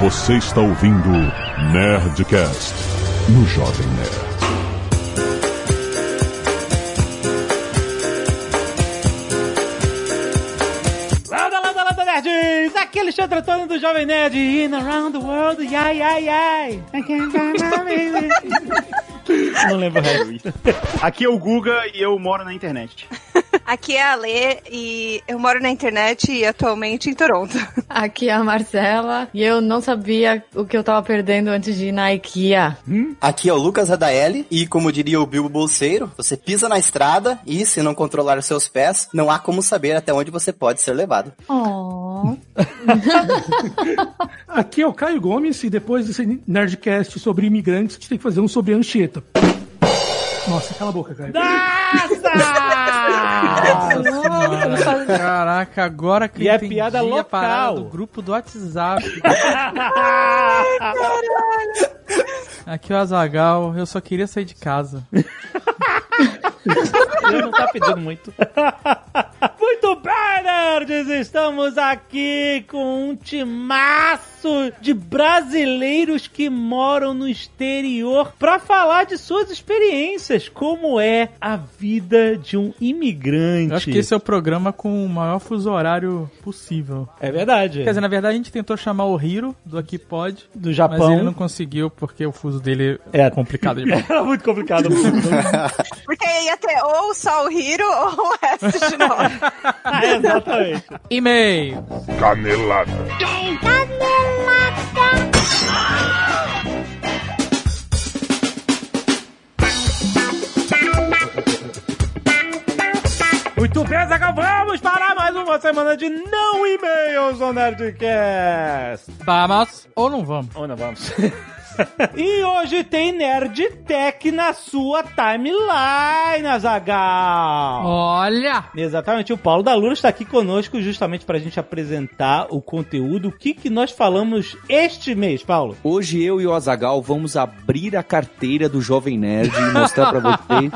Você está ouvindo Nerdcast no Jovem Nerd. Landa, landa, landa, nerds! Aqui é Alexandre Antônio do Jovem Nerd. In around the world, yai, yai, yai. I can't find my baby. Não lembro o resto. Aqui é o Guga e eu moro na internet. Aqui é a Lê e eu moro na internet e atualmente em Toronto. Aqui é a Marcela e eu não sabia o que eu tava perdendo antes de ir na IKEA. Aqui é o Lucas Radaeli e, como diria o Bilbo Bolseiro, você pisa na estrada e, se não controlar os seus pés, não há como saber até onde você pode ser levado. Oh. Aqui é o Caio Gomes e depois desse Nerdcast sobre imigrantes, a gente tem que fazer um sobre Anchieta. Nossa, cala a boca, Caio. Caraca, agora que E eu é entendi piada a local. parada do grupo do WhatsApp. Aqui é o Azagal, eu só queria sair de casa. Ele não tá pedindo muito. Muito bem, nerds! Estamos aqui com um timaço de brasileiros que moram no exterior pra falar de suas experiências, como é a vida de um imigrante. Eu acho que esse é o programa com o maior fuso horário possível. É verdade. Quer dizer, na verdade a gente tentou chamar o Hiro do Aqui Pode, do mas Japão. ele não conseguiu porque o fuso dele É. é complicado demais. Era muito complicado. Porque ia ter ou só o Hiro ou o resto de nós. é, exatamente. E-mail. Canelada. Muito bem, Zagal, vamos para mais uma semana de não e-mails no Nerdcast. Vamos ou não vamos? Ou não vamos? e hoje tem Nerd Tech na sua timeline, Azagal. Olha! Exatamente, o Paulo da Lura está aqui conosco justamente para a gente apresentar o conteúdo. O que, que nós falamos este mês, Paulo? Hoje eu e o Azagal vamos abrir a carteira do Jovem Nerd e mostrar pra vocês.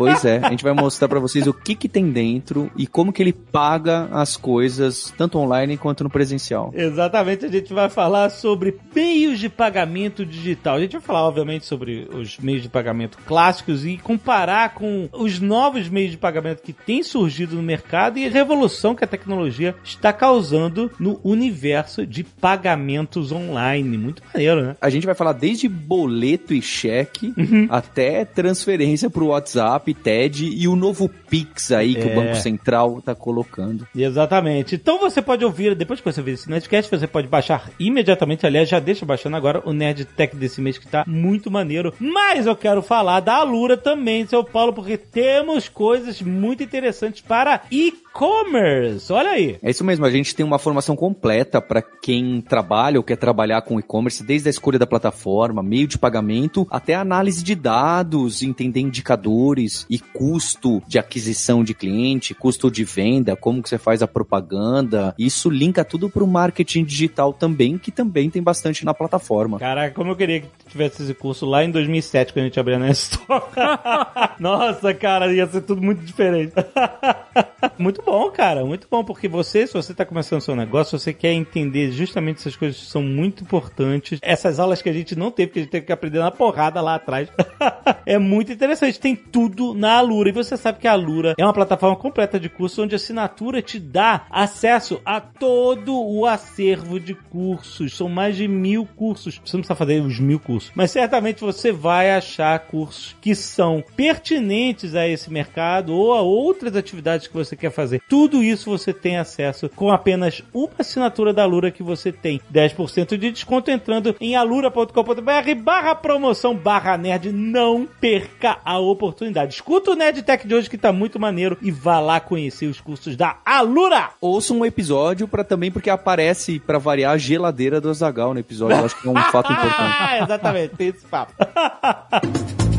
Pois é, a gente vai mostrar pra vocês o que que tem dentro e como que ele paga as coisas, tanto online quanto no presencial. Exatamente, a gente vai falar sobre meios de pagamento digital. A gente vai falar, obviamente, sobre os meios de pagamento clássicos e comparar com os novos meios de pagamento que têm surgido no mercado e a revolução que a tecnologia está causando no universo de pagamentos online. Muito maneiro, né? A gente vai falar desde boleto e cheque até transferência pro WhatsApp, TED e o novo Pix aí que É. o Banco Central tá colocando. Exatamente. Então você pode ouvir, depois que você ver esse Nerdcast, você pode baixar imediatamente. Aliás, já deixa baixando agora o Nerd Tech desse mês que tá muito maneiro. Mas eu quero falar da Alura também, seu Paulo, porque temos coisas muito interessantes para e-commerce. Olha aí. É isso mesmo, a gente tem uma formação completa para quem trabalha ou quer trabalhar com e-commerce, desde a escolha da plataforma, meio de pagamento, até análise de dados, entender indicadores e custo de aquisição de cliente, custo de venda, como que você faz a propaganda. Isso linka tudo para o marketing digital também, que também tem bastante na plataforma. Caraca, como eu queria que tivesse esse curso lá em 2007, quando a gente abriu a Nestor. Nossa, cara, ia ser tudo muito diferente. muito bom, cara, muito bom, porque você, se você tá começando seu negócio, você quer entender justamente essas coisas que são muito importantes. Essas aulas que a gente não teve, que a gente teve que aprender na porrada lá atrás. é muito interessante, tem tudo na Alura. E você sabe que a Alura é uma plataforma completa de cursos onde a assinatura te dá acesso a todo o acervo de cursos. São mais de mil cursos. Você não precisa fazer os mil cursos, mas certamente você vai achar cursos que são pertinentes a esse mercado ou a outras atividades que você quer fazer. Tudo isso você tem acesso com apenas uma assinatura da Alura que você tem 10% de desconto entrando em alura.com.br barra promoção barra nerd. Não perca a oportunidade. Escuta o Nerd Tech de hoje que tá muito maneiro e vá lá conhecer os cursos da Alura. Ouça um episódio para também, porque aparece, para variar, a geladeira do Azagal no episódio. Eu acho que é um fato importante. Ah, exatamente, tem esse papo.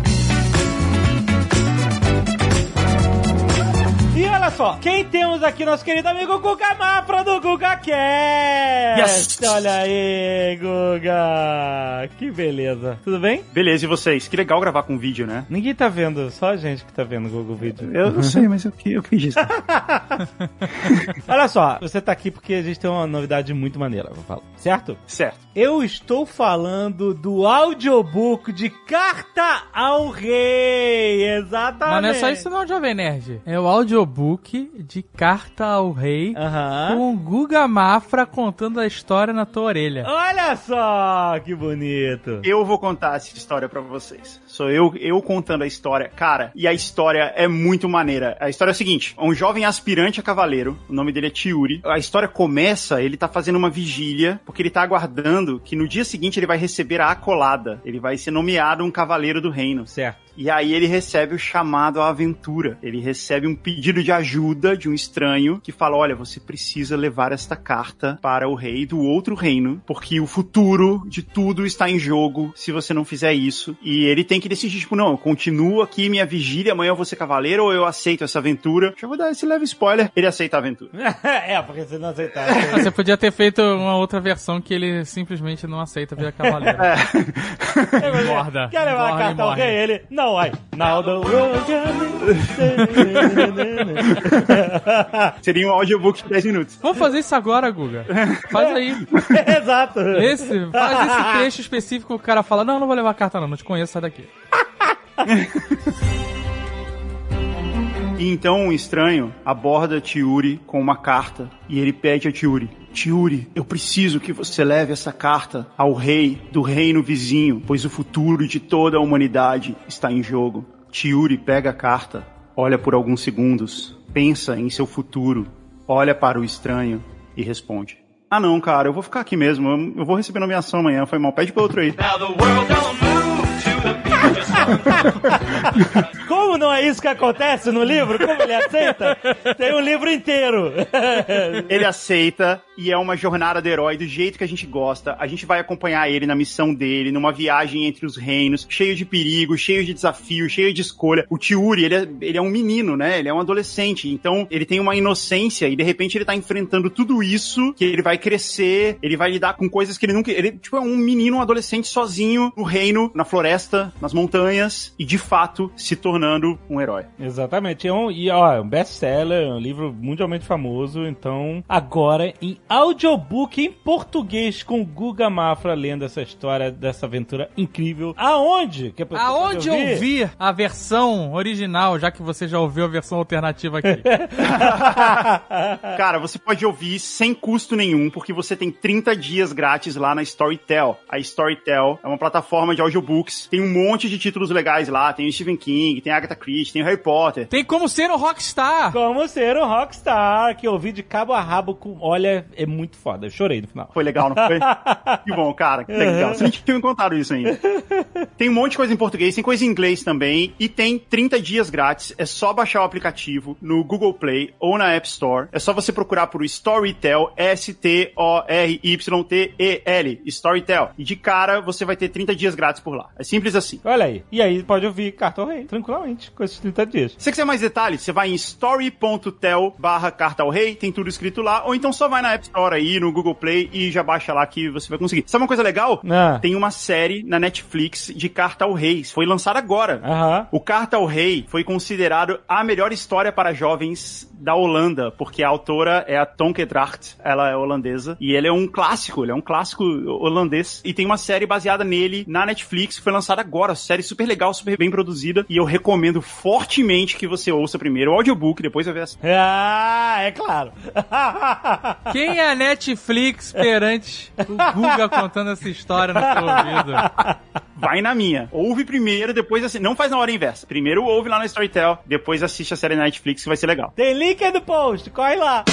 E olha só, quem temos aqui? Nosso querido amigo Guga Mafra do Guga Cast. Yes! Olha aí, Guga! Que beleza. Tudo bem? Beleza, e vocês? Que legal gravar com vídeo, né? Ninguém tá vendo, só a gente que tá vendo o Google Vídeo. Eu não sei, mas eu, que- eu quis dizer. Olha só, você tá aqui porque a gente tem uma novidade muito maneira, vou falar. Certo? Certo. Eu estou falando do audiobook de Carta ao Rei. Exatamente. Mas não é só isso não, Jovem Nerd. É o audiobook de Carta ao Rei com o Guga Mafra contando a história na tua orelha. Olha só que bonito. Eu vou contar essa história pra vocês. Sou eu, eu contando a história. Cara, e a história é muito maneira. A história é a seguinte: um jovem aspirante a cavaleiro, o nome dele é Tiuri. A história começa, ele tá fazendo uma vigília, porque ele tá aguardando que no dia seguinte ele vai receber a acolada. Ele vai ser nomeado um cavaleiro do reino. Certo. E aí ele recebe o chamado à aventura. Ele recebe um pedido de ajuda de um estranho que fala: olha, você precisa levar esta carta para o rei do outro reino, porque o futuro de tudo está em jogo se você não fizer isso. E ele tem que decidir, tipo, não, eu continuo aqui minha vigília, amanhã eu vou ser cavaleiro ou eu aceito essa aventura. Já vou dar esse leve spoiler. Ele aceita a aventura. é, porque você não aceitava. Você podia ter feito uma outra versão que ele simplesmente não aceita virar cavaleiro. Engorda. Quer levar a carta ao rei? Ele, não, ai. Now the world Seria um audiobook de 10 minutos. Vamos fazer isso agora, Guga. Faz aí. Exato. Esse, faz esse trecho específico que o cara fala, não, não vou levar carta não, não te conheço, sai daqui. E então um estranho aborda Tiuri com uma carta e ele pede a Tiuri: Tiuri, eu preciso que você leve essa carta ao rei do reino vizinho, pois o futuro de toda a humanidade está em jogo. Tiuri pega a carta, olha por alguns segundos, pensa em seu futuro, olha para o estranho e responde: Ah, não, cara, eu vou ficar aqui mesmo, eu- vou receber nomeação amanhã, foi mal, pede pra outro aí. Como não é isso que acontece no livro? Como ele aceita? Tem um livro inteiro. Ele aceita e é uma jornada do herói do jeito que a gente gosta. A gente vai acompanhar ele na missão dele, numa viagem entre os reinos, cheio de perigo, cheio de desafio, cheio de escolha. O Tiuri, ele é, ele é um menino, né? Ele é um adolescente. Então, ele tem uma inocência e de repente ele tá enfrentando tudo isso, que ele vai crescer, ele vai lidar com coisas que ele nunca. Ele, tipo, é um menino, um adolescente sozinho no reino, na floresta, nas montanhas e de fato se tornando um herói. Exatamente. É um, e, ó, é um best-seller, é um livro mundialmente famoso. Então, agora em audiobook em português com Guga Mafra lendo essa história dessa aventura incrível. Aonde? Que pode Aonde ouvir a versão original, já que você já ouviu a versão alternativa aqui? Cara, você pode ouvir sem custo nenhum, porque você tem 30 dias grátis lá na Storytel. A Storytel é uma plataforma de audiobooks. Tem um monte de títulos legais lá. Tem o Stephen King, tem a Agatha Christie, tem o Harry Potter. Tem como ser um rockstar. Como ser um rockstar, que eu ouvi de cabo a rabo com. Olha, é muito foda. Eu chorei no final. Foi legal, não foi? que bom, cara. Que legal. Você nem tinha me contado isso ainda. Tem um monte de coisa em português, tem coisa em inglês também. E tem 30 dias grátis. É só baixar o aplicativo no Google Play ou na App Store. É só você procurar por Storytel, S-T-O-R-Y-T-E-L. Storytel. E de cara, você vai ter 30 dias grátis por lá. É simples assim. Olha aí. E aí pode ouvir Cartão Rei, tranquilamente, com esses 30 dias. Se você quiser mais detalhes, você vai em story.tel barra carta ao rei, tem tudo escrito lá, ou então só vai na App Store aí, no Google Play e já baixa lá que você vai conseguir. Sabe uma coisa legal? Ah. Tem uma série na Netflix de Carta ao Rei, foi lançada agora. Aham. O Carta ao Rei foi considerado a melhor história para jovens da Holanda, porque a autora é a Tonke Dracht, ela é holandesa, e ele é um clássico, ele é um clássico holandês, e tem uma série baseada nele na Netflix, que foi lançada agora, série super legal, super bem produzida, e eu recomendo fortemente que você ouça primeiro o audiobook, depois a série. Ah, é claro. Quem é a Netflix perante o Guga contando essa história no seu ouvido? Vai na minha. Ouve primeiro, depois assim. Não faz na hora inversa. Primeiro ouve lá no Storytel, depois assiste a série na Netflix, que vai ser legal. Tem link aí no post, corre lá.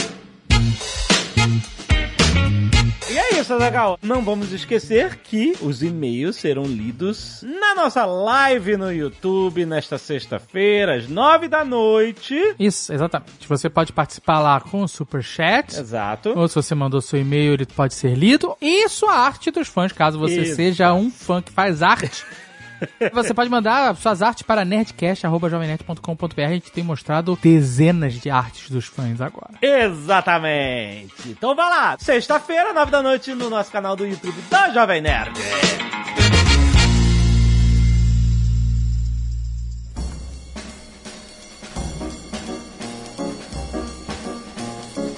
E é isso, Azaghal. Não vamos esquecer que os e-mails serão lidos na nossa live no YouTube nesta sexta-feira, às nove da noite. Isso, exatamente. Você pode participar lá com o Superchat. Exato. Ou se você mandou seu e-mail, ele pode ser lido. E sua arte dos fãs, caso você Isso. seja um fã que faz arte. Você pode mandar suas artes para nerdcast.jovemnet.com.br. A gente tem mostrado dezenas de artes dos fãs agora. Exatamente. Então vai lá. Sexta-feira, nove da noite, no nosso canal do YouTube da Jovem Nerd.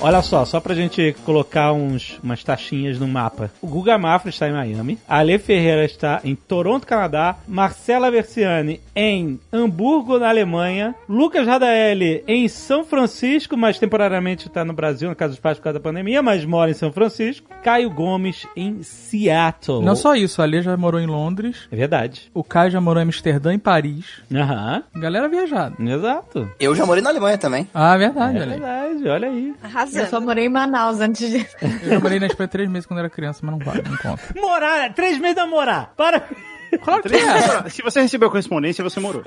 Olha só, só pra gente colocar uns, umas taxinhas no mapa. O Guga Mafra está em Miami, a Ale Ferreira está em Toronto, Canadá, Marcela Versiani em Hamburgo, na Alemanha, Lucas Radaeli em São Francisco, mas temporariamente está no Brasil, na casa dos pais por causa da pandemia, mas mora em São Francisco, Caio Gomes em Seattle. Não só isso, a Lê já morou em Londres, É verdade. o Caio já morou em Amsterdã e Paris. Aham, Galera viajada. exato. Eu já morei na Alemanha também. Ah, verdade, É olha aí. verdade, olha aí. Eu só morei em Manaus antes de. Eu já morei na Espanha três meses quando era criança, mas não vale, não conta. Morar, três meses a morar. Para. Claro que é. Se você recebeu correspondência, você morou.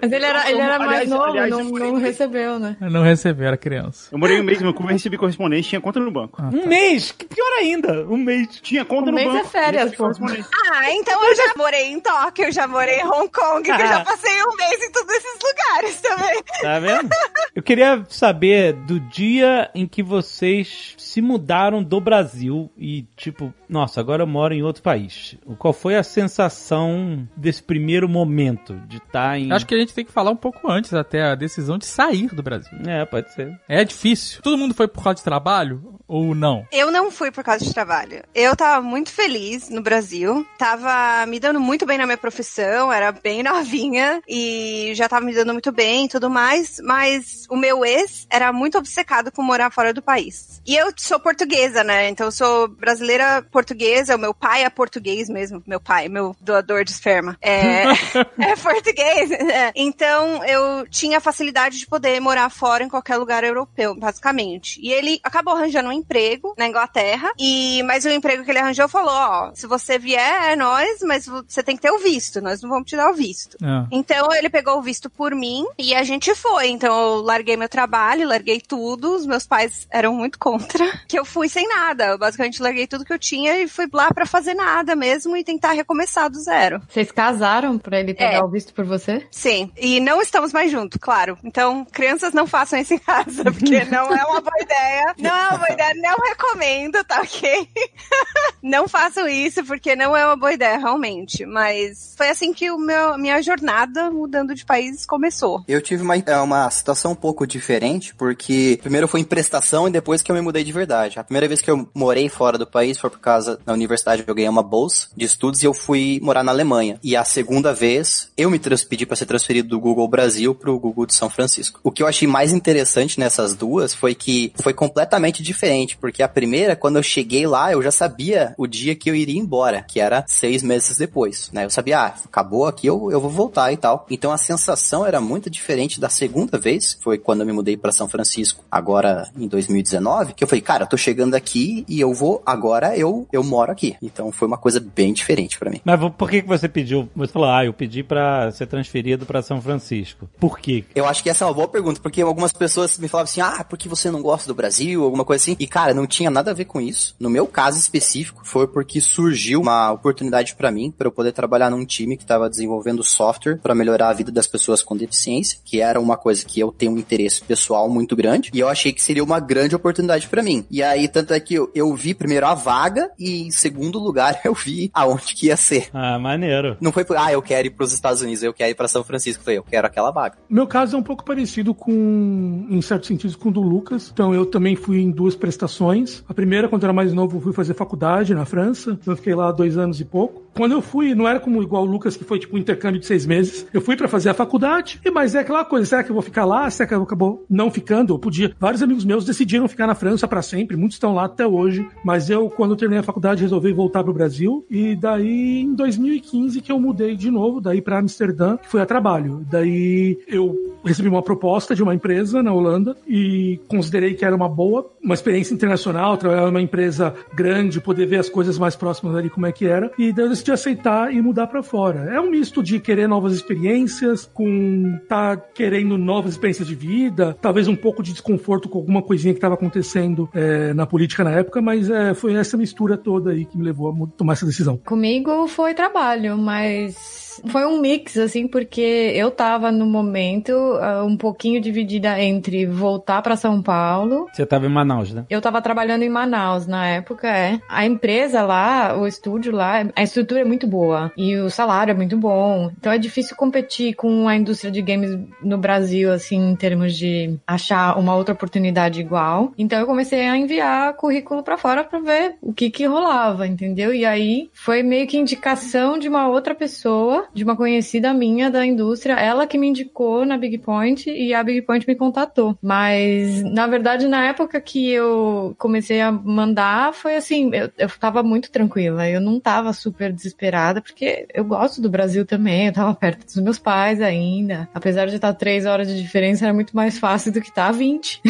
Mas ele era, ele era mais Aliás, novo, aliás, não, eu não recebeu, né? Não recebeu, era criança. Eu morei um mês no Cuba e recebi correspondência, tinha conta no banco. Um mês, que pior ainda, um mês. Tinha conta Um no mês banco. é férias, pô. Ah, então eu já morei em Tóquio, eu já morei em Hong Kong, que eu já passei um mês em todos esses lugares também. Tá vendo? Eu queria saber do dia em que vocês se mudaram do Brasil e, tipo, nossa, agora eu moro em outro país. Qual foi a sensação desse primeiro momento de estar em. Acho que a gente tem que falar um pouco antes até a decisão de sair do Brasil. É, pode ser. É difícil. Todo mundo foi por causa de trabalho ou não? Eu não fui por causa de trabalho. Eu tava muito feliz no Brasil, tava me dando muito bem na minha profissão, era bem novinha e já tava me dando muito bem e tudo mais, mas o meu ex era muito obcecado com morar fora do país. E eu sou portuguesa, né? Então eu sou brasileira portuguesa, o meu pai é português mesmo, meu pai, meu doador de esperma. É, é português. né? Então eu tinha facilidade de poder morar fora em qualquer lugar europeu, basicamente. E ele acabou arranjando um emprego na Inglaterra, e mas o emprego que ele arranjou falou, ó, se você vier, é nós, mas você tem que ter o visto, nós não vamos te dar o visto. É. Então ele pegou o visto por mim e a gente foi. Então eu larguei meu trabalho, larguei tudo. Os meus pais eram muito contra que eu fui sem nada. Eu basicamente larguei tudo que eu tinha e fui lá pra fazer nada mesmo e tentar recomeçar do zero. Vocês casaram pra ele pegar É. o visto por você? Sim, e não estamos mais juntos, claro. Então, crianças não façam isso em casa, porque não é uma boa ideia. Não é uma boa ideia, não recomendo, tá ok? não façam isso, porque não é uma boa ideia, realmente. Mas foi assim que o meu, minha jornada mudando de país começou. Eu tive uma, é, uma situação um pouco diferente, porque primeiro foi em prestação e depois que eu me mudei de verdade. A primeira vez que eu morei fora do país foi por causa da universidade, eu ganhei uma bolsa de estudos e eu fui morar na Alemanha. E a segunda vez, eu me pedi para ser transferido do Google Brasil pro Google de São Francisco. O que eu achei mais interessante nessas duas foi que foi completamente diferente, porque a primeira, quando eu cheguei lá, eu já sabia o dia que eu iria embora, que era seis meses depois, né? Eu sabia, ah, acabou aqui, eu, eu vou voltar e tal. Então a sensação era muito diferente da segunda vez, foi quando eu me mudei para São Francisco, agora em 2019, que eu falei, cara, eu tô chegando aqui e eu vou, agora eu, eu moro aqui. Então foi uma coisa bem diferente para mim. Mas por que, que você pediu? Você falou, ah, eu pedi pra ser transferido pra São Francisco. Por quê? Eu acho que essa é uma boa pergunta, porque algumas pessoas me falavam assim, ah, porque você não gosta do Brasil, alguma coisa assim. E, cara, não tinha nada a ver com isso. No meu caso específico, foi porque surgiu uma oportunidade pra mim, pra eu poder trabalhar num time que estava desenvolvendo software pra melhorar a vida das pessoas com deficiência, que era uma coisa que eu tenho um interesse pessoal muito grande. E eu achei que seria uma grande oportunidade pra mim. E aí, tanto é que eu, eu vi primeiro a vaga e, em segundo lugar, eu vi aonde que ia ser. Ah, maneiro. Não foi por, ah, eu quero ir pros Estados Unidos, eu quero ir pra São Francisco. Eu falei, eu quero aquela vaga. Meu caso é um pouco parecido com, em certos sentidos, com o do Lucas. Então, eu também fui em duas prestações. A primeira, quando eu era mais novo, eu fui fazer faculdade na França. Então, eu fiquei lá dois anos e pouco. Quando eu fui, não era como igual o Lucas, que foi tipo um intercâmbio de seis meses. Eu fui pra fazer a faculdade, e mas é aquela coisa, será que eu vou ficar lá? Será que eu acabou não ficando? Eu podia. Vários amigos meus decidiram ficar na França pra sempre, muitos estão lá até hoje. Mas eu, quando eu terminei a faculdade, resolvi voltar pro Brasil. E daí, em 2015, que eu mudei de novo, daí pra Amsterdã, que foi a trabalho. Daí eu recebi uma proposta de uma empresa na Holanda e considerei que era uma boa, uma experiência internacional, trabalhar numa empresa grande, poder ver as coisas mais próximas ali como é que era. E daí eu decidi aceitar e mudar pra fora. É um misto de querer novas experiências, com tá querendo novas experiências de vida, talvez um pouco de desconforto com alguma coisinha que estava acontecendo é, na política na época, mas é, foi essa mistura toda aí que me levou a tomar essa decisão. Comigo foi trabalho, mas foi um mix, assim, porque eu tava no momento ah, um pouquinho dividida entre voltar pra São Paulo. Você tava em Manaus, né? Eu tava trabalhando em Manaus na época, é. A empresa lá, o estúdio lá, a estrutura é muito boa e o salário é muito bom. Então é difícil competir com a indústria de games no Brasil, assim, em termos de achar uma outra oportunidade igual. Então eu comecei a enviar currículo pra fora pra ver o que que rolava, entendeu? E aí foi meio que indicação de uma outra pessoa, de uma conhecida minha da indústria, ela que me indicou na Big Point e a Big Point me contatou. Mas na verdade na época que eu comecei a mandar foi assim, eu, eu tava muito tranquila, eu não tava super desesperada porque eu gosto do Brasil também, eu tava perto dos meus pais ainda. Apesar de estar três horas de diferença, era muito mais fácil do que estar 20.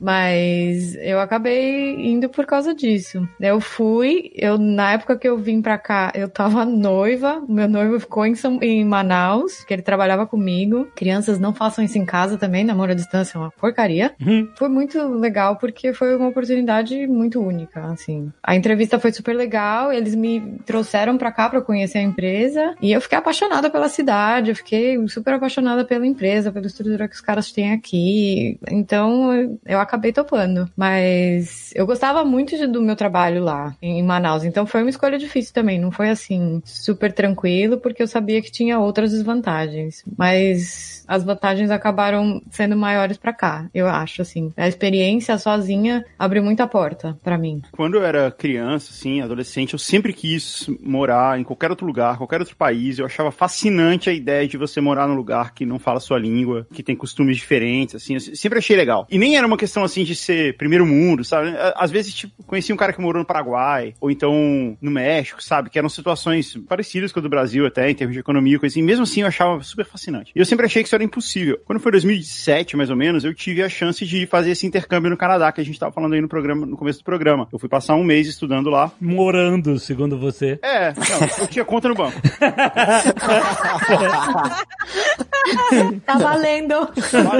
Mas eu acabei indo por causa disso. Eu fui, eu na época que eu vim pra cá, eu tava noiva, meu noivo ficou em, São, em Manaus, que ele trabalhava comigo. Crianças não façam isso em casa também, namoro à distância é uma porcaria. Foi muito legal porque foi uma oportunidade muito única, assim. A entrevista foi super legal, eles me trouxeram pra cá pra conhecer a empresa e eu fiquei apaixonada pela cidade, eu fiquei super apaixonada pela empresa, pela estrutura que os caras têm aqui. Então eu- eu acabei topando. Mas eu gostava muito de- do meu trabalho lá em Manaus, então foi uma escolha difícil também. Não foi assim super tranquilo porque eu sabia que tinha outras desvantagens. Mas as vantagens acabaram sendo maiores pra cá, eu acho assim. A experiência sozinha abriu muita porta pra mim. Quando eu era criança, assim, adolescente, eu sempre quis morar em qualquer outro lugar, qualquer outro país. Eu achava fascinante a ideia de você morar num lugar que não fala a sua língua, que tem costumes diferentes, assim. Eu sempre achei legal. E nem era uma questão, assim, de ser primeiro mundo, sabe? Às vezes, tipo, conheci um cara que morou no Paraguai, ou então no México, sabe? Que eram situações parecidas com a do Brasil até, em termos de economia, coisa assim. Mesmo assim, eu achava super fascinante. E eu sempre achei que isso era impossível. Quando foi 2007, mais ou menos, eu tive a chance de fazer esse intercâmbio no Canadá, que a gente tava falando aí no programa, no começo do programa. Eu fui passar um mês estudando lá. Morando, segundo você. É, não, eu tinha conta no banco. Tá valendo!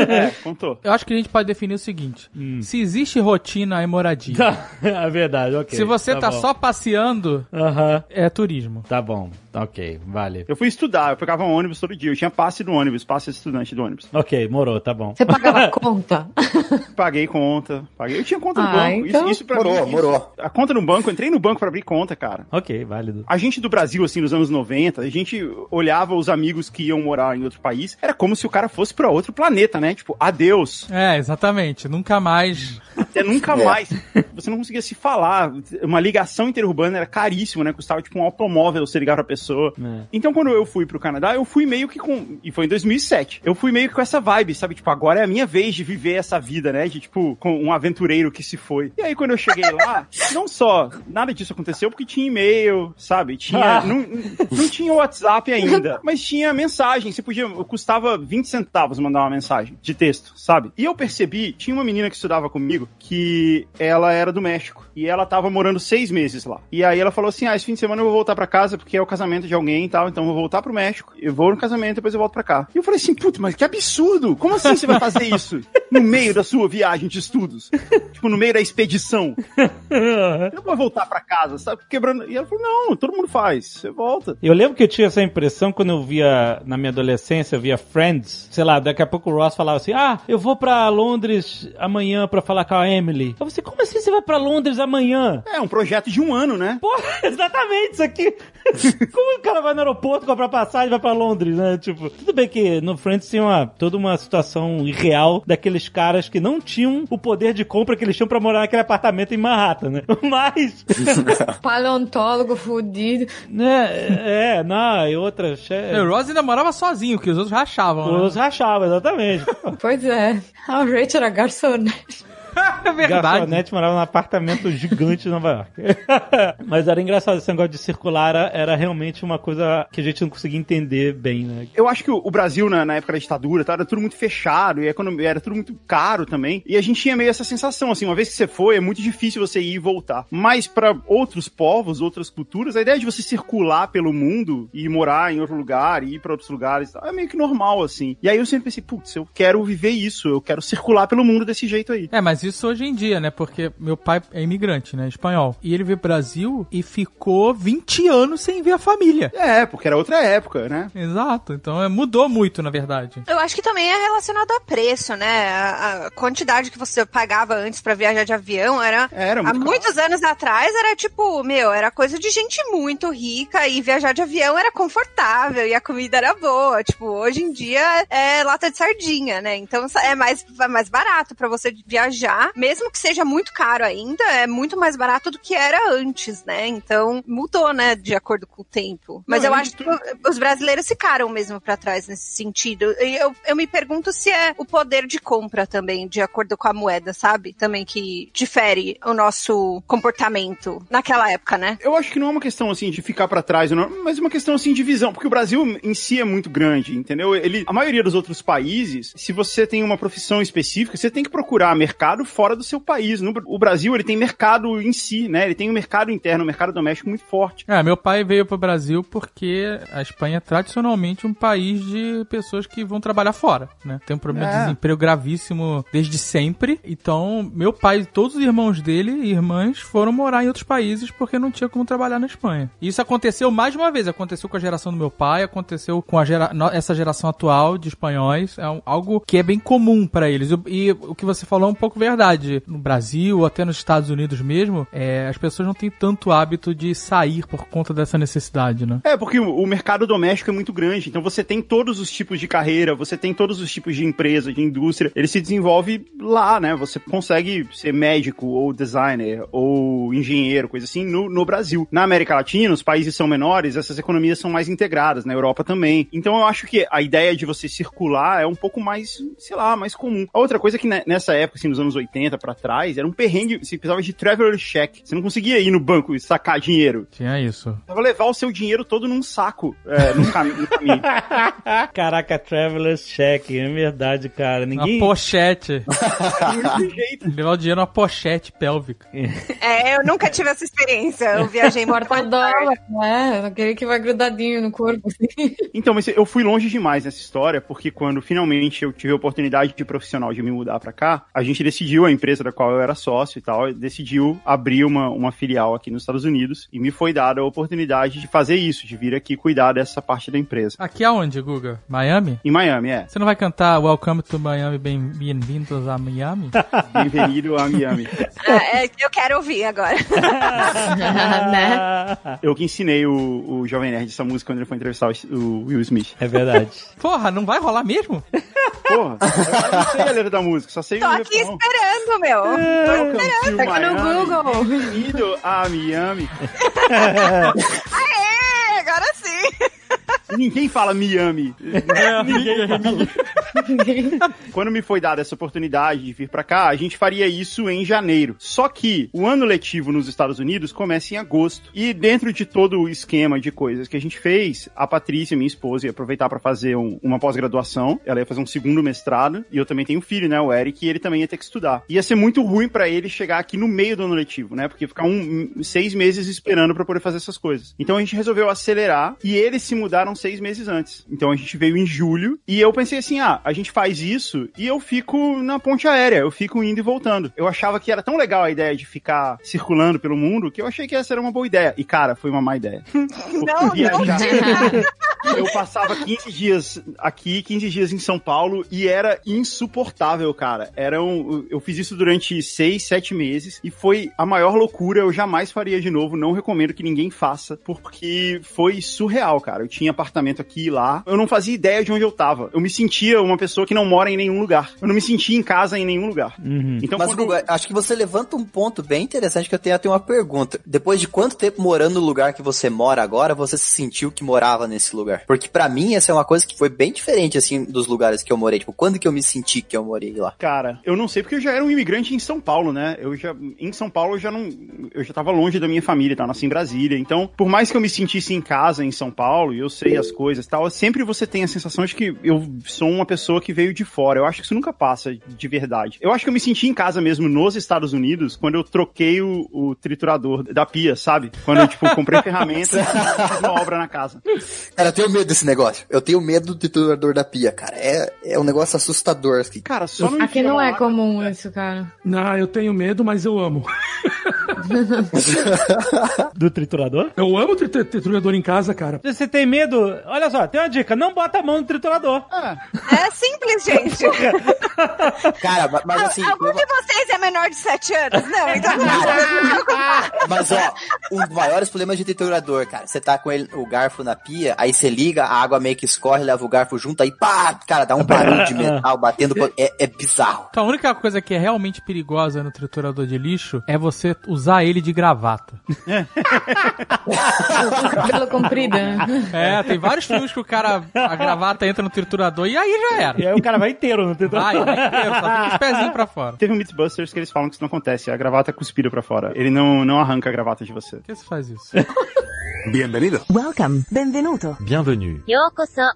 É, contou. Eu acho que a gente pode definir o seguinte: Hum. se existe rotina, é moradia. é verdade, ok. Se você tá, bom. só passeando, Aham. é turismo. Tá bom, ok, vale. Eu fui estudar, eu pegava um ônibus todo dia. Eu tinha passe do ônibus, passe de estudante do ônibus. Ok, morou, tá bom. Você pagava conta? Paguei conta, paguei. Eu tinha conta no Ah, banco. então- Isso, isso pra Morou, mim. isso- morou. a conta no banco, eu entrei no banco pra abrir conta, cara. Ok, válido. A gente do Brasil, assim, nos anos 90, a gente olhava os amigos que iam morar em outro país, era como se o cara fosse pra outro planeta, né? Tipo, adeus. É, exatamente. Nunca mais. Até nunca É. mais. Você não conseguia se falar. Uma ligação interurbana era caríssimo, né? Custava tipo um automóvel você ligar pra pessoa. É. Então, quando eu fui pro Canadá, eu fui meio que com. E foi em 2007. Eu fui meio que com essa vibe, sabe? Tipo, agora é a minha vez de viver essa vida, né? De tipo, com um aventureiro que se foi. E aí, quando eu cheguei lá, não só nada disso aconteceu, porque tinha e-mail, sabe? Tinha. Ah. não, não tinha WhatsApp ainda, mas tinha mensagem. Você podia. Custava 20 centavos mandar uma mensagem de texto, sabe? E eu percebi, tinha uma menina que estudava comigo que ela era do México. E ela tava morando seis meses lá. E aí ela falou assim: Ah, esse fim de semana eu vou voltar pra casa porque é o casamento de alguém e tal. Então eu vou voltar pro México. Eu vou no casamento, depois eu volto pra cá. E eu falei assim: Putz, mas que absurdo! Como assim você vai fazer isso? No meio da sua viagem de estudos? tipo, no meio da expedição. Eu vou voltar pra casa, sabe? Quebrando. E ela falou: Não, todo mundo faz. Você volta. Eu lembro que eu tinha essa impressão quando eu via, na minha adolescência, eu via Friends. Sei lá, daqui a pouco o Ross falava assim: Ah, eu vou pra Londres amanhã pra falar com a Emily. Eu falei, como assim você vai pra Londres amanhã? É um projeto de um ano, né? Porra, exatamente isso aqui. Como o cara vai no aeroporto comprar passagem e vai pra Londres, né? Tipo, tudo bem que no Friends tinha uma, toda uma situação irreal daqueles caras que não tinham o poder de compra que eles tinham pra morar naquele apartamento em Manhattan, né? Mas, Paleontólogo fudido. né, é, não, e outras... É, O Ross ainda morava sozinho, que os outros rachavam. né? os rachava, exatamente. Pois é. A Rachel era garçonete. É verdade. Garçonete morava num apartamento gigante em Nova York. Mas era engraçado, esse negócio de circular era, era realmente uma coisa que a gente não conseguia entender bem, né? Eu acho que o, o Brasil, na, na época da ditadura, tá, era tudo muito fechado e a economia era tudo muito caro também. E a gente tinha meio essa sensação, assim, uma vez que você foi, é muito difícil você ir e voltar. Mas para outros povos, outras culturas, a ideia de você circular pelo mundo e morar em outro lugar, e ir pra outros lugares, é meio que normal, assim. E aí eu sempre pensei, putz, eu quero viver isso, eu quero circular pelo mundo desse jeito aí. É, mas isso hoje em dia, né? Porque meu pai é imigrante, né? Espanhol. E ele veio pro Brasil e ficou 20 anos sem ver a família. É, porque era outra época, né? Exato. Então é, mudou muito, na verdade. Eu acho que também é relacionado a preço, né? A, a quantidade que você pagava antes pra viajar de avião era. Era Há muito caro. muitos anos atrás era tipo, meu, era coisa de gente muito rica e viajar de avião era confortável e a comida era boa. Tipo, hoje em dia é lata de sardinha, né? Então é mais, é mais barato pra você viajar, mesmo que seja muito caro ainda, é muito mais barato do que era antes, né? Então mudou, né, de acordo com o tempo. Mas Não, eu acho que os brasileiros ficaram mesmo pra trás nesse sentido. E eu, eu me pergunto se é o poder de compra também, de acordo com a moeda, sabe? Também que difere o nosso comportamento naquela época, né? Eu acho que não é uma questão assim de ficar pra trás, não, mas uma questão assim de visão, porque o Brasil em si é muito grande, entendeu? Ele, a maioria dos outros países, se você tem uma profissão específica, você tem que procurar mercado fora do seu país. No, o Brasil ele tem mercado em si, né? Ele tem um mercado interno, um mercado doméstico muito forte. É, meu pai veio pro Brasil porque a Espanha é tradicionalmente um país de pessoas que vão trabalhar fora, né? Tem um problema de É. desemprego gravíssimo desde sempre. Então, meu pai e todos os irmãos dele e irmãs foram morar em outros países porque não tinha como trabalhar na Espanha. E isso aconteceu mais de uma vez. Aconteceu com a geração do meu pai, aconteceu com a gera... essa geração atual de espanhóis. É algo que é bem comum pra eles. E, e o que você falou é um pouco verdade. No Brasil, até nos Estados Unidos mesmo, é, as pessoas não têm tanto hábito de sair por conta dessa necessidade, né? É, porque o, mercado doméstico é muito grande, então você tem todos os tipos de carreira, você tem todos os tipos de empresa, de indústria, ele se desenvolve lá, né? Você consegue ser médico, ou designer, ou engenheiro, coisa assim, no, no Brasil. Na América Latina, os países são menores, essas economias são mais integradas, na Europa também. Então eu acho que a ideia de você circular é um pouco mais, sei lá, mais comum. A outra coisa é que ne- nessa época, assim, nos anos 80 pra trás, era um perrengue, você precisava de traveler check. Você não conseguia ir no banco e sacar dinheiro. Tinha isso. Precisava levar o seu dinheiro todo num saco é, no, cami no caminho. Caraca, Traveler's Check, é verdade, cara. Uma Ninguém. pochete. Muito jeito. Levar o dinheiro numa pochete pélvica. É, eu nunca tive essa experiência. Eu viajei muito Porta mais tarde. dólar, né? Aquele que vai grudadinho no corpo, assim. Então, mas eu fui longe demais nessa história, porque quando finalmente eu tive a oportunidade de profissional de me mudar pra cá, a gente decidiu, a empresa da qual eu era sócio e tal, decidiu abrir uma, uma filial aqui nos Estados Unidos e me foi dada a oportunidade de fazer isso, de vir aqui cuidar dessa parte da empresa. Aqui aonde, Guga? Miami? Em Miami, é. Você não vai cantar Welcome to Miami, bem- bem-vindos a Miami? Bem-vindo a Miami. Ah, é, eu quero ouvir agora. né? Eu que ensinei o, o Jovem Nerd essa música quando ele foi entrevistar o, o Will Smith. É verdade. Porra, não vai rolar mesmo? Porra, eu não sei a letra da música, só sei Tô o aqui esperando, meu. Welcome to Tá no Miami. Google. Bem-vindo a Miami. Aê, agora sim. Ninguém fala Miami. Ninguém. Quando me foi dada essa oportunidade de vir pra cá, a gente faria isso em janeiro. Só que o ano letivo nos Estados Unidos começa em agosto. E dentro de todo o esquema de coisas que a gente fez, a Patrícia, minha esposa, ia aproveitar pra fazer um- uma pós-graduação. Ela ia fazer um segundo mestrado. E eu também tenho um filho, né, o Eric, e ele também ia ter que estudar. Ia ser muito ruim pra ele chegar aqui no meio do ano letivo, né? Porque ia ficar um, seis meses esperando pra poder fazer essas coisas. Então a gente resolveu acelerar e eles se mudaram seis meses antes. Então a gente veio em julho e eu pensei assim: ah, a gente faz isso e eu fico na ponte aérea, eu fico indo e voltando. Eu achava que era tão legal a ideia de ficar circulando pelo mundo que eu achei que essa era uma boa ideia. E cara, foi uma má ideia. Não, viajar. Eu passava 15 dias aqui, 15 dias em São Paulo e era insuportável, cara. Era um, eu fiz isso durante 6, 7 meses e foi a maior loucura. Eu jamais faria de novo. Não recomendo que ninguém faça, porque foi surreal, cara. Eu tinha apartamento aqui e lá. Eu não fazia ideia de onde eu tava. Eu me sentia uma pessoa que não mora em nenhum lugar. Eu não me sentia em casa em nenhum lugar. Uhum. Então, Mas, quando... Acho que você levanta um ponto bem interessante que eu tenho até uma pergunta. Depois de quanto tempo morando no lugar que você mora agora, você se sentiu que morava nesse lugar? Porque pra mim essa é uma coisa que foi bem diferente, assim, dos lugares que eu morei. Tipo, quando que eu me senti que eu morei lá? Cara, eu não sei porque eu já era um imigrante em São Paulo, né? Eu já, em São Paulo eu já não, eu já tava longe da minha família, tá? Nasci em Brasília. Então, por mais que eu me sentisse em casa em São Paulo e eu sei as coisas e tal, sempre você tem a sensação de que eu sou uma pessoa que veio de fora. Eu acho que isso nunca passa de verdade. Eu acho que eu me senti em casa mesmo nos Estados Unidos quando eu troquei o, o triturador da pia, sabe? Quando eu, tipo, comprei ferramenta e fiz uma obra na casa. Cara, eu tenho medo desse negócio. Eu tenho medo do triturador da pia, cara. É, é um negócio assustador. Assim. Cara, só não Aqui não é lá- comum isso, cara. Não, eu tenho medo, mas eu amo. Do triturador? Eu amo ter triturador em casa, cara. Você tem medo, olha só, tem uma dica: não bota a mão no triturador. É simples, gente. Cara, ma- mas assim. Algum eu- de vocês é menor de 7 anos? Não, então não. Mas ó, um dos maiores problemas de triturador, cara. Você tá com ele, o garfo na pia, aí você liga, a água meio que escorre, leva o garfo junto, aí pá, cara, dá um barulho de metal batendo. É, é bizarro. Então a única coisa que é realmente perigosa no triturador de lixo é você usar ele de gravata. Cabelo comprido, né? É, tem vários filmes que o cara, a gravata entra no triturador e aí já E era. aí o cara vai inteiro no triturador. Vai, vai inteiro, só fica os pezinhos pra fora. Teve um Mythbusters que eles falam que isso não acontece. A gravata é cuspida pra fora. Ele não, não arranca a gravata de você. Por que você faz isso? Bienvenido. Welcome. Benvenuto. Bienvenue.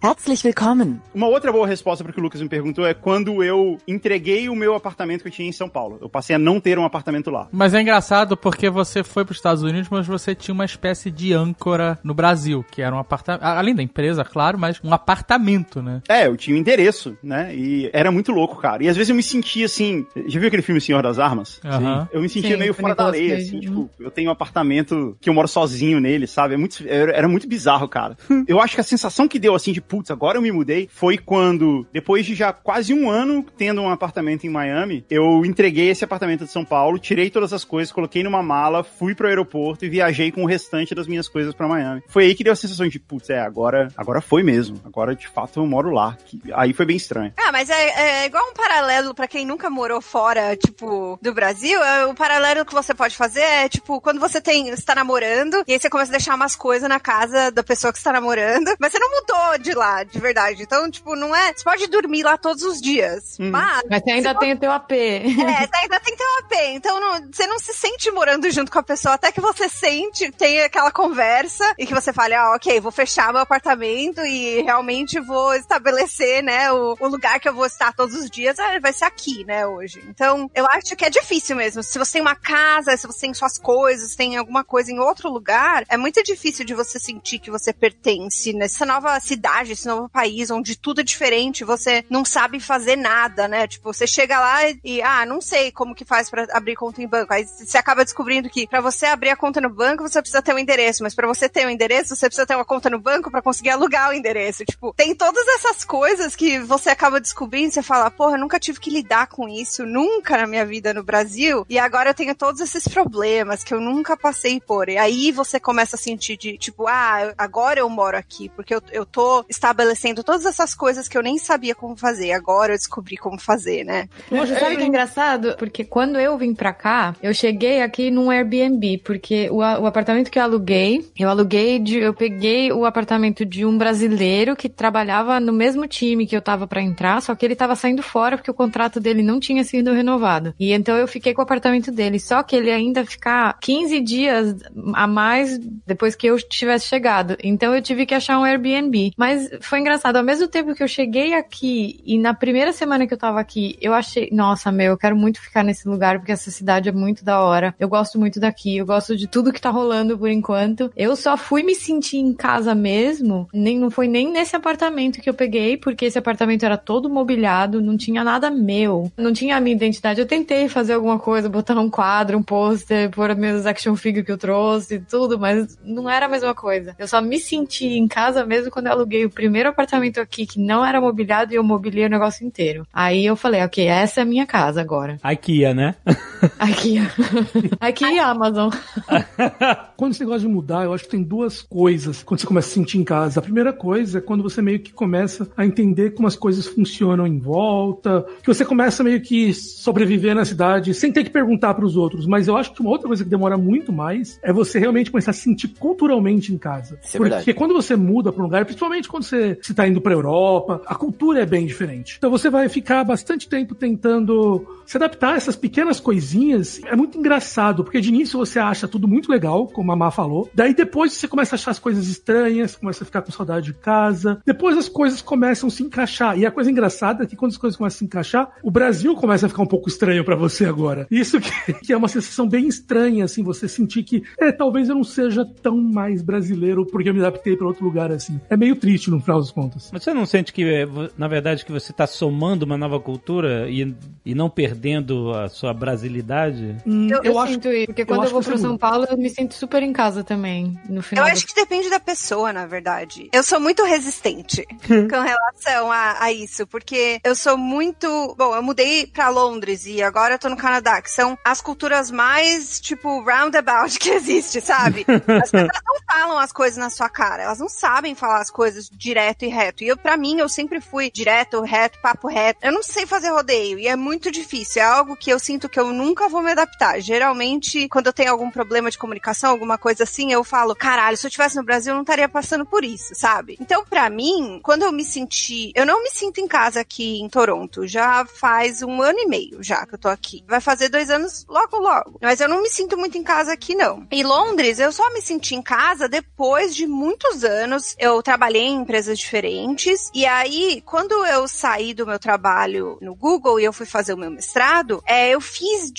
Herzlich willkommen. Uma outra boa resposta para o que o Lucas me perguntou é quando eu entreguei o meu apartamento que eu tinha em São Paulo. Eu passei a não ter um apartamento lá. Mas é engraçado porque você foi para os Estados Unidos, mas você tinha uma espécie de âncora no Brasil, que era um apartamento, além da empresa, claro, mas um apartamento, né? É, eu tinha um endereço, né? E era muito louco, cara. E às vezes eu me sentia assim. Já viu aquele filme Senhor das Armas? Aham. Eu me sentia Sim, meio fora da lei, assim, tipo, eu tenho um apartamento que eu moro sozinho nele, sabe? Muito, era, era muito bizarro, cara. eu acho que a sensação que deu, assim, de putz, agora eu me mudei, foi quando, depois de já quase um ano tendo um apartamento em Miami, eu entreguei esse apartamento de São Paulo, tirei todas as coisas, coloquei numa mala, fui pro aeroporto e viajei com o restante das minhas coisas pra Miami. Foi aí que deu a sensação de, putz, é, agora, agora foi mesmo. Agora, de fato, eu moro lá. Que- Aí foi bem estranho. Ah, mas é, é igual um paralelo pra quem nunca morou fora, tipo, do Brasil. É, o paralelo que você pode fazer é, tipo, quando você tem, você tá namorando, e aí você começa a deixar umas coisas na casa da pessoa que você tá namorando, mas você não mudou de lá, de verdade. Então, tipo, não é. Você pode dormir lá todos os dias. Mas. Mas você ainda tem o teu AP. É, você ainda tem um AP. Então não- você não se sente morando junto com a pessoa, até que você sente, tem aquela conversa e que você fale, ah, ok, vou fechar meu apartamento e realmente vou estabelecer, né, o, o lugar que eu vou estar todos os dias, ah, vai ser aqui, né, hoje. Então, eu acho que é difícil mesmo. Se você tem uma casa, se você tem suas coisas, tem alguma coisa em outro lugar, é muito difícil de você sentir que você pertence nessa nova cidade, esse novo país, onde tudo é diferente, você não sabe fazer nada, né? Tipo, você chega lá e, ah, não sei como que faz pra abrir conta em banco. Aí você acaba descobrindo que pra você abrir a conta no banco, você precisa ter um endereço, mas pra você ter um endereço, você precisa ter uma conta no banco pra conseguir alugar o endereço. Tipo, tem todas essas coisas que você acaba descobrindo, você fala, porra, eu nunca tive que lidar com isso, nunca na minha vida no Brasil, e agora eu tenho todos esses problemas que eu nunca passei por. E aí você começa a sentir de, tipo, ah, agora eu moro aqui, porque eu, eu tô estabelecendo todas essas coisas que eu nem sabia como fazer. Agora eu descobri como fazer, né? Poxa, sabe que é engraçado? Porque quando eu vim pra cá, eu cheguei aqui num Airbnb, porque o, o apartamento que eu aluguei, eu aluguei de, eu peguei o apartamento de um brasileiro que trabalhava no mesmo time que eu tava pra entrar, só que ele tava saindo fora porque o contrato dele não tinha sido renovado. E então eu fiquei com o apartamento dele, só que ele ainda ficar 15 dias a mais depois que eu tivesse chegado. Então eu tive que achar um Airbnb. Mas foi engraçado, ao mesmo tempo que eu cheguei aqui e na primeira semana que eu tava aqui, eu achei, nossa, meu, eu quero muito ficar nesse lugar porque essa cidade é muito da hora. Eu gosto muito daqui, eu gosto de tudo que tá rolando por enquanto. Eu só fui me sentir em casa mesmo, nem não foi nem nesse apartamento que eu peguei, porque esse apartamento era todo mobiliado, não tinha nada meu, não tinha a minha identidade. Eu tentei fazer alguma coisa, botar um quadro, um pôster, pôr minhas action figure que eu trouxe, tudo, mas não era a mesma coisa. Eu só me senti em casa mesmo quando eu aluguei o primeiro apartamento aqui que não era mobiliado e eu mobiliei o negócio inteiro. Aí eu falei, ok, essa é a minha casa agora. IKEA, né? Aqui, aqui e Amazon. Quando você gosta de mudar, eu acho que tem duas coisas quando você começa a se sentir em casa. A primeira coisa é quando você meio que começa a entender como as coisas funcionam em volta, que você começa meio que sobreviver na cidade sem ter que perguntar para os outros. Mas eu acho que uma outra coisa que demora muito mais é você realmente começar a sentir culturalmente em casa. Isso é Porque verdade. quando você muda para um lugar, principalmente quando você está indo para Europa, a cultura é bem diferente. Então você vai ficar bastante tempo tentando se adaptar a essas pequenas coisinhas. É muito engraçado, porque de início você acha tudo muito legal, como a Má falou. Daí depois você começa a achar as coisas estranhas, começa a ficar com saudade de casa. Depois as coisas começam a se encaixar. E a coisa engraçada é que quando as coisas começam a se encaixar, o Brasil começa a ficar um pouco estranho para você agora. Isso que, que é uma sensação bem estranha, assim, você sentir que, é, talvez eu não seja tão mais brasileiro porque eu me adaptei para outro lugar, assim. É meio triste no final das contas. Mas você não sente que, eh, na verdade, que você está somando uma nova cultura e, e não perdendo a sua brasilidade? Hum, Eu, eu acho sinto isso, porque quando acho eu vou pra você São. Paulo, eu me sinto super em casa também, no final. Eu do- acho que depende da pessoa, na verdade. Eu sou muito resistente com relação a, a isso, porque eu sou muito. Bom, eu mudei pra Londres e agora eu tô no Canadá, que são as culturas mais, tipo, roundabout que existe, sabe? As pessoas não falam as coisas na sua cara, elas não sabem falar as coisas direto e reto. E eu, pra mim, eu sempre fui direto, reto, papo reto. Eu não sei fazer rodeio e é muito difícil. É algo que eu sinto que eu nunca vou me adaptar. Geralmente, quando eu tenho algum problema de comunicação, alguma coisa assim, eu falo, caralho, se eu estivesse no Brasil, eu não estaria passando por isso, sabe? Então, pra mim, quando eu me senti. Eu não me sinto em casa aqui em Toronto. Já faz um ano e meio já que eu tô aqui. Vai fazer dois anos logo, logo. Mas eu não me sinto muito em casa aqui, não. Em Londres, eu só me senti em casa depois de muitos anos. Eu trabalhei em empresas diferentes. E aí, quando eu saí do meu trabalho no Google e eu fui fazer o meu mestrado, é, eu fiz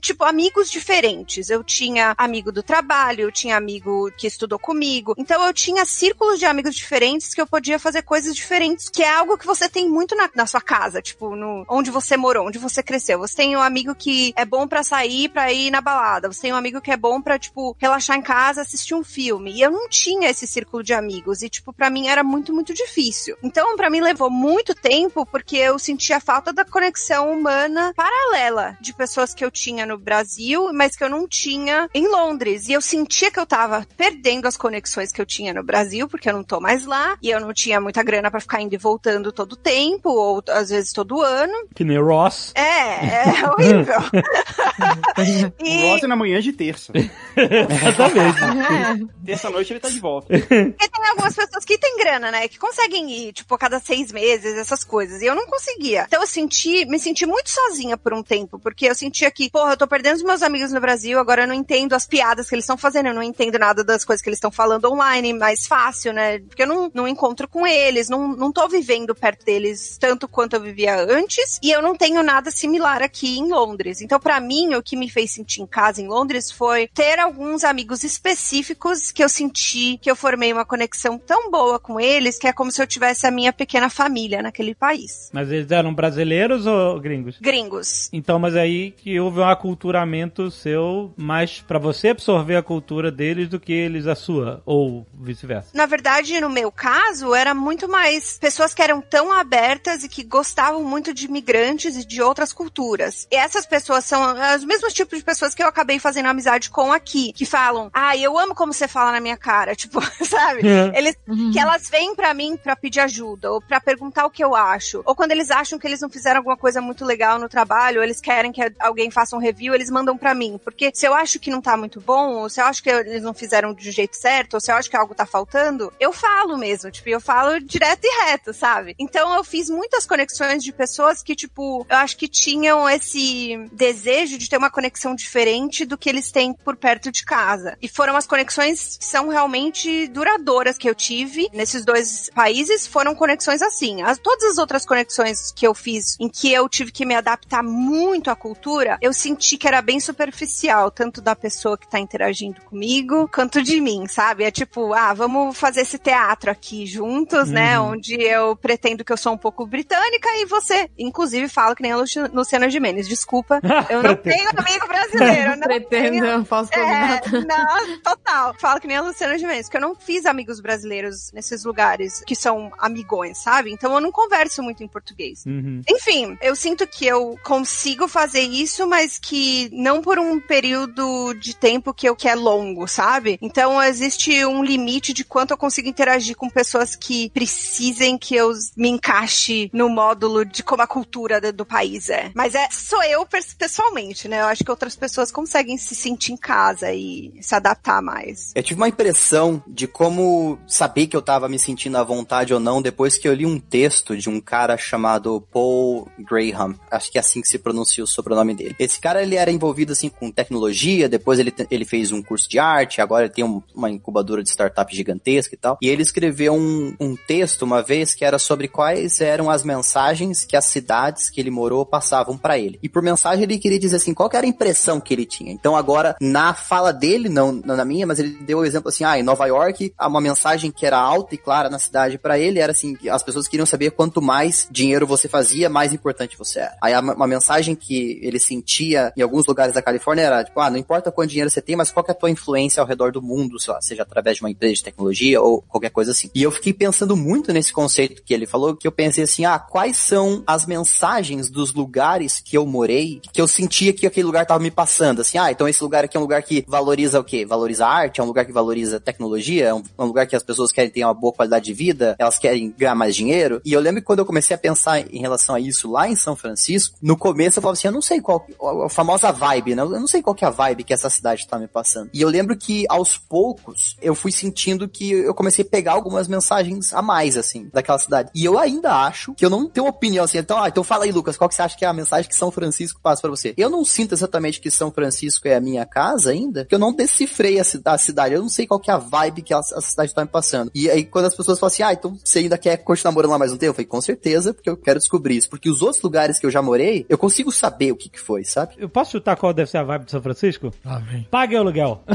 tipo amigos diferentes. Eu tinha amigo do trabalho, eu tinha amigo que estudou comigo. Então eu tinha círculos de amigos diferentes que eu podia fazer coisas diferentes, que é algo que você tem muito na, na sua casa, tipo, no onde você morou, onde você cresceu. Você tem um amigo que é bom pra sair, pra ir na balada. Você tem um amigo que é bom pra, tipo, relaxar em casa, assistir um filme. E eu não tinha esse círculo de amigos. E, tipo, pra mim era muito, muito difícil. Então, pra mim levou muito tempo porque eu sentia falta da conexão humana paralela de pessoas que eu tinha no Brasil, mas que eu não tinha em Londres. E eu sentia que eu tava perdendo as conexões que eu tinha no Brasil, porque eu não tô mais lá. E eu não tinha muita grana pra ficar indo e voltando todo tempo, ou às vezes todo ano. Que nem Ross. É, é horrível. E Ross é na manhã de terça. Exatamente. Terça-noite ele tá de volta. porque tem algumas pessoas que têm grana, né? Que conseguem ir, tipo, a cada seis meses, essas coisas. E eu não conseguia. Então eu senti, me senti muito sozinha por um tempo, porque eu sentia que, porra, eu tô perdendo os meus amigos no Brasil, agora eu não entendo as piadas que eles estão fazendo, eu não entendo nada das coisas que eles estão falando online, mais fácil, né? Porque eu não, não encontro com eles, não, não tô vivendo perto deles tanto quanto eu vivia antes, e eu não tenho nada similar aqui em Londres. Então, pra mim, o que me fez sentir em casa em Londres foi ter alguns amigos específicos que eu senti que eu formei uma conexão tão boa com eles que é como se eu tivesse a minha pequena família naquele país. Mas eles eram brasileiros ou gringos? Gringos. Então, mas aí que houve um aculturamento seu mais pra você absorver a cultura deles do que eles a sua, ou vice-versa. Na verdade, no meu caso, era muito mais pessoas que eram tão abertas e que gostavam muito de imigrantes e de outras culturas. E essas pessoas são os mesmos tipos de pessoas que eu acabei fazendo amizade com aqui, que falam: "Ah, eu amo como você fala na minha cara", tipo, sabe? Eles que elas vêm pra mim pra pedir ajuda ou pra perguntar o que eu acho, ou quando eles acham que eles não fizeram alguma coisa muito legal no trabalho, ou eles querem que alguém faça um review, eles mandam pra mim, porque se eu acho que não tá muito bom, ou se eu acho que eles não fizeram do jeito certo, ou se eu acho que algo tá faltando, eu falo mesmo, tipo, eu falo direto e reto, sabe? Então eu fiz muitas conexões de pessoas que, tipo, eu acho que tinham esse desejo de ter uma conexão diferente do que eles têm por perto de casa. E foram as conexões que são realmente duradouras que eu tive nesses dois países, foram conexões assim. As, todas as outras conexões que eu fiz em que eu tive que me adaptar muito à cultura, eu senti que era bem superficial, tanto da pessoa que tá interagindo comigo, quanto de mim, sabe? É tipo, ah, vamos fazer esse teatro aqui juntos, né? Onde eu pretendo que eu sou um pouco britânica e você, inclusive, fala que nem a Luci- Luciana Gimenez. Desculpa, eu não tenho amigo brasileiro, não tenho. Pretendo, falso É, cognata. não, total. Falo que nem a Luciana Gimenez, que eu não fiz amigos brasileiros nesses lugares que são amigões, sabe? Então eu não converso muito em português. Uhum. Enfim, eu sinto que eu consigo fazer isso, mas que não por um período de tempo que eu que é longo, sabe? Então existe um limite de quanto eu consigo interagir com pessoas que precisem que eu me encaixe no módulo de como a cultura do, do país é. Mas é sou eu pessoalmente, né? Eu acho que outras pessoas conseguem se sentir em casa e se adaptar mais. Eu tive uma impressão de como saber que eu tava me sentindo à vontade ou não depois que eu li um texto de um cara chamado Paul Graham. Acho que é assim que se pronuncia o sobrenome dele. Esse cara, ele era envolvido, assim, com tecnologia, depois ele, ele fez um curso de arte, agora ele tem um- uma incubadora de startup gigantesca e tal. E ele escreveu um, um texto uma vez que era sobre quais eram as mensagens que as cidades que ele morou passavam pra ele. E por mensagem ele queria dizer assim, qual era a impressão que ele tinha. Então agora, na fala dele, não não na minha, mas ele deu o exemplo assim, ah, em Nova York, uma mensagem que era alta e clara na cidade pra ele era assim, as pessoas queriam saber quanto mais dinheiro você fazia, mais importante você era. Aí a- uma mensagem que ele sentia em alguns lugares da Califórnia era, tipo, ah, não importa quanto dinheiro você tem, mas qual é a tua influência ao redor do mundo, sei lá, seja através de uma empresa de tecnologia ou qualquer coisa assim. E eu fiquei pensando muito nesse conceito que ele falou, que eu pensei assim, ah, quais são as mensagens dos lugares que eu morei, que eu sentia que aquele lugar tava me passando, assim, ah, então esse lugar aqui é um lugar que valoriza o quê? Valoriza a arte, é um lugar que valoriza tecnologia, é um, é um lugar que as pessoas querem ter uma boa qualidade de vida, elas querem ganhar mais dinheiro. E eu lembro que quando eu comecei a pensar em relação a isso lá em São Francisco, no começo eu falava assim, eu não sei qual, a famosa vibe, né? Eu não sei qual que é a vibe que essa cidade tá me passando. E eu lembro que aos poucos eu fui sentindo que eu comecei a pegar algumas mensagens a mais, assim, daquela cidade. E eu ainda acho que eu não tenho opinião assim. Então, ah, então fala aí, Lucas, qual que você acha que é a mensagem que São Francisco passa pra você? Eu não sinto exatamente que São Francisco é a minha casa ainda, que eu não decifrei a, a cidade. Eu não sei qual que é a vibe que a, a cidade tá me passando. E aí, quando as pessoas falam assim, ah, então você ainda quer continuar morando lá mais um tempo? Eu falei, com certeza, porque eu quero descobrir isso. Porque os outros lugares que eu já morei, eu consigo saber o que que foi, sabe? Eu posso chutar qual deve ser a vibe de São Francisco? Vem. Pague o aluguel.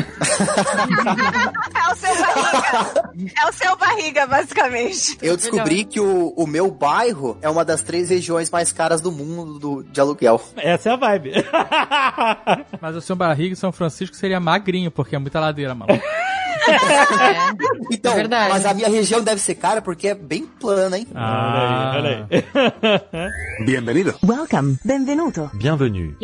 É o seu barriga. é o seu barriga, basicamente. Eu descobri que o, o meu bairro é uma das três regiões mais caras do mundo do- de aluguel. Essa é a vibe. Mas o seu barriga em São Francisco seria magrinho, porque é muita ladeira, mano. Então, É verdade. mas a minha região deve ser cara porque é bem plana, hein? Ah, Olha aí, olha aí. Bienvenido. Welcome. Benvenuto. Bienvenue.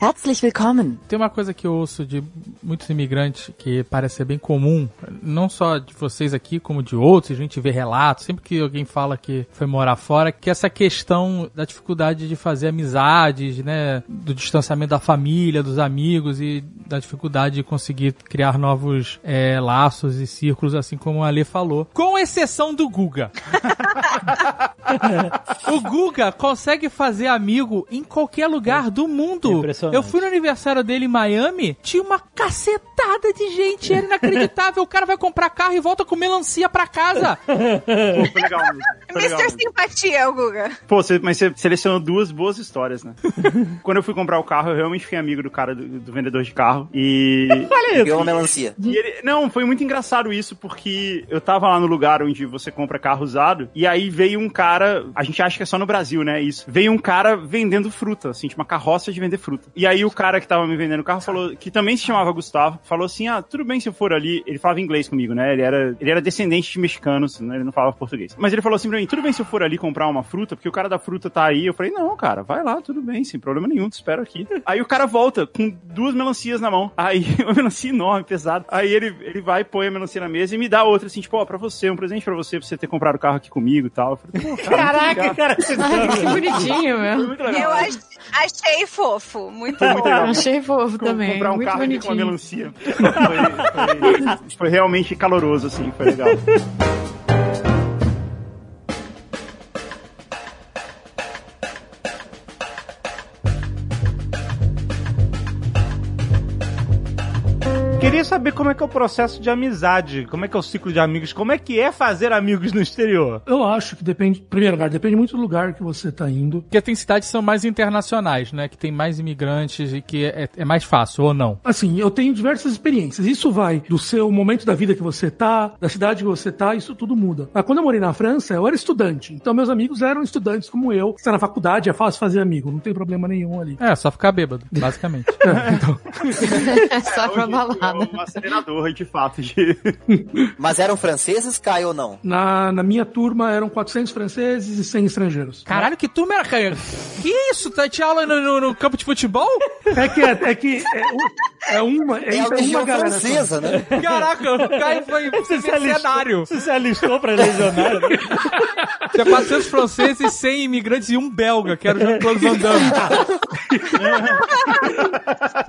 Herzlich willkommen. Tem uma coisa que eu ouço de muitos imigrantes que parece ser bem comum, não só de vocês aqui, como de outros, a gente vê relatos, sempre que alguém fala que foi morar fora, que essa questão da dificuldade de fazer amizades, né, do distanciamento da família, dos amigos e da dificuldade de conseguir criar novos é, laços e círculos, assim como a Lê falou. Com exceção do Guga. o Guga consegue fazer amigo em qualquer lugar do mundo. Eu fui no aniversário dele em Miami, tinha uma cacetada de gente, era inacreditável. o cara vai comprar carro e volta com melancia pra casa. Foi legal mesmo. Foi legal Mr. Simpatia, o Guga. Pô, você- mas você selecionou duas boas histórias, né? Quando eu fui comprar o carro, eu realmente fiquei amigo do cara, do, do vendedor de carro. E. Ganhou uma melancia. E ele, não, foi muito engraçado isso, porque eu tava lá no lugar onde você compra carro usado, e aí veio um cara, a gente acha que é só no Brasil, né, isso. Veio um cara vendendo fruta, assim, tipo uma carroça de vender fruta. E aí o cara que tava me vendendo o carro falou, que também se chamava Gustavo, falou assim, ah, tudo bem se eu for ali, ele falava inglês comigo, né, ele era, ele era descendente de mexicanos, né, ele não falava português. Mas ele falou assim pra mim, tudo bem se eu for ali comprar uma fruta, porque o cara da fruta tá aí. Eu falei, não, cara, vai lá, tudo bem, sem problema nenhum, te espero aqui. Aí o cara volta com duas melancias na mão. Aí, uma melancia enorme, pesada. Aí ele, ele vai, põe a melancia na mesa e me dá outra, assim, tipo, ó, pra você, um presente pra você, pra você ter comprado o carro aqui comigo e tal. Eu falei, pô, cara, Caraca, cara, Ai, que bonitinho, meu. Eu ach- achei fofo. Muito Foi muito legal. Achei fofo Com- também. comprar um muito carro aqui com uma bonitinho. melancia. Foi, foi- foi realmente caloroso, assim, foi legal. Queria saber como é que é o processo de amizade, como é que é o ciclo de amigos, como é que é fazer amigos no exterior. Eu acho que depende, em primeiro lugar, depende muito do lugar que você tá indo. Porque tem cidades que são mais internacionais, né? Que tem mais imigrantes e que é, é mais fácil, ou não? Assim, eu tenho diversas experiências. Isso vai do seu momento da vida que você tá, da cidade que você tá, isso tudo muda. Mas quando eu morei na França, eu era estudante. Então meus amigos eram estudantes como eu. Você tá na faculdade, é fácil fazer amigo, não tem problema nenhum ali. É, só ficar bêbado, basicamente. Só pra balada. É um acelerador, de fato, de... Mas eram franceses, Caio, ou não? Na, na minha turma eram 400 franceses e 100 estrangeiros. Caralho, que turma era, cara? Que isso? Tá de aula no, no- no campo de futebol? É que é, é que é, é uma, é, É a uma região galera. só. francesa, né? Caraca, o Caio foi mercenário. Você se alistou pra legionário? Tinha 400 franceses, 100 imigrantes e um belga, que era o Jean-Claude Van Damme.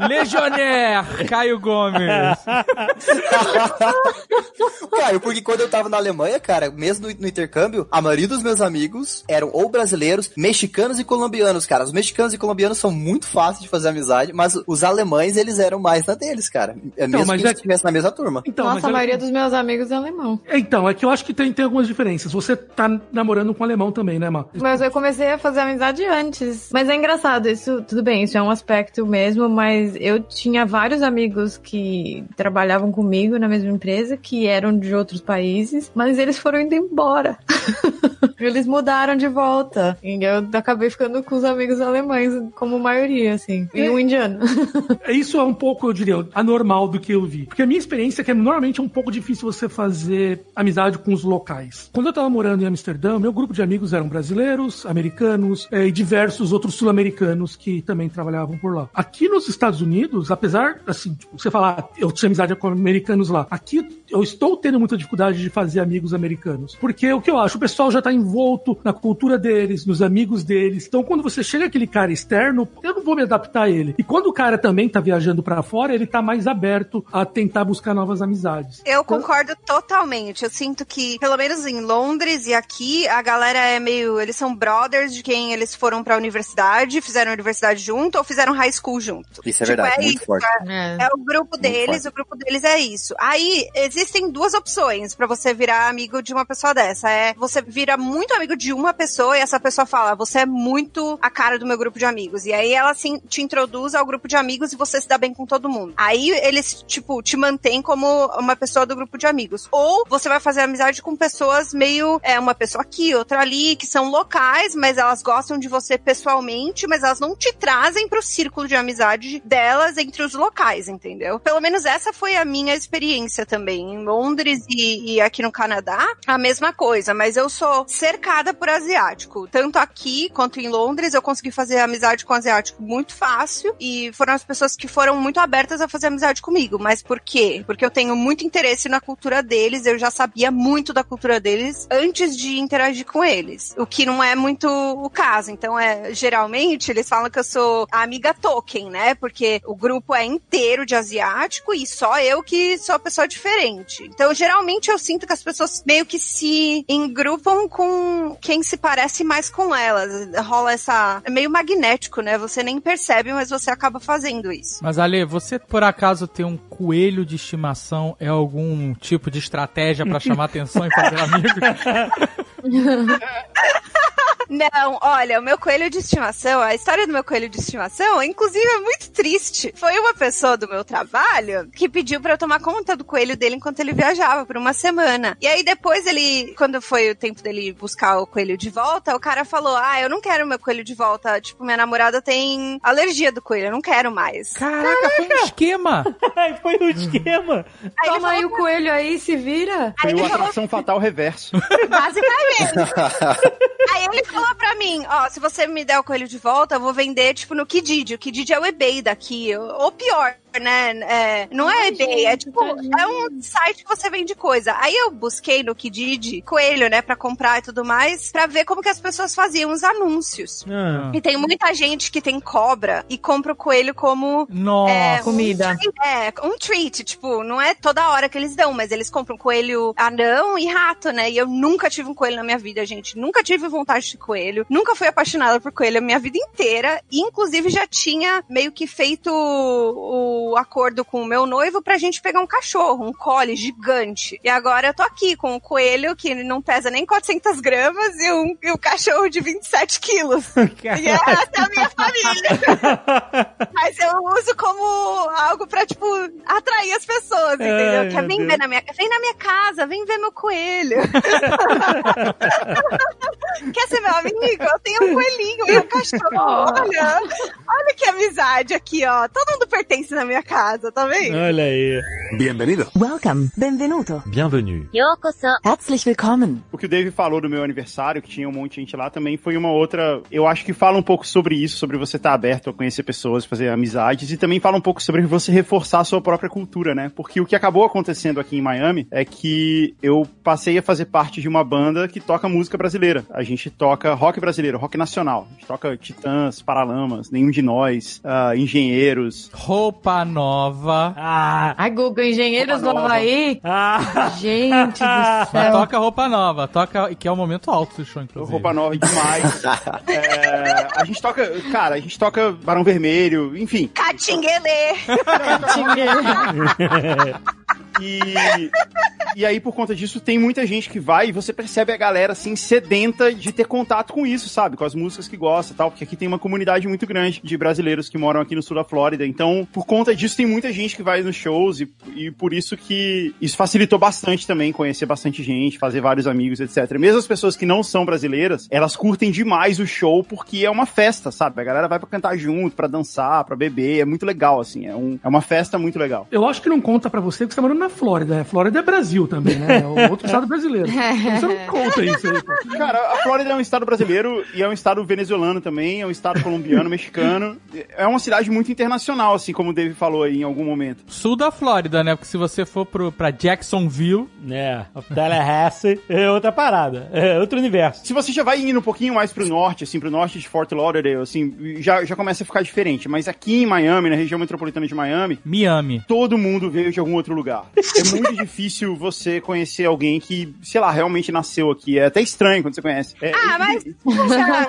Legionnaire, Caio Gomes. Cara, porque quando eu tava na Alemanha, cara, mesmo no, no intercâmbio, a maioria dos meus amigos eram ou brasileiros, mexicanos e colombianos, cara. Os mexicanos e colombianos são muito fáceis de fazer amizade, mas os alemães, eles eram mais na deles, cara. É mesmo mas que é- eles estivessem na mesma turma. Então, Nossa, mas a é- maioria dos meus amigos é alemão. Então, é que eu acho que tem, tem algumas diferenças. Você tá namorando com um alemão também, né, Má? Mas eu comecei a fazer amizade antes. Mas é engraçado, isso, tudo bem, isso é um aspecto mesmo, mas eu tinha vários amigos que trabalhavam comigo na mesma empresa, que eram de outros países, mas eles foram indo embora. eles mudaram de volta. E eu acabei ficando com os amigos alemães, como maioria, assim. E um indiano. Isso é um pouco, eu diria, anormal do que eu vi. Porque a minha experiência é que normalmente é um pouco difícil você fazer amizade com os locais. Quando eu tava morando em Amsterdã, meu grupo de amigos eram brasileiros, americanos e diversos outros sul-americanos que também trabalhavam por lá. Aqui nos Estados Unidos, apesar, assim, tipo, você falar, eu tinha amizade com americanos lá, aqui eu estou tendo muita dificuldade de fazer amigos americanos. Porque o que eu acho, o pessoal já tá envolto na cultura deles, nos amigos deles. Então, quando você chega aquele cara externo, eu não vou me adaptar a ele. E quando o cara também tá viajando pra fora, ele tá mais aberto a tentar buscar novas amizades. Eu concordo totalmente. Eu sinto que, pelo menos em Londres e aqui, a galera é meio. Eles são brothers de quem eles foram pra universidade, fizeram universidade junto ou fizeram high school junto. Isso é Tipo, verdade, é muito isso, forte. É. É o grupo deles, o grupo deles é isso. Aí existem duas opções pra você virar amigo de uma pessoa dessa. É você vira muito amigo de uma pessoa e essa pessoa fala: "Você é muito a cara do meu grupo de amigos". E aí ela assim, te introduz ao grupo de amigos e você se dá bem com todo mundo. Aí eles tipo te mantêm como uma pessoa do grupo de amigos. Ou você vai fazer amizade com pessoas meio é uma pessoa aqui, outra ali, que são locais, mas elas gostam de você pessoalmente, mas elas não te trazem pro círculo de amizade delas entre os locais, entendeu? Pelo menos essa foi a minha experiência também. Em Londres e, e aqui no Canadá, a mesma coisa, mas eu sou cercada por asiático. Tanto aqui quanto em Londres, eu consegui fazer amizade com asiático muito fácil e foram as pessoas que foram muito abertas a fazer amizade comigo. Mas por quê? Porque eu tenho muito interesse na cultura deles, eu já sabia muito da cultura deles antes de interagir com eles. O que não é muito o caso. Então, é geralmente eles falam que eu sou a amiga token, né? Porque o grupo é inteiro de asiático e só eu que sou a pessoa diferente. Então, geralmente eu sinto que as pessoas meio que se engrupam com quem se parece mais com elas. Rola essa. É meio magnético, né? Você nem percebe, mas você acaba fazendo isso. Mas Ale, você por acaso ter um coelho de estimação é algum tipo de estratégia pra chamar atenção e fazer amigos? Não, olha, o meu coelho de estimação, a história do meu coelho de estimação, inclusive, é muito triste. Foi uma pessoa do meu trabalho que pediu pra eu tomar conta do coelho dele enquanto ele viajava por uma semana. E aí depois ele, quando foi o tempo dele buscar o coelho de volta, o cara falou: "Ah, eu não quero meu coelho de volta. Tipo, minha namorada tem alergia do coelho, eu não quero mais". Caraca, foi um esquema! Foi o esquema. Aí ele Toma aí o coelho aí, se vira. Foi Aí o ele falou atração fatal reverso. Basicamente. Aí ele falou pra mim, ó, se você me der o coelho de volta, eu vou vender, tipo, no Kijiji. O Kijiji é o eBay daqui. Ou pior, né? É, não é eBay, é tipo, é um site que você vende coisa. Aí eu busquei no Kijiji coelho, né, pra comprar e tudo mais, pra ver como que as pessoas faziam os anúncios. Ah. E tem muita gente que tem cobra e compra o coelho como Nossa! é, comida. Um, é, um treat, tipo, não é toda hora que eles dão, mas eles compram coelho anão e rato, né? E eu nunca tive um coelho na minha vida, gente. Nunca tive vontade de coelho. Nunca fui apaixonada por coelho a minha vida inteira. E, inclusive, já tinha meio que feito o, o acordo com o meu noivo pra gente pegar um cachorro, um collie gigante. E agora eu tô aqui com um coelho que não pesa nem 400 gramas e um, e um cachorro de 27 quilos. E essa é a minha família. Mas eu uso como algo pra, tipo, atrair as pessoas, entendeu? Ai, Quer vem ver na minha vem na minha casa, vem ver meu coelho. Quer ser meu amigo? Eu tenho um coelhinho um cachorro. Olha que amizade aqui, ó. Todo mundo pertence na minha casa, tá vendo? Olha aí. Bienvenido. Welcome. Benvenuto. Bienvenue. Herzlich willkommen. O que o Dave falou do meu aniversário, que tinha um monte de gente lá, também foi uma outra. Eu acho que fala um pouco sobre isso, sobre você estar aberto a conhecer pessoas, fazer amizades, e também fala um pouco sobre você reforçar a sua própria cultura, né? Porque o que acabou acontecendo aqui em Miami é que eu passei a fazer parte de uma banda que toca música brasileira. A A gente toca rock brasileiro, rock nacional. A gente toca Titãs, Paralamas, Nenhum de Nós, ah, Engenheiros. Roupa nova. Ah, Ai, Google, engenheiros do. Havaí. ah, Gente do Mas céu. toca roupa nova, toca, que é o momento alto do show, inclusive. Roupa nova demais. É, a gente toca, cara, a gente toca Barão Vermelho, enfim. Catinguelê! E, e aí, por conta disso, tem muita gente que vai e você percebe a galera, assim, sedenta de ter contato com isso, sabe? Com as músicas que gosta e tal, porque aqui tem uma comunidade muito grande de brasileiros que moram aqui no sul da Flórida. Então, por conta disso, tem muita gente que vai nos shows e, e por isso que isso facilitou bastante também, conhecer bastante gente, fazer vários amigos, etc. Mesmo as pessoas que não são brasileiras, elas curtem demais o show porque é uma festa, sabe? A galera vai pra cantar junto, pra dançar, pra beber, é muito legal, assim, é, um, é uma festa muito legal. Eu acho que não conta pra você que você tá morando na Flórida. né? Flórida é Brasil também, né? É o outro estado brasileiro. Você não conta isso aí, pô. Cara, a Flórida é um estado brasileiro e é um estado venezuelano também, é um estado colombiano, mexicano. É uma cidade muito internacional, assim, como o Dave falou aí em algum momento. Sul da Flórida, né? Porque se você for pro, pra Jacksonville, né? Tallahassee é outra parada, é outro universo. Se você já vai indo um pouquinho mais pro norte, assim, pro norte de Fort Lauderdale, assim, já, já começa a ficar diferente. Mas aqui em Miami, na região metropolitana de Miami, Miami. todo mundo veio de algum outro lugar. É muito difícil você conhecer alguém que, sei lá, realmente nasceu aqui. É até estranho quando você conhece. É, Ah, mas- é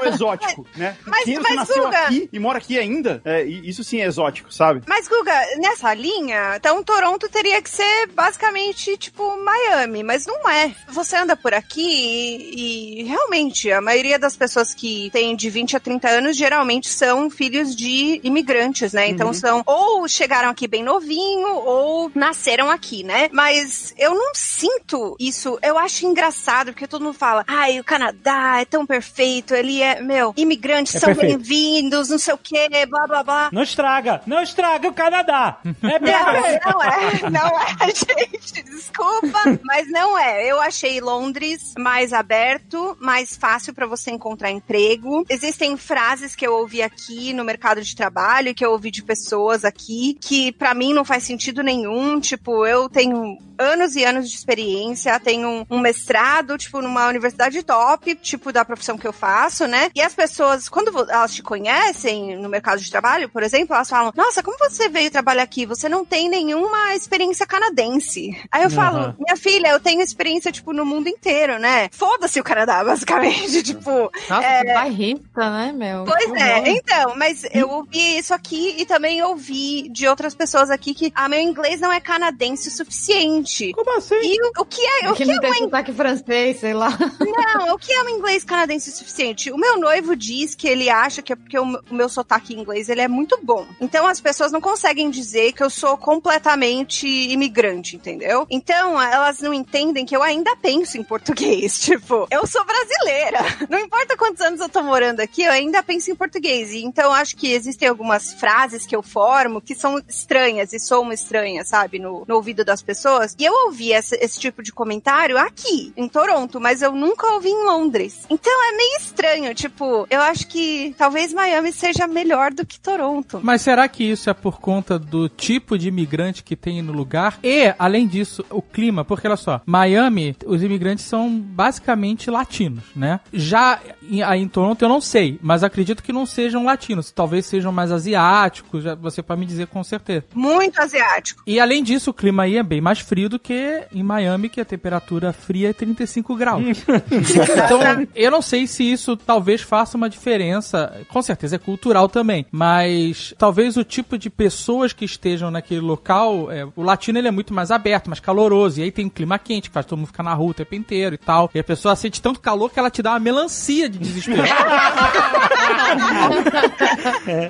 um exótico, né? Mas- Quem mas, nasceu Guga- aqui e mora aqui ainda, é, isso sim é exótico, sabe? Mas, Guga, nessa linha, então Toronto teria que ser basicamente tipo Miami, mas não é. Você anda por aqui e, e realmente a maioria das pessoas que tem de 20 a 30 anos geralmente são filhos de imigrantes, né? Então são ou chegaram aqui bem novinho ou nasceram aqui, né? Mas eu não sinto isso. Eu acho engraçado porque todo mundo fala: "Ai, o Canadá é tão perfeito, ele é, meu, imigrantes É são bem-vindos, não sei o quê, blá blá blá". Não estraga, não estraga o Canadá. É perfeito. Não, não é, não é, gente, desculpa, mas não é. Eu achei Londres mais aberto, mais fácil pra você encontrar emprego. Existem frases que eu ouvi aqui no mercado de trabalho, que eu ouvi de pessoas aqui, que pra mim não faz sentido nenhum. Tipo, eu tenho anos e anos de experiência, tenho um, um mestrado, tipo, numa universidade top, tipo, da profissão que eu faço, né? E as pessoas, quando elas te conhecem no mercado de trabalho, por exemplo, elas falam: Nossa, como você veio trabalhar aqui? Você não tem nenhuma experiência canadense. Aí eu falo: Aham. Minha filha, eu tenho experiência, tipo, no mundo inteiro, né? Foda-se o Canadá, basicamente. tipo, Nossa, é, que bairrista, né, meu? Pois é, horror. então, mas eu ouvi isso aqui e também ouvi de outras pessoas aqui que ah, meu inglês não é canadense o suficiente. Como assim? E o, o que é, o que que é não tem sotaque francês, sei lá. não, o que é um inglês canadense o suficiente? O meu noivo diz que ele acha que é porque o, meu sotaque em inglês ele é muito bom. Então as pessoas não conseguem dizer que eu sou completamente imigrante, entendeu? Então elas não entendem que eu ainda penso em português. Tipo, eu sou brasileira. Não importa quantos anos eu tô morando aqui, eu ainda penso em português. Então acho que existem algumas frases que eu formo que são estranhas e soam estranhas, sabe, no, no ouvido das pessoas. E eu ouvi esse, esse tipo de comentário aqui, em Toronto, mas eu nunca ouvi em Londres. Então é meio estranho, tipo, eu acho que talvez Miami seja melhor do que Toronto. Mas será que isso é por conta do tipo de imigrante que tem no lugar? E, além disso, o clima, porque olha só, Miami, os imigrantes são basicamente latinos, né? Já em, aí em Toronto eu não sei, mas acredito que não sejam latinos, talvez sejam mais asiáticos, você pode me dizer com certeza. Muito asiático. E além disso, o clima aí é bem mais frio do que em Miami, que a temperatura fria é 35 graus. então, eu não sei se isso talvez faça uma diferença. Com certeza é cultural também. Mas talvez o tipo de pessoas que estejam naquele local. é, o latino ele é muito mais aberto, mais caloroso. E aí tem um clima quente, que faz todo mundo ficar na rua o tempo inteiro e tal. E a pessoa sente tanto calor que ela te dá uma melancia de desespero.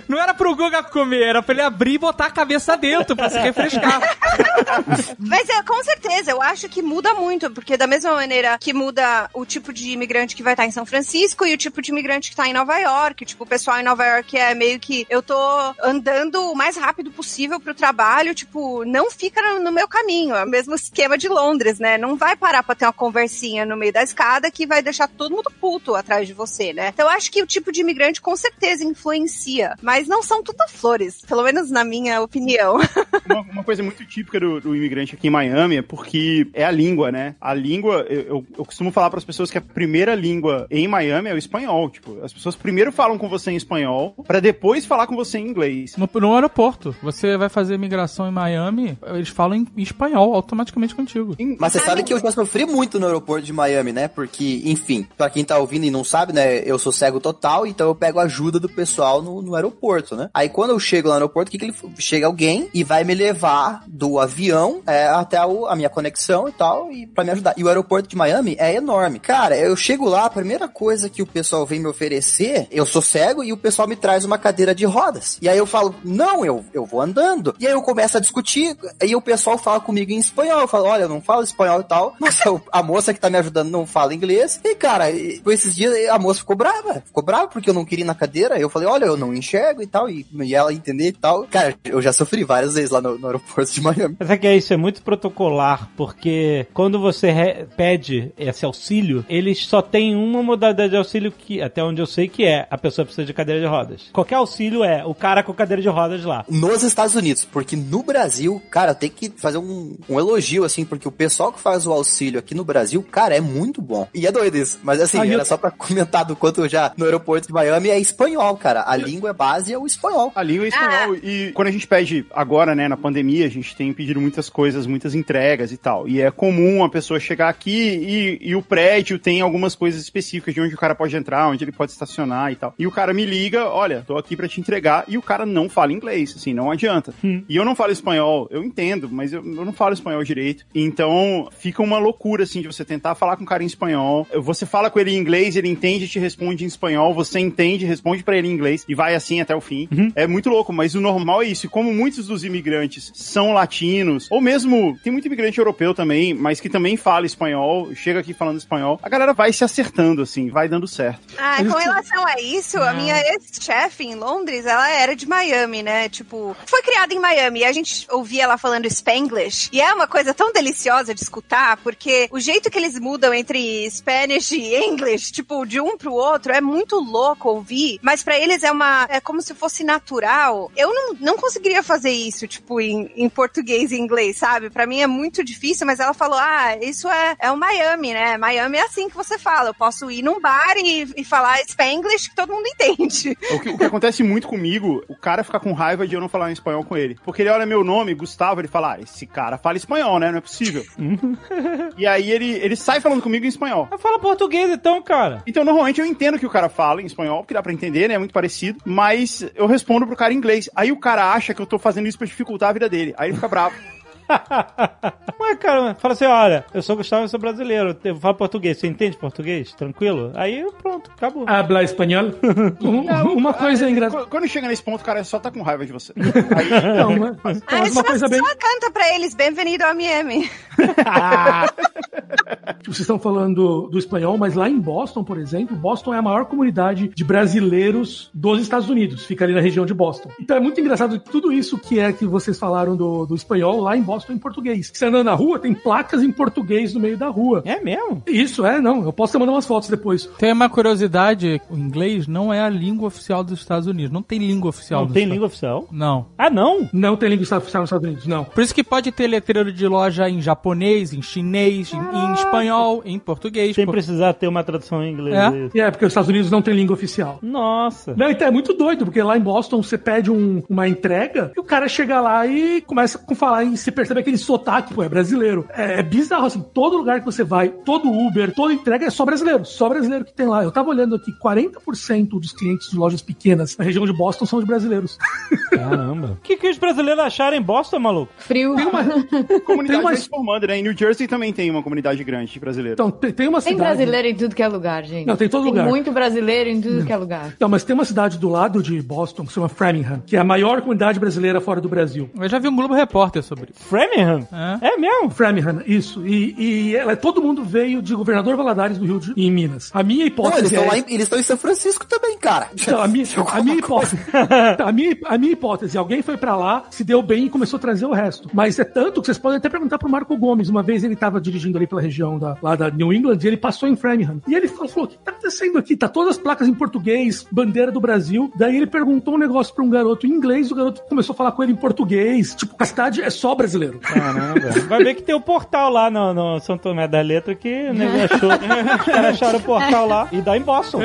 Não era pro Guga comer, era pra ele abrir e botar a cabeça dentro pra se refrescar. Mas é, com certeza, eu acho que muda muito, porque da mesma maneira que muda o tipo de imigrante que vai estar em São Francisco e o tipo de imigrante que tá em Nova York. Tipo, o pessoal em Nova York é meio que eu tô andando o mais rápido possível pro trabalho, tipo, não fica no, no meu caminho. É o mesmo esquema de Londres, né? Não vai parar pra ter uma conversinha no meio da escada que vai deixar todo mundo puto atrás de você, né? Então eu acho que o tipo de imigrante com certeza influencia, mas não são tudo flores, pelo menos na minha opinião. uma, uma coisa muito típica do, do imigrante aqui em Miami é porque é a língua, né? A língua, eu, eu, eu costumo falar para as pessoas que a primeira língua em Miami é o espanhol. Tipo, as pessoas primeiro falam com você em espanhol para depois falar com você em inglês. No, no aeroporto, você vai fazer migração em Miami, eles falam em espanhol automaticamente contigo. Mas você sabe que eu já sofri muito no aeroporto de Miami, né? Porque, enfim, pra quem tá ouvindo e não sabe, né? Eu sou cego total, então eu pego ajuda do pessoal no, no aeroporto, né? Aí quando eu chego lá no aeroporto, o que que ele... Chega alguém e vai me levar do avião é, até o- a minha conexão e tal, e pra me ajudar. E o aeroporto de Miami é enorme. Cara, eu chego lá, a primeira coisa que o pessoal vem me oferecer, eu sou cego e o pessoal me traz uma cadeira de rodas. E aí eu falo, não, eu, eu vou andando. E aí eu começo a discutir, aí o pessoal fala comigo em espanhol. Eu falo, olha, eu não falo espanhol e tal. Eu- a moça que tá me ajudando não fala inglês. E, cara, por esses dias a moça ficou brava. Ficou brava porque eu não queria ir na cadeira. Eu falei, olha, eu não enxergo e tal. E, e ela entender e tal. Cara, eu já sofri várias vezes lá no, no aeroporto de Miami. Mas é que é isso, é muito protocolar, porque quando você pede esse auxílio, eles só têm uma modalidade de auxílio que, até onde eu sei, que é a pessoa precisa de cadeira de rodas. Qualquer auxílio é o cara com cadeira de rodas lá. Nos Estados Unidos, porque no Brasil, cara, tem que fazer um, um elogio, assim, porque o pessoal que faz o auxílio aqui no Brasil, cara, é muito bom. E é doido isso. Mas assim, Aí eu- era só pra comentar do quanto já no aeroporto de Miami é espanhol, cara. A língua base é o espanhol. A língua é espanhol. E quando a gente pede agora, né, na pandemia, a gente tem pedido muitas coisas, muitas entregas e tal. E é comum a pessoa chegar aqui e, e o prédio tem algumas coisas específicas de onde o cara pode entrar, onde ele pode estacionar e tal. E o cara me liga, olha, tô aqui pra te entregar. E o cara não fala inglês, assim, não adianta. E eu não falo espanhol, eu entendo, mas eu, eu não falo espanhol direito. Então fica uma loucura, assim, de você tentar falar com o cara em espanhol. Você fala com ele em inglês, ele entende e te responde em espanhol. Você entende, responde pra ele em inglês e vai assim até o fim. É muito louco, mas o normal é isso. E como muitos dos imigrantes são latinos, ou mesmo tem muito imigrante europeu também, mas que também fala espanhol, chega aqui falando espanhol, a galera vai se acertando, assim, vai dando certo. Ah, com relação a isso, a minha ex-chefe em Londres, ela era de Miami, né? Tipo, foi criada em Miami e a gente ouvia ela falando Spanglish. E é uma coisa tão deliciosa de escutar, porque o jeito que eles mudam entre Spanish e English, tipo, de um pro outro, é muito louco ouvir, mas pra eles é uma. É como se fosse natural. Eu não, não conseguiria fazer isso, tipo, em, em português e inglês, sabe? Pra mim é muito difícil, mas ela falou: ah, isso é, é o Miami, né? Miami é assim que você fala. Eu posso ir num bar e, e falar Spanglish que todo mundo entende. O que, o que acontece muito comigo, o cara fica com raiva de eu não falar em espanhol com ele. Porque ele olha meu nome, Gustavo, ele fala, ah, esse cara fala espanhol, né? Não é possível. e aí ele, ele sai falando comigo em espanhol. Mas fala português então, cara. Então, normalmente eu entendo que o cara fala em espanhol, porque dá pra entender, né? É muito parecido. Mas eu respondo pro cara em inglês. Aí o cara acha que eu tô fazendo isso pra dificultar a vida dele. Aí ele fica bravo. Mas, cara, fala assim: olha, eu sou Gustavo, eu sou brasileiro, eu falo português, você entende português? Tranquilo? Aí pronto, acabou. Habla espanhol. Um- uma coisa engraçada. Qu- Quando chega nesse ponto, o cara só tá com raiva de você. Não, mas, mas Aí uma só, coisa bem. só canta pra eles, bem-vindo ao Miami. Vocês estão falando do, espanhol, mas lá em Boston, por exemplo, Boston é a maior comunidade de brasileiros dos Estados Unidos. Fica ali na região de Boston. Então é muito engraçado que tudo isso que é que vocês falaram do, do espanhol, lá em Boston é em português. Você andando na rua, tem placas em português no meio da rua. É mesmo? Isso, é, não. Eu posso te mandar umas fotos depois. Tem uma curiosidade, o inglês não é a língua oficial dos Estados Unidos. Não tem língua oficial Não tem Estados- língua oficial? Não. Ah, não? Não tem língua oficial nos Estados Unidos, não. Por isso que pode ter letreiro de loja em japonês, em chinês, em, em espanhol, em português. Sem por- precisar ter uma tradução em inglês. É? é, porque os Estados Unidos não tem língua oficial. Nossa. Não, então é muito doido, porque lá em Boston você pede um- uma entrega e o cara chega lá e começa a falar e você percebe aquele sotaque, pô, é brasileiro. É, é bizarro, assim, todo lugar que você vai, todo Uber, toda entrega é só brasileiro, só brasileiro que tem lá. Eu tava olhando aqui, 40% dos clientes de lojas pequenas na região de Boston são de brasileiros. Caramba. O que, que os brasileiros acharam em Boston, maluco? Frio. Comunidade Tem uma- vai se formando, né? Em New Jersey também tem uma comunidade grande de brasileiros. Então, tem, tem uma Tem cidade... brasileiro em tudo que é lugar, gente. Não, tem todo lugar. muito brasileiro em tudo que é lugar. Não, mas tem uma cidade do lado de Boston que se chama Framingham, que é a maior comunidade brasileira fora do Brasil. Eu já vi um Globo Repórter sobre isso. Framingham? É. É mesmo? Framingham, isso. E, e ela, todo mundo veio de Governador Valadares do Rio de em Minas. A minha Não, hipótese eles estão é... lá em, eles estão em São Francisco também, cara. Então, a minha, a minha hipótese. a, minha, a minha hipótese, alguém foi pra lá, se deu bem e começou a trazer o resto. Mas é tanto que vocês podem até perguntar pro Marco Gomes. Uma vez ele tava dirigindo ali pela região da, lá da New England e ele passou em Framingham. E ele falou, o que tá acontecendo aqui? Tá todas as placas em português, bandeira do Brasil. Daí ele perguntou um negócio pra um garoto em inglês, o garoto começou a falar com ele em português. Tipo, a cidade é só brasileiro. Caramba. Vai ver que tem o portal lá no, no São Tomé da Letra que o nego achou. Os caras acharam o portal lá e dá em Boston.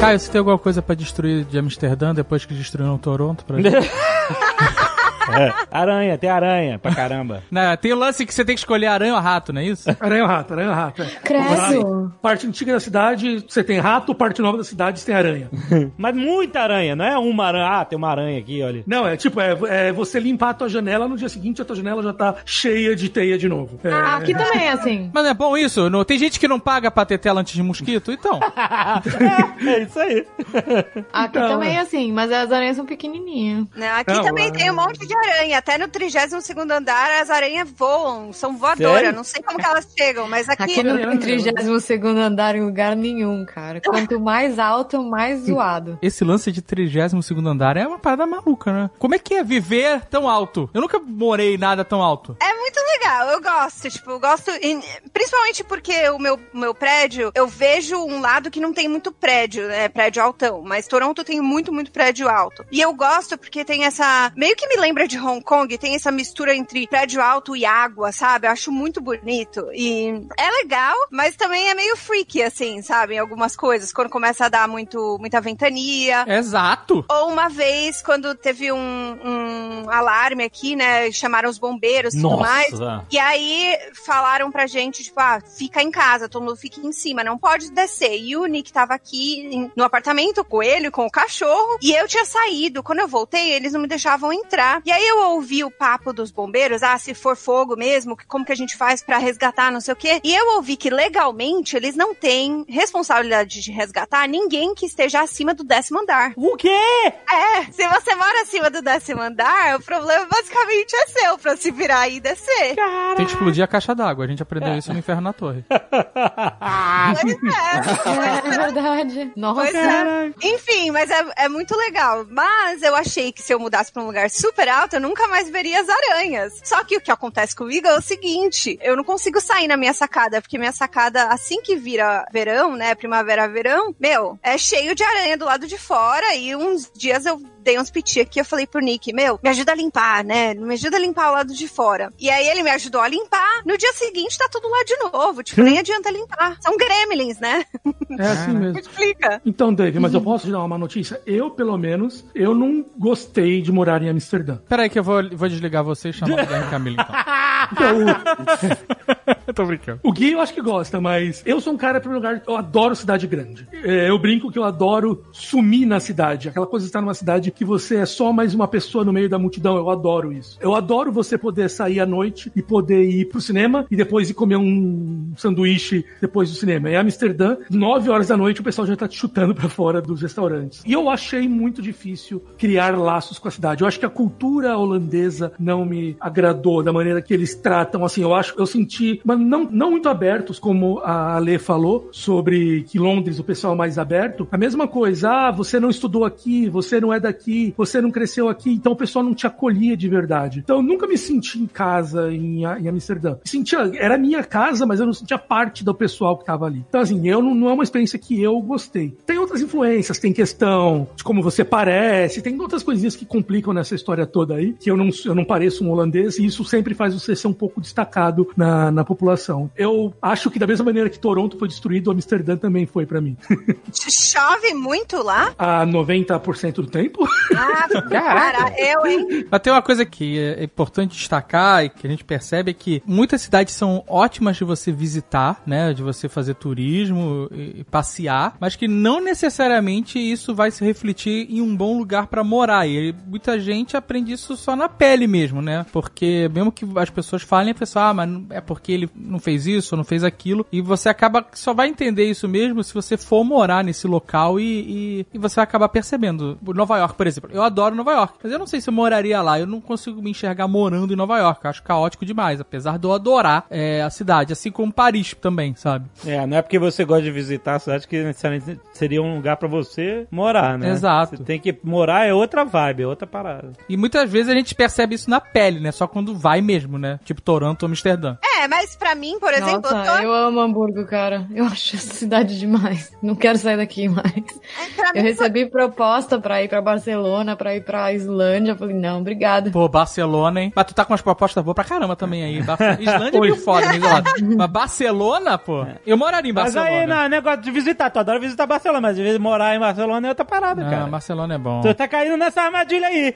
Caio, você tem alguma coisa pra destruir de Amsterdã depois que destruíram Toronto? Pra... É. Aranha, tem aranha pra caramba. Não, tem o lance que você tem que escolher aranha ou rato, não é isso? Aranha rato, aranha rato. É. Credo. Parte antiga da cidade, você tem rato, parte nova da cidade, você tem aranha. Mas muita aranha, não é uma aranha. Ah, tem uma aranha aqui, olha. Não, é tipo, é, é você limpar a tua janela, no dia seguinte a tua janela já tá cheia de teia de novo. É, Ah, aqui também é assim. Mas não é bom isso? Não, tem gente que não paga pra ter tela antes de mosquito, então. é, é isso aí. Aqui Então, também é. é assim, mas as aranhas são pequenininhas. Né, Aqui Não, também é- tem um monte de aranha. Até no 32 andar as aranhas voam, são voadoras. Sério? Não sei como que elas chegam, mas aqui. Aqui tem 32 andar em lugar nenhum, cara. Quanto mais alto, mais zoado. Esse lance de 32 andar é uma parada maluca, né? Como é que é viver tão alto? Eu nunca morei em nada tão alto. É muito legal, eu gosto, tipo, eu gosto, principalmente porque o meu, meu prédio, eu vejo um lado que não tem muito prédio, né, prédio altão, mas Toronto tem muito, muito prédio alto. E eu gosto porque tem essa, meio que me lembra de Hong Kong, tem essa mistura entre prédio alto e água, sabe? Eu acho muito bonito e é legal, mas também é meio freaky, assim, sabe? Em algumas coisas, quando começa a dar muito, muita ventania, Exato. ou uma vez, quando teve um, um alarme aqui, né? Chamaram os bombeiros e tudo mais. E aí falaram pra gente, tipo, ah, fica em casa, todo mundo fica em cima, não pode descer. E o Nick tava aqui no apartamento com ele, com o cachorro, e eu tinha saído. Quando eu voltei, eles não me deixavam entrar. E aí eu ouvi o papo dos bombeiros, ah, se for fogo mesmo, que- como que a gente faz pra resgatar, não sei o quê. E eu ouvi que legalmente eles não têm responsabilidade de resgatar ninguém que esteja acima do décimo andar. O quê? É, se você mora acima do décimo andar, o problema basicamente é seu pra se virar e descer. Tem que explodir a caixa d'água. A gente aprendeu isso no Inferno na Torre. Pois é. É verdade. Nossa. Pois é. Enfim, mas é, é muito legal. Mas eu achei que se eu mudasse pra um lugar super alto, eu nunca mais veria as aranhas. Só que o que acontece comigo é o seguinte: eu não consigo sair na minha sacada, porque minha sacada, assim que vira verão, né? Primavera, verão, meu, é cheio de aranha do lado de fora. E uns dias eu dei uns piti aqui, eu falei pro Nick, meu, me ajuda a limpar, né? Me ajuda a limpar o lado de fora. E aí ele me ajudou a limpar. No dia seguinte tá tudo lá de novo. Tipo, nem adianta limpar. São gremlins, né? É assim mesmo. Explica. Então, Dave, mas eu posso te dar uma notícia? Eu, pelo menos, eu não gostei de morar em Amsterdã. Pera aí que eu vou, vou desligar você e chamar o Guilherme Camilo, então. Eu tô brincando. o Gui eu acho que gosta, mas eu sou um cara, em primeiro lugar, eu adoro cidade grande. É, Eu brinco que eu adoro sumir na cidade. Aquela coisa de estar numa cidade que você é só mais uma pessoa no meio da multidão. Eu adoro isso. Eu adoro você poder sair à noite e poder ir pro cinema e depois ir comer um sanduíche depois do cinema. Em Amsterdã, 9 horas da noite, o pessoal já tá te chutando pra fora dos restaurantes. E eu achei muito difícil criar laços com a cidade. Eu acho que a cultura holandesa não me agradou da maneira que eles tratam. Assim, eu acho, eu senti, mas não, não muito abertos, como a Ale falou, sobre que Londres o pessoal mais aberto. A mesma coisa, ah, você não estudou aqui, você não é daqui, você não cresceu aqui, então o pessoal não te acolhia de verdade. Então eu nunca me senti em casa em, em Amsterdã. Sentia, era minha casa, mas eu não sentia parte do pessoal que tava ali. Então, assim, eu não, não é uma experiência que eu gostei. Tem outras influências, tem questão de como você parece, tem outras coisinhas que complicam nessa história toda aí, que eu não, eu não pareço um holandês, e isso sempre faz você ser um pouco destacado na, na população. Eu acho que da mesma maneira que Toronto foi destruído, Amsterdã também foi pra mim. Chove muito lá? A 90% do tempo. Ah, cara, eu, hein? Mas tem uma coisa que é importante destacar e que a gente percebe é que muitas cidades são ótimas de você visitar, né? De você fazer turismo e passear, mas que não necessariamente isso vai se refletir em um bom lugar pra morar. E muita gente aprende isso só na pele mesmo, né? Porque mesmo que as pessoas falem, a pessoa, ah, mas é porque ele não fez isso, não fez aquilo. E você acaba só vai entender isso mesmo se você for morar nesse local e, e, e você vai acabar percebendo. Nova York, por exemplo. Eu adoro Nova York, mas eu não sei se eu moraria lá. Eu não consigo me enxergar morando em Nova York. Eu acho caótico demais, apesar de eu adorar é, a cidade. Assim como Paris também, sabe? É, não é porque você gosta de visitar a cidade que necessariamente seria um lugar pra você morar, né? Exato. Você tem que morar, é outra vibe, é outra parada. E muitas vezes a gente percebe isso na pele, né? Só quando vai mesmo, né? Tipo Toronto ou Amsterdã. É, mas pra mim, por exemplo, Nossa, eu tô... eu amo Hamburgo, cara. Eu acho essa cidade demais. Não quero sair daqui mais. é, pra Eu mim, recebi proposta pra ir pra Barcelona, pra ir pra Islândia. Eu falei, não, obrigado. Pô, Barcelona, hein? Mas tu tá com umas propostas boas pra caramba também aí. Islândia é meio foda, meio isolado. Mas Barcelona, pô. Eu moraria em Mas Barcelona. aí, não, negócio de visitar, tu adora visitar Barcelona, mas às vezes morar em Barcelona é outra parada, Não, cara. Barcelona é bom. Tu tá caindo nessa armadilha aí.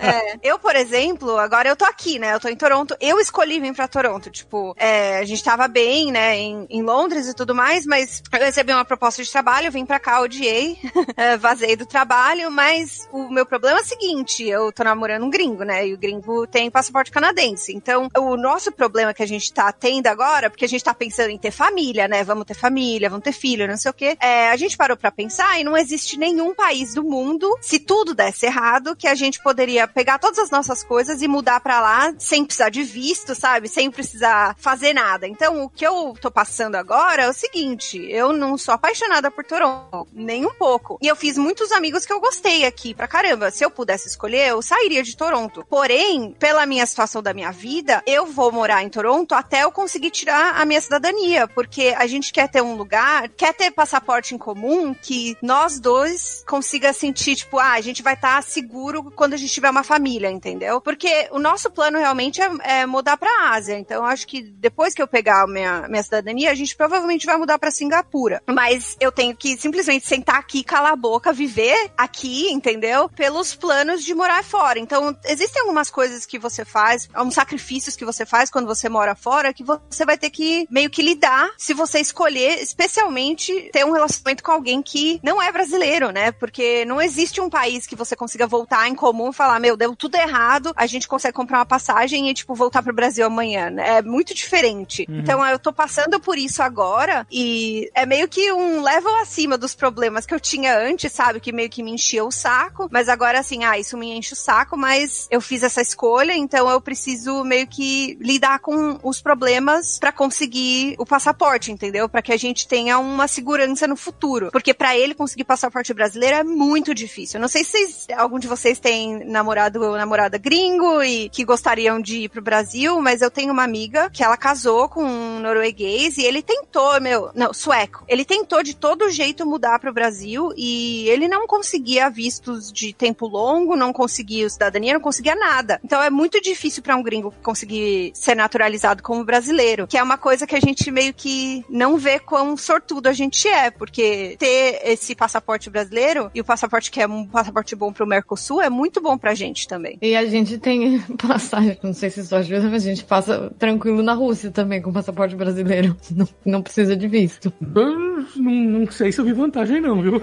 É, eu, por exemplo, agora eu tô aqui, né? Eu tô em Toronto. Eu escolhi vir pra Toronto. Tipo, é, a gente tava bem, né, em, em Londres e tudo mais, mas eu recebi uma proposta de trabalho, vim pra cá, odiei, é, vazei do trabalho, mas o meu problema é o seguinte: eu tô namorando um gringo, né? E o gringo tem passaporte canadense. Então, o nosso problema que a gente tá tendo agora, porque a gente tá pensando em ter família, né? Vamos ter família, vamos ter filho, não sei o quê. É, a gente parou pra pensar e não existe nenhum país do mundo, se tudo desse errado, que a gente poderia pegar todas as nossas coisas e mudar pra lá sem precisar de visto, sabe? Sem precisar fazer nada. Então, o que eu tô passando agora é o seguinte: eu não sou apaixonada por Toronto, nem um pouco. E eu fiz muitos amigos que eu gostei aqui pra caramba. Se eu pudesse escolher, eu sairia de Toronto. Porém, pela minha situação da minha vida, eu vou morar em Toronto até eu conseguir tirar a minha cidadania, porque a gente quer ter um lugar, quer ter passaporte em comum que nós dois consiga sentir, tipo, ah, a gente vai estar seguro quando a gente tiver uma família, entendeu? Porque o nosso plano realmente é, é mudar pra Ásia. Então, acho que depois que eu pegar a minha, minha cidadania, a gente provavelmente vai mudar pra Singapura. Mas eu tenho que simplesmente sentar aqui, calar a boca, viver aqui, entendeu? Pelos planos de morar fora. Então, existem algumas coisas que você faz, alguns sacrifícios que você faz quando você mora fora, que você vai ter que meio que lidar se você escolher, especialmente, ter um relacionamento com alguém que não é brasileiro, né? Porque não existe um país que você consiga voltar em comum e falar, meu, deu tudo errado, a gente consegue comprar uma passagem e, tipo, voltar pro Brasil amanhã? É muito diferente. Então, eu tô passando por isso agora e é meio que um level acima dos problemas que eu tinha antes, sabe? Que meio que me enchia o saco, mas agora, assim, ah, isso me enche o saco, mas eu fiz essa escolha, então eu preciso meio que lidar com os problemas pra conseguir o passaporte, entendeu? Pra que a gente tenha uma segurança no futuro. Porque pra ele conseguir passaporte brasileiro é muito difícil. Eu não sei se vocês- algum de vocês tem namorado ou namorada gringo e que gostariam de ir pro Brasil, mas eu tenho uma amiga que ela casou com um norueguês e ele tentou, meu, não, sueco. Ele tentou de todo jeito mudar pro Brasil e ele não conseguia vistos de tempo longo, não conseguia cidadania, não conseguia nada. Então é muito difícil pra um gringo conseguir ser naturalizado como brasileiro, que é uma coisa que a gente meio que não vê quão sortudo a gente é, porque ter esse passaporte brasileiro e o passaporte que é um passaporte bom pro Mercosul é muito bom pra gente também. E a gente tem passagem, não sei se isso ajuda, mas a gente passa tranquilo na Rússia também com passaporte brasileiro. Não, não precisa de visto. Eu não, não sei se eu vi vantagem, não, viu?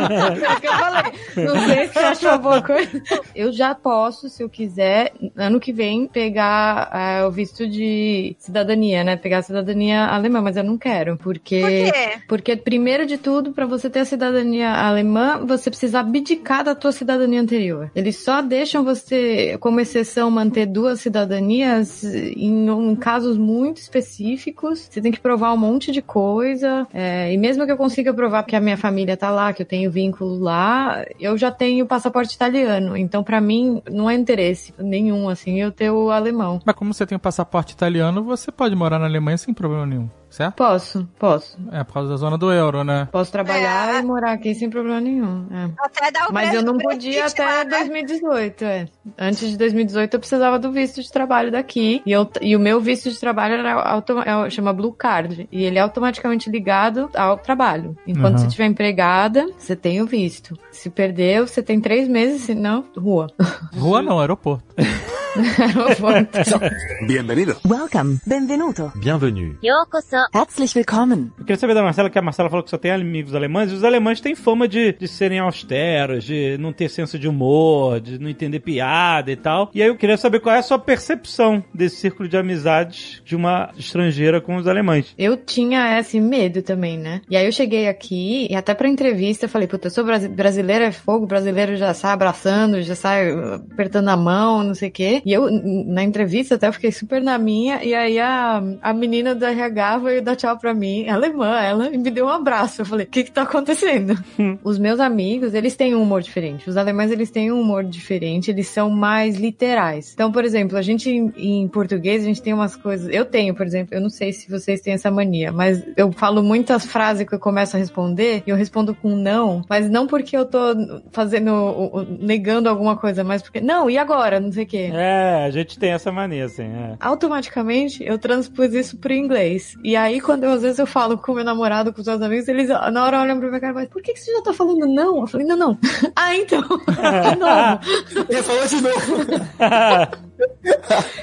É o que eu falei. Não sei se você achou boa coisa. Eu já posso, se eu quiser, ano que vem, pegar é, o visto de cidadania, né? Pegar a cidadania alemã, mas eu não quero. Porque. Por quê? Porque, primeiro de tudo, pra você ter a cidadania alemã, você precisa abdicar da tua cidadania anterior. Eles só deixam você, como exceção, manter duas cidadanias em, em casos muito específicos. Você tem que provar um monte de coisa. é, e mesmo que eu consiga provar que a minha família tá lá, que eu tenho vínculo lá, eu já tenho passaporte italiano. Então, pra mim, não é interesse nenhum, assim, eu ter o alemão. Mas como você tem um passaporte italiano, você pode morar na Alemanha sem problema nenhum, certo? Posso, posso. É, por causa da zona do euro, né? Posso trabalhar e morar aqui sem problema nenhum. é. Até dar o Mas eu não podia até lá, né? 2018, é. Antes de 2018 eu precisava do visto de trabalho daqui. E, eu, e o meu visto de trabalho era é, chama Blue Card. E ele é automaticamente ligado ao trabalho. Enquanto Uhum. você estiver empregada, você tem o visto. Se perdeu, você tem três meses, senão, rua. Rua não, aeroporto. Bienvenido. Welcome. Benvenuto. Bienvenue. Herzlich willkommen. Eu queria saber da Marcela, que a Marcela falou que só tem amigos alemães, e os alemães têm fama de, de serem austeros, de não ter senso de humor, de não entender piada e tal. E aí eu queria saber qual é a sua percepção desse círculo de amizades de uma estrangeira com os alemães. Eu tinha esse medo também, né? E aí eu cheguei aqui e até pra entrevista eu falei, puta, eu sou brasi- brasileira, é fogo, brasileiro já sai abraçando, já sai uh, apertando a mão, não sei o quê. E eu, na entrevista até fiquei super na minha, e aí a, a menina do RH veio dar tchau pra mim, alemã ela, e me deu um abraço. Eu falei, o que que tá acontecendo? Os meus amigos, eles têm um humor diferente. Os alemães, eles têm um humor diferente, eles são mais literais. Então, por exemplo, a gente em, em português, a gente tem umas coisas. Eu tenho, por exemplo, eu não sei se vocês têm essa mania, mas eu falo muitas frases que eu começo a responder e eu respondo com não, mas não porque eu tô fazendo, negando alguma coisa, mas porque, não, e agora? Não sei o quê. É, a gente tem essa mania, assim. É. Automaticamente eu transpus isso pro inglês. E aí, quando eu, às vezes eu falo com meu namorado, com os meus amigos, eles na hora olham pra minha cara e falam, por que, que você já tá falando não? Eu falei, não, não. ah, então. De novo. Ele falou de novo.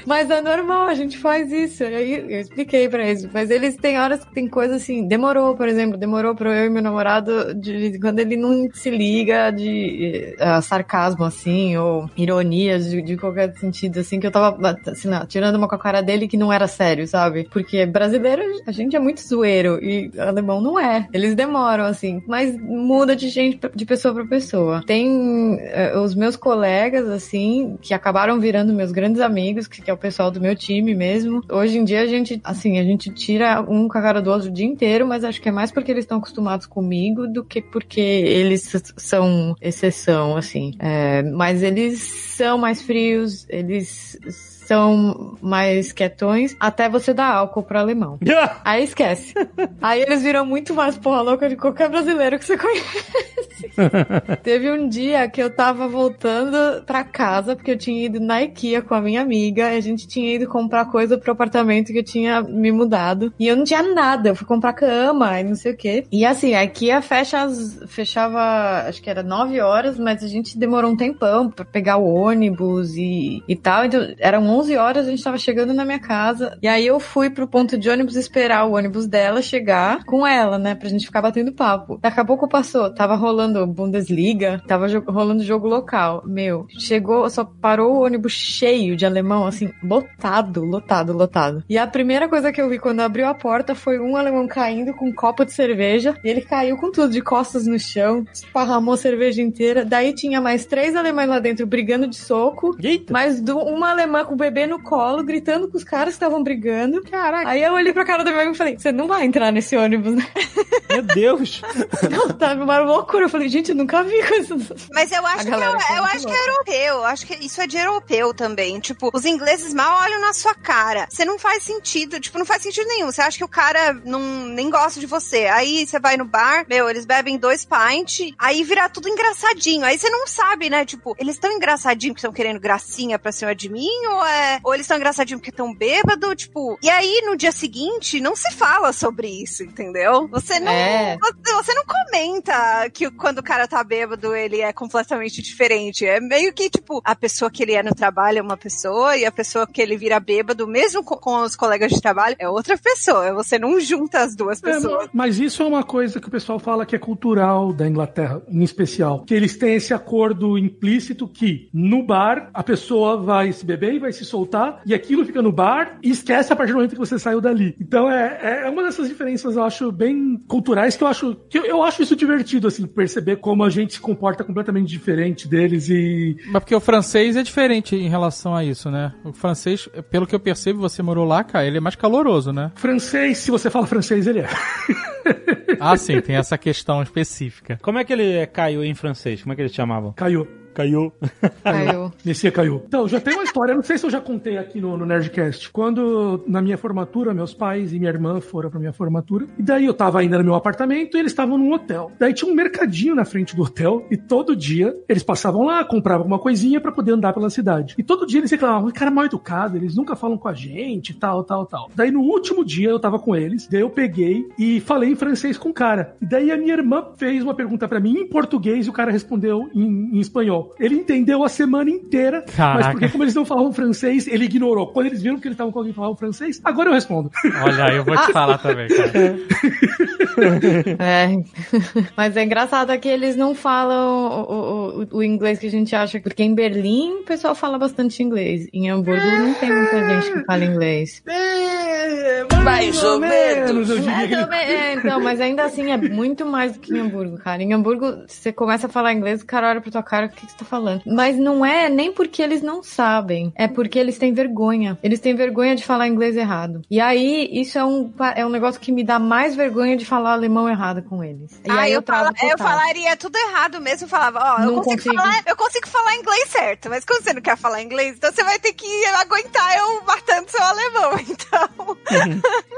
Mas é normal, a gente faz isso. Aí eu expliquei pra eles. Mas eles têm horas que tem coisa assim. Demorou, por exemplo, demorou pra eu e meu namorado de quando ele não se liga de eh, sarcasmo, assim, ou ironias de, de qualquer sentido, assim, que eu tava assim, não, tirando uma com a cara dele que não era sério, sabe? Porque brasileiro, a gente é muito zoeiro e alemão não é. Eles demoram, assim, mas muda de gente, de pessoa pra pessoa. Tem eh, os meus colegas, assim, que acabaram virando meus grandes amigos, que, que é o pessoal do meu time mesmo. Hoje em dia a gente, assim, a gente tira um com a cara do outro o dia inteiro, mas acho que é mais porque eles estão acostumados comigo do que porque eles são exceção, assim. É, mas eles são mais frios, eles são mais quietões, até você dar álcool pro alemão. Aí esquece. Aí eles viram muito mais porra louca de qualquer brasileiro que você conhece. Teve um dia que eu tava voltando pra casa, porque eu tinha ido na IKEA com a minha amiga, e a gente tinha ido comprar coisa pro apartamento que eu tinha me mudado. E eu não tinha nada, eu fui comprar cama e não sei o quê. E assim, a IKEA fecha as, fechava, acho que era 9 horas, mas a gente demorou um tempão pra pegar o ônibus e, e tal. Então, eram 11 horas, a gente tava chegando na minha casa. E aí eu fui pro ponto de ônibus esperar o ônibus dela chegar com ela, né? Pra gente ficar batendo papo. Daqui a pouco passou, tava rolando Bundesliga, tava jo- rolando jogo local. Meu, chegou, só parou o ônibus cheio de alemão, assim, lotado, lotado, lotado. E a primeira coisa que eu vi quando abriu a porta foi um alemão caindo com um copo de cerveja. E ele caiu com tudo, de costas no chão, esparramou a cerveja inteira. Daí tinha mais três alemães lá dentro brigando de soco. Eita! Mais uma alemã com bebê no colo, gritando com os caras que estavam brigando. Caraca. Aí eu olhei pra cara da minha amiga e falei: Você não vai entrar nesse ônibus, né? Meu Deus! Não, tá uma loucura. Eu falei: Gente, eu nunca vi coisa. Mas eu acho, que, é, eu muito acho que é europeu. Eu acho que isso é de europeu também. Tipo, os ingleses mal olham na sua cara. Você não faz sentido. Tipo, não faz sentido nenhum. Você acha que o cara não, nem gosta de você. Aí você vai no bar, meu, eles bebem dois pints, aí vira tudo engraçadinho. Aí você não sabe, né? Tipo, eles estão engraçadinho porque estão querendo gracinha pra cima de mim? Ou, é, ou eles estão engraçadinho porque estão bêbado? Tipo, e aí no dia seguinte não se fala sobre isso, entendeu? Você não, É. você, você não comenta que quando o cara tá bêbado ele é completamente diferente. É meio que, tipo, a pessoa que ele é no trabalho é uma pessoa e a pessoa que ele vira bêbado, mesmo com, com os colegas de trabalho, é outra pessoa. Você não junta as duas É, pessoas. mas isso é uma coisa que o pessoal fala que é cultural da Inglaterra, em especial. Que eles têm esse acordo implícito que no bar a pessoa vai se beber e vai se soltar, e aquilo fica no bar e esquece a partir do momento que você saiu dali. Então é, é uma dessas diferenças, eu acho, bem culturais que eu acho. Que eu, eu acho isso divertido, assim, perceber como a gente se comporta completamente diferente deles e. Mas porque o francês é diferente em relação a isso, né? O francês, pelo que eu percebo, você morou lá, cara, ele é mais caloroso, né? Francês, se você fala francês, ele é. Ah, sim, tem essa questão específica. Como é que ele caiu em francês? Como é que eles chamavam? Caiu. Caiu. Caiu. Descia caiu. Então, já tem uma história, não sei se eu já contei aqui no, no Nerdcast. Quando, na minha formatura, meus pais e minha irmã foram pra minha formatura. E daí eu tava ainda no meu apartamento e eles estavam num hotel. Daí tinha um mercadinho na frente do hotel e todo dia eles passavam lá, compravam alguma coisinha pra poder andar pela cidade. E todo dia eles reclamavam, cara mal educado, eles nunca falam com a gente, tal, tal, tal. Daí no último dia eu tava com eles, daí eu peguei e falei em francês com o cara. E daí a minha irmã fez uma pergunta pra mim em português e o cara respondeu em, em espanhol. Ignorou. Ele entendeu a semana inteira, mas Caraca. porque como eles não falavam francês, ele ignorou. Quando eles viram que eles estavam com alguém que falava francês, agora eu respondo. Olha, eu vou te falar também, cara. É. Mas é engraçado que eles não falam o, o, o inglês que a gente acha, porque em Berlim o pessoal fala bastante inglês. Em Hamburgo não tem muita gente que fala inglês. Mais ou menos, É, ele- é, então, mas ainda assim é muito mais do que em Hamburgo, cara. Em Hamburgo, você começa a falar inglês, o cara olha pra tua cara, o que, que tá falando? Mas não é nem porque eles não sabem, é porque eles têm vergonha. Eles têm vergonha de falar inglês errado. E aí, isso é um, é um negócio que me dá mais vergonha de falar alemão errado com eles. E Ah, aí eu, travo fala- eu falaria tudo errado mesmo. Eu falava, ó, eu Não consigo, consigo. Falar, eu consigo falar inglês certo, mas quando você não quer falar inglês, então você vai ter que aguentar eu matando seu alemão. Então,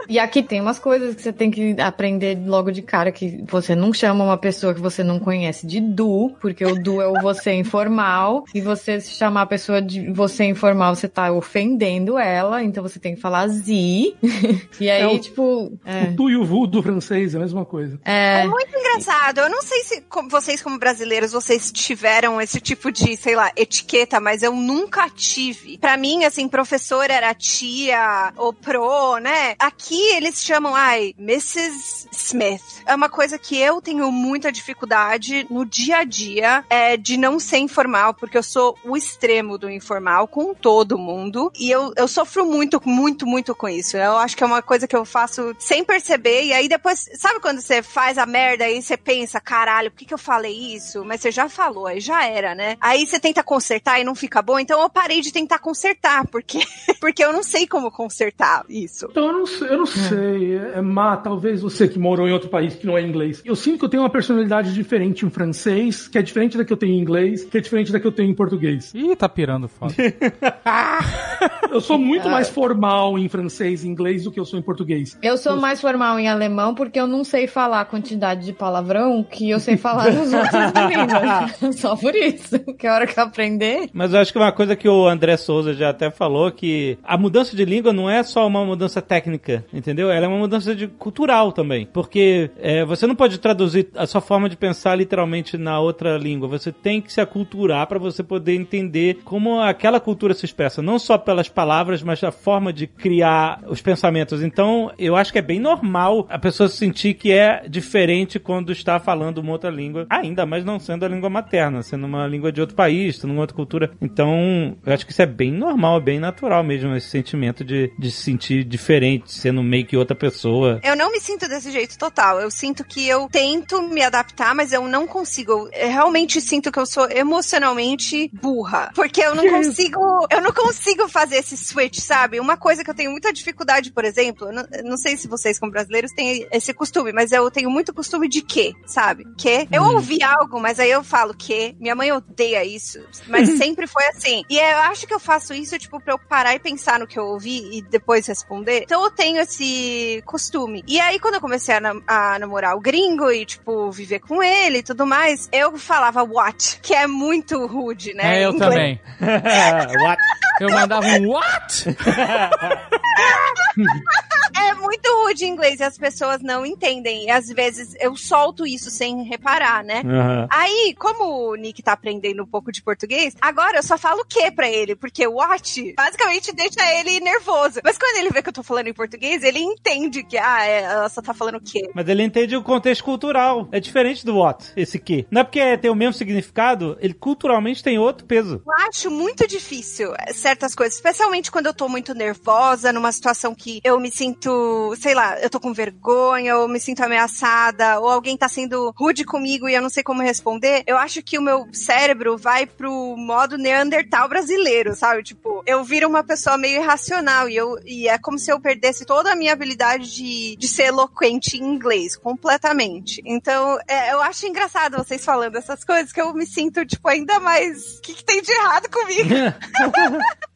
E aqui tem umas coisas que você tem que aprender logo de cara, que você não chama uma pessoa que você não conhece de du, porque o du é o você informal, e você se chamar a pessoa de você informal, você tá ofendendo ela, então você tem que falar zi. e aí, É o- tipo, é, O tu e o vu do francês é a mesma coisa. é, é muito engraçado. Eu não sei se como vocês, como brasileiros, vocês tiveram esse tipo de, sei lá, etiqueta, mas eu nunca tive. Pra mim, assim, professor era tia ou pro, né? Aqui eles chamam, ai, Mrs. Smith. É uma coisa que eu tenho muita dificuldade no dia a dia é de não ser informal, porque eu sou o extremo do informal com todo mundo. E eu, eu sofro muito, muito, muito com isso. Eu acho que é uma coisa que eu faço sem perceber. E aí depois, sabe quando você faz a merda e você pensa, caralho, por que, que eu falei isso? Mas você já falou, aí já era, né? Aí você tenta consertar e não fica bom. Então eu parei de tentar consertar, porque, porque eu não sei como consertar isso. Então eu não sei, eu não sei. É, má, talvez você que morou em outro país que não é inglês. Eu sinto que eu tenho uma personalidade diferente em francês, que é diferente da que eu tenho em inglês, que é diferente da que eu tenho em português. Ih, tá pirando foda. Eu sou muito mais formal em francês e inglês do que eu sou em português. eu sou mais formal em alemão porque eu não sei falar a quantidade de palavrão que eu sei falar nos outros línguas. Só por isso. Que a hora que eu aprender, Mas eu acho que uma coisa que o André Souza já até falou, que a mudança de língua não é só uma mudança técnica, entendeu? Ela é uma mudança de cultural também. Porque é, você não pode traduzir a sua forma de pensar literalmente na outra língua. Você tem que se aculturar para você poder entender como aquela cultura se expressa. Não só pelas palavras, mas a forma de criar os pensamentos. Então, eu acho que é bem normal a pessoa sentir que é diferente quando está falando uma outra língua. Ainda mais não sendo a língua materna, sendo uma língua de outro país, sendo uma outra cultura. Então, eu acho que isso é bem normal, é bem natural mesmo, esse sentimento de, de se sentir diferente, sendo meio que outra pessoa. Eu não me sinto desse jeito total. Eu sinto que eu tento me adaptar, mas eu não consigo. Eu realmente sinto que eu sou emocionalmente burra. Porque eu não consigo. Eu não consigo fazer esse switch, sabe? Uma coisa que eu tenho muita dificuldade, por exemplo, não, não sei se vocês, como brasileiros, têm esse costume, mas eu tenho muito costume de que, sabe? Que. Eu ouvi algo, mas aí eu falo que. Minha mãe odeia isso. Mas sempre foi assim. E eu acho que eu faço isso, tipo, pra eu parar e pensar no que eu ouvi e depois responder. Então eu tenho esse costume. E aí, quando eu comecei a, nam- a namorar o gringo e, tipo, viver com ele e tudo mais, eu falava what, que é muito rude, né? É, eu inglês. também. What? Eu mandava um what? É muito rude em inglês e as pessoas não entendem. E às vezes eu solto isso sem reparar, né? Aham. Aí, como o Nick tá aprendendo um pouco de português, agora eu só falo o que pra ele, porque o what basicamente deixa ele nervoso. Mas quando ele vê que eu tô falando em português, ele entende que, ah, é, ela só tá falando o quê? Mas ele entende o contexto cultural. É diferente do what, esse que. Não é porque tem o mesmo significado, ele culturalmente tem outro peso. Eu acho muito difícil eh, certas coisas, especialmente quando eu tô muito nervosa, numa situação que eu me sinto, sei lá, eu tô com vergonha, ou me sinto ameaçada, ou alguém tá sendo rude comigo e eu não sei como responder. Eu acho que o meu cérebro vai pro modo Neandertal brasileiro, sabe? Tipo, eu viro uma pessoa meio irracional e, eu, e é como se eu perdesse toda a minha habilidade de, de ser eloquente em inglês, completamente. Então, é, eu acho engraçado vocês falando essas coisas que eu me sinto, tipo, ainda mais. O que, que tem de errado comigo?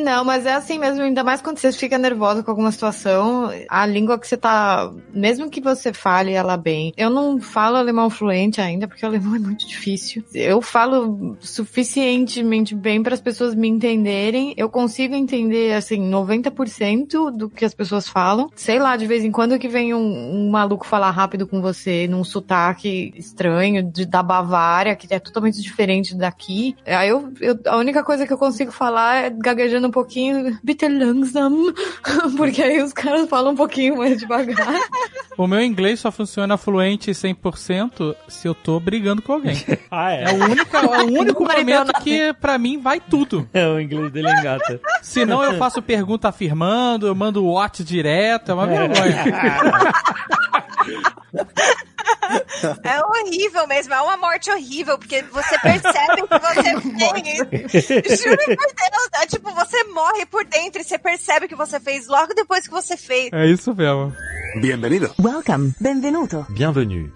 Não, mas é assim mesmo, ainda mais quando você fica nervosa com alguma situação, a língua que você tá, mesmo que você fale ela bem, eu não falo alemão fluente ainda, porque o alemão é muito difícil. Eu falo suficientemente bem para as pessoas me entenderem, eu consigo entender, assim, 90% do que as pessoas falam. Sei lá, de vez em quando que vem um, um maluco falar rápido com você, num sotaque estranho, de, da Bavária, que é totalmente diferente daqui. Aí eu, eu, a única coisa que eu consigo falar é gaguejando um pouquinho, bitte langsam, porque aí os caras falam um pouquinho mais devagar. O meu inglês só funciona fluente 100% se eu tô brigando com alguém. Ah, É o único, é o único Não momento que pra mim vai tudo. É, o inglês dele engata. Senão eu faço pergunta afirmando, eu mando o what direto, é uma vergonha. É horrível mesmo, é uma morte horrível, porque você percebe que você fez. Juro por Deus, é tipo, você morre por dentro e você percebe que você fez logo depois que você fez. É isso mesmo. Bienvenido. Welcome. Benvenuto. Bienvenue.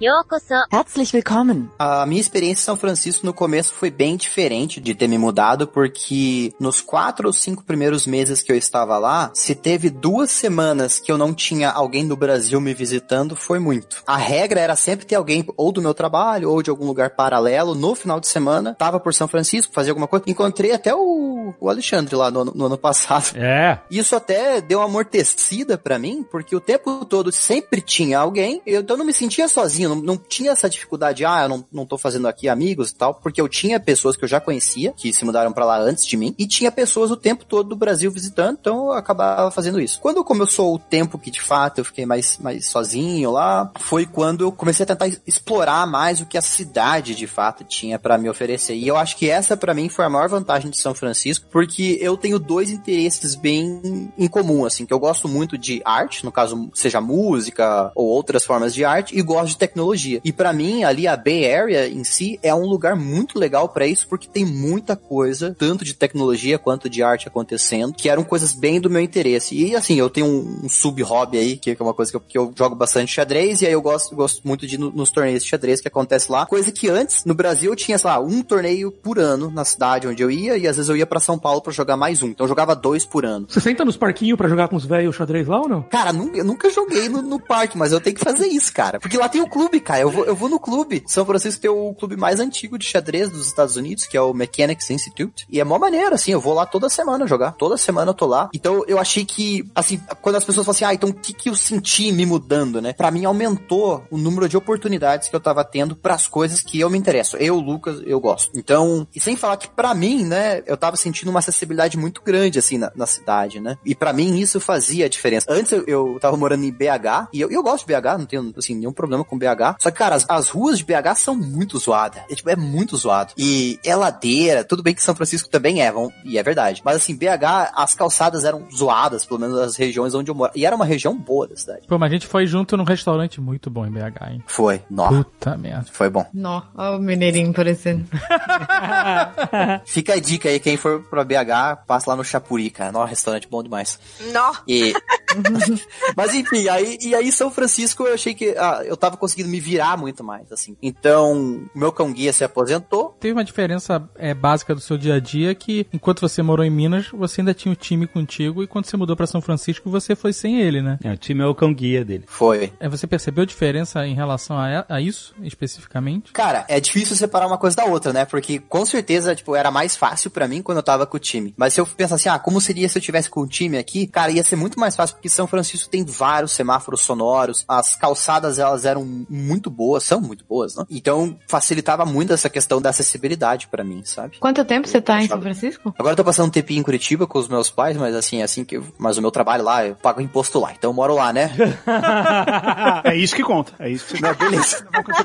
Herzlich willkommen. A minha experiência em São Francisco no começo foi bem diferente de ter me mudado, porque nos quatro ou cinco primeiros meses que eu estava lá, se teve duas semanas que eu não tinha alguém do Brasil me visitando, foi muito. A regra era sempre ter alguém ou do meu trabalho ou de algum lugar paralelo no final de semana, tava por São Francisco, fazia alguma coisa. Encontrei até o, o Alexandre lá no, no ano passado. É. Isso até deu uma amortecida pra mim, porque o tempo todo sempre tinha alguém, eu, então eu não me sentia sozinho, não, não tinha essa dificuldade, ah, eu não, não tô fazendo aqui amigos e tal, porque eu tinha pessoas que eu já conhecia, que se mudaram pra lá antes de mim, e tinha pessoas o tempo todo do Brasil visitando, então eu acabava fazendo isso. Quando começou o tempo que de fato eu fiquei mais, mais sozinho lá, foi quando eu comecei a tentar explorar mais o que a cidade de fato tinha pra me oferecer. E eu acho que essa pra mim foi a maior vantagem de São Francisco, porque eu tenho dois interesses bem em comum, assim, que eu gosto muito de arte, no caso, seja música ou outras formas de arte, e gosto de tecnologia. E pra mim, ali a Bay Area em si é um lugar muito legal pra isso, porque tem muita coisa, tanto de tecnologia quanto de arte acontecendo, que eram coisas bem do meu interesse. E assim, eu tenho um, um sub-hobby aí, que é uma coisa que eu, que eu jogo bastante xadrez, e aí eu gosto, gosto muito de ir no- nos torneios de xadrez que acontece lá. Coisa que antes, no Brasil, eu tinha, sei lá, um torneio por ano na cidade onde eu ia, e às vezes eu ia pra São Paulo pra jogar mais um. Então eu jogava dois por ano. Você senta nos parquinhos pra jogar com os velhos xadrez lá ou não? Cara, eu nunca joguei no, no parque, mas eu tenho que fazer isso, cara. Porque lá tem o clube, cara. Eu vou, eu vou no clube. São Francisco tem o clube mais antigo de xadrez dos Estados Unidos, que é o Mechanics Institute. E é mó maneiro, assim. Eu vou lá toda semana jogar. Toda semana eu tô lá. Então eu achei que, assim, quando as pessoas falam assim, ah, então o que, que eu senti me mudando, né? Pra mim aumentou o número de oportunidades que eu tava tendo pras coisas que eu me interesso. Eu, Lucas, eu gosto. Então, e sem falar que pra mim, né, eu tava sentindo uma acessibilidade muito grande, assim, na, na cidade, né? E pra mim isso fazia a diferença. Antes eu, eu tava morando em BH, e eu, eu gosto de BH, não tenho, assim, nenhum problema com BH. Só que, cara, as, as ruas de BH são muito zoadas. É, tipo, é muito zoado. E é ladeira, tudo bem que São Francisco também é, vão, e é verdade. Mas assim, BH, as calçadas eram zoadas, pelo menos as regiões onde eu moro. E era uma região boa da cidade. Pô, mas a gente foi junto num restaurante muito bom em BH, hein? Foi, nó, Puta merda. foi bom. Nó, ó o mineirinho parecendo. Fica a dica aí, quem for pra BH, passa lá no Chapuri, cara. Nó, restaurante bom demais. Nó. E... Mas enfim, aí, e aí São Francisco eu achei que ah, eu tava conseguindo me virar muito mais, assim. Então, meu cão guia se aposentou. Teve uma diferença é, básica do seu dia a dia que, enquanto você morou em Minas, você ainda tinha o time contigo e quando você mudou pra São Francisco, você foi sem ele, né? É, o time é o cão guia dele. Foi. É, você percebeu diferença em relação a, a isso, especificamente? Cara, é difícil separar uma coisa da outra, né? Porque com certeza, tipo, era mais fácil pra mim quando eu tava com o time. Mas se eu pensar assim, ah, como seria se eu tivesse com o time aqui? Cara, ia ser muito mais fácil porque São Francisco tem vários semáforos sonoros, as calçadas elas eram muito boas, são muito boas, né? Então facilitava muito essa questão da acessibilidade pra mim, sabe? Quanto tempo você tá em São Francisco? Agora eu tô passando um tempinho em Curitiba com os meus pais, mas assim, assim que eu, mas o meu trabalho lá, eu pago imposto lá, então eu moro lá, né? É isso que conta. É isso que Não, beleza.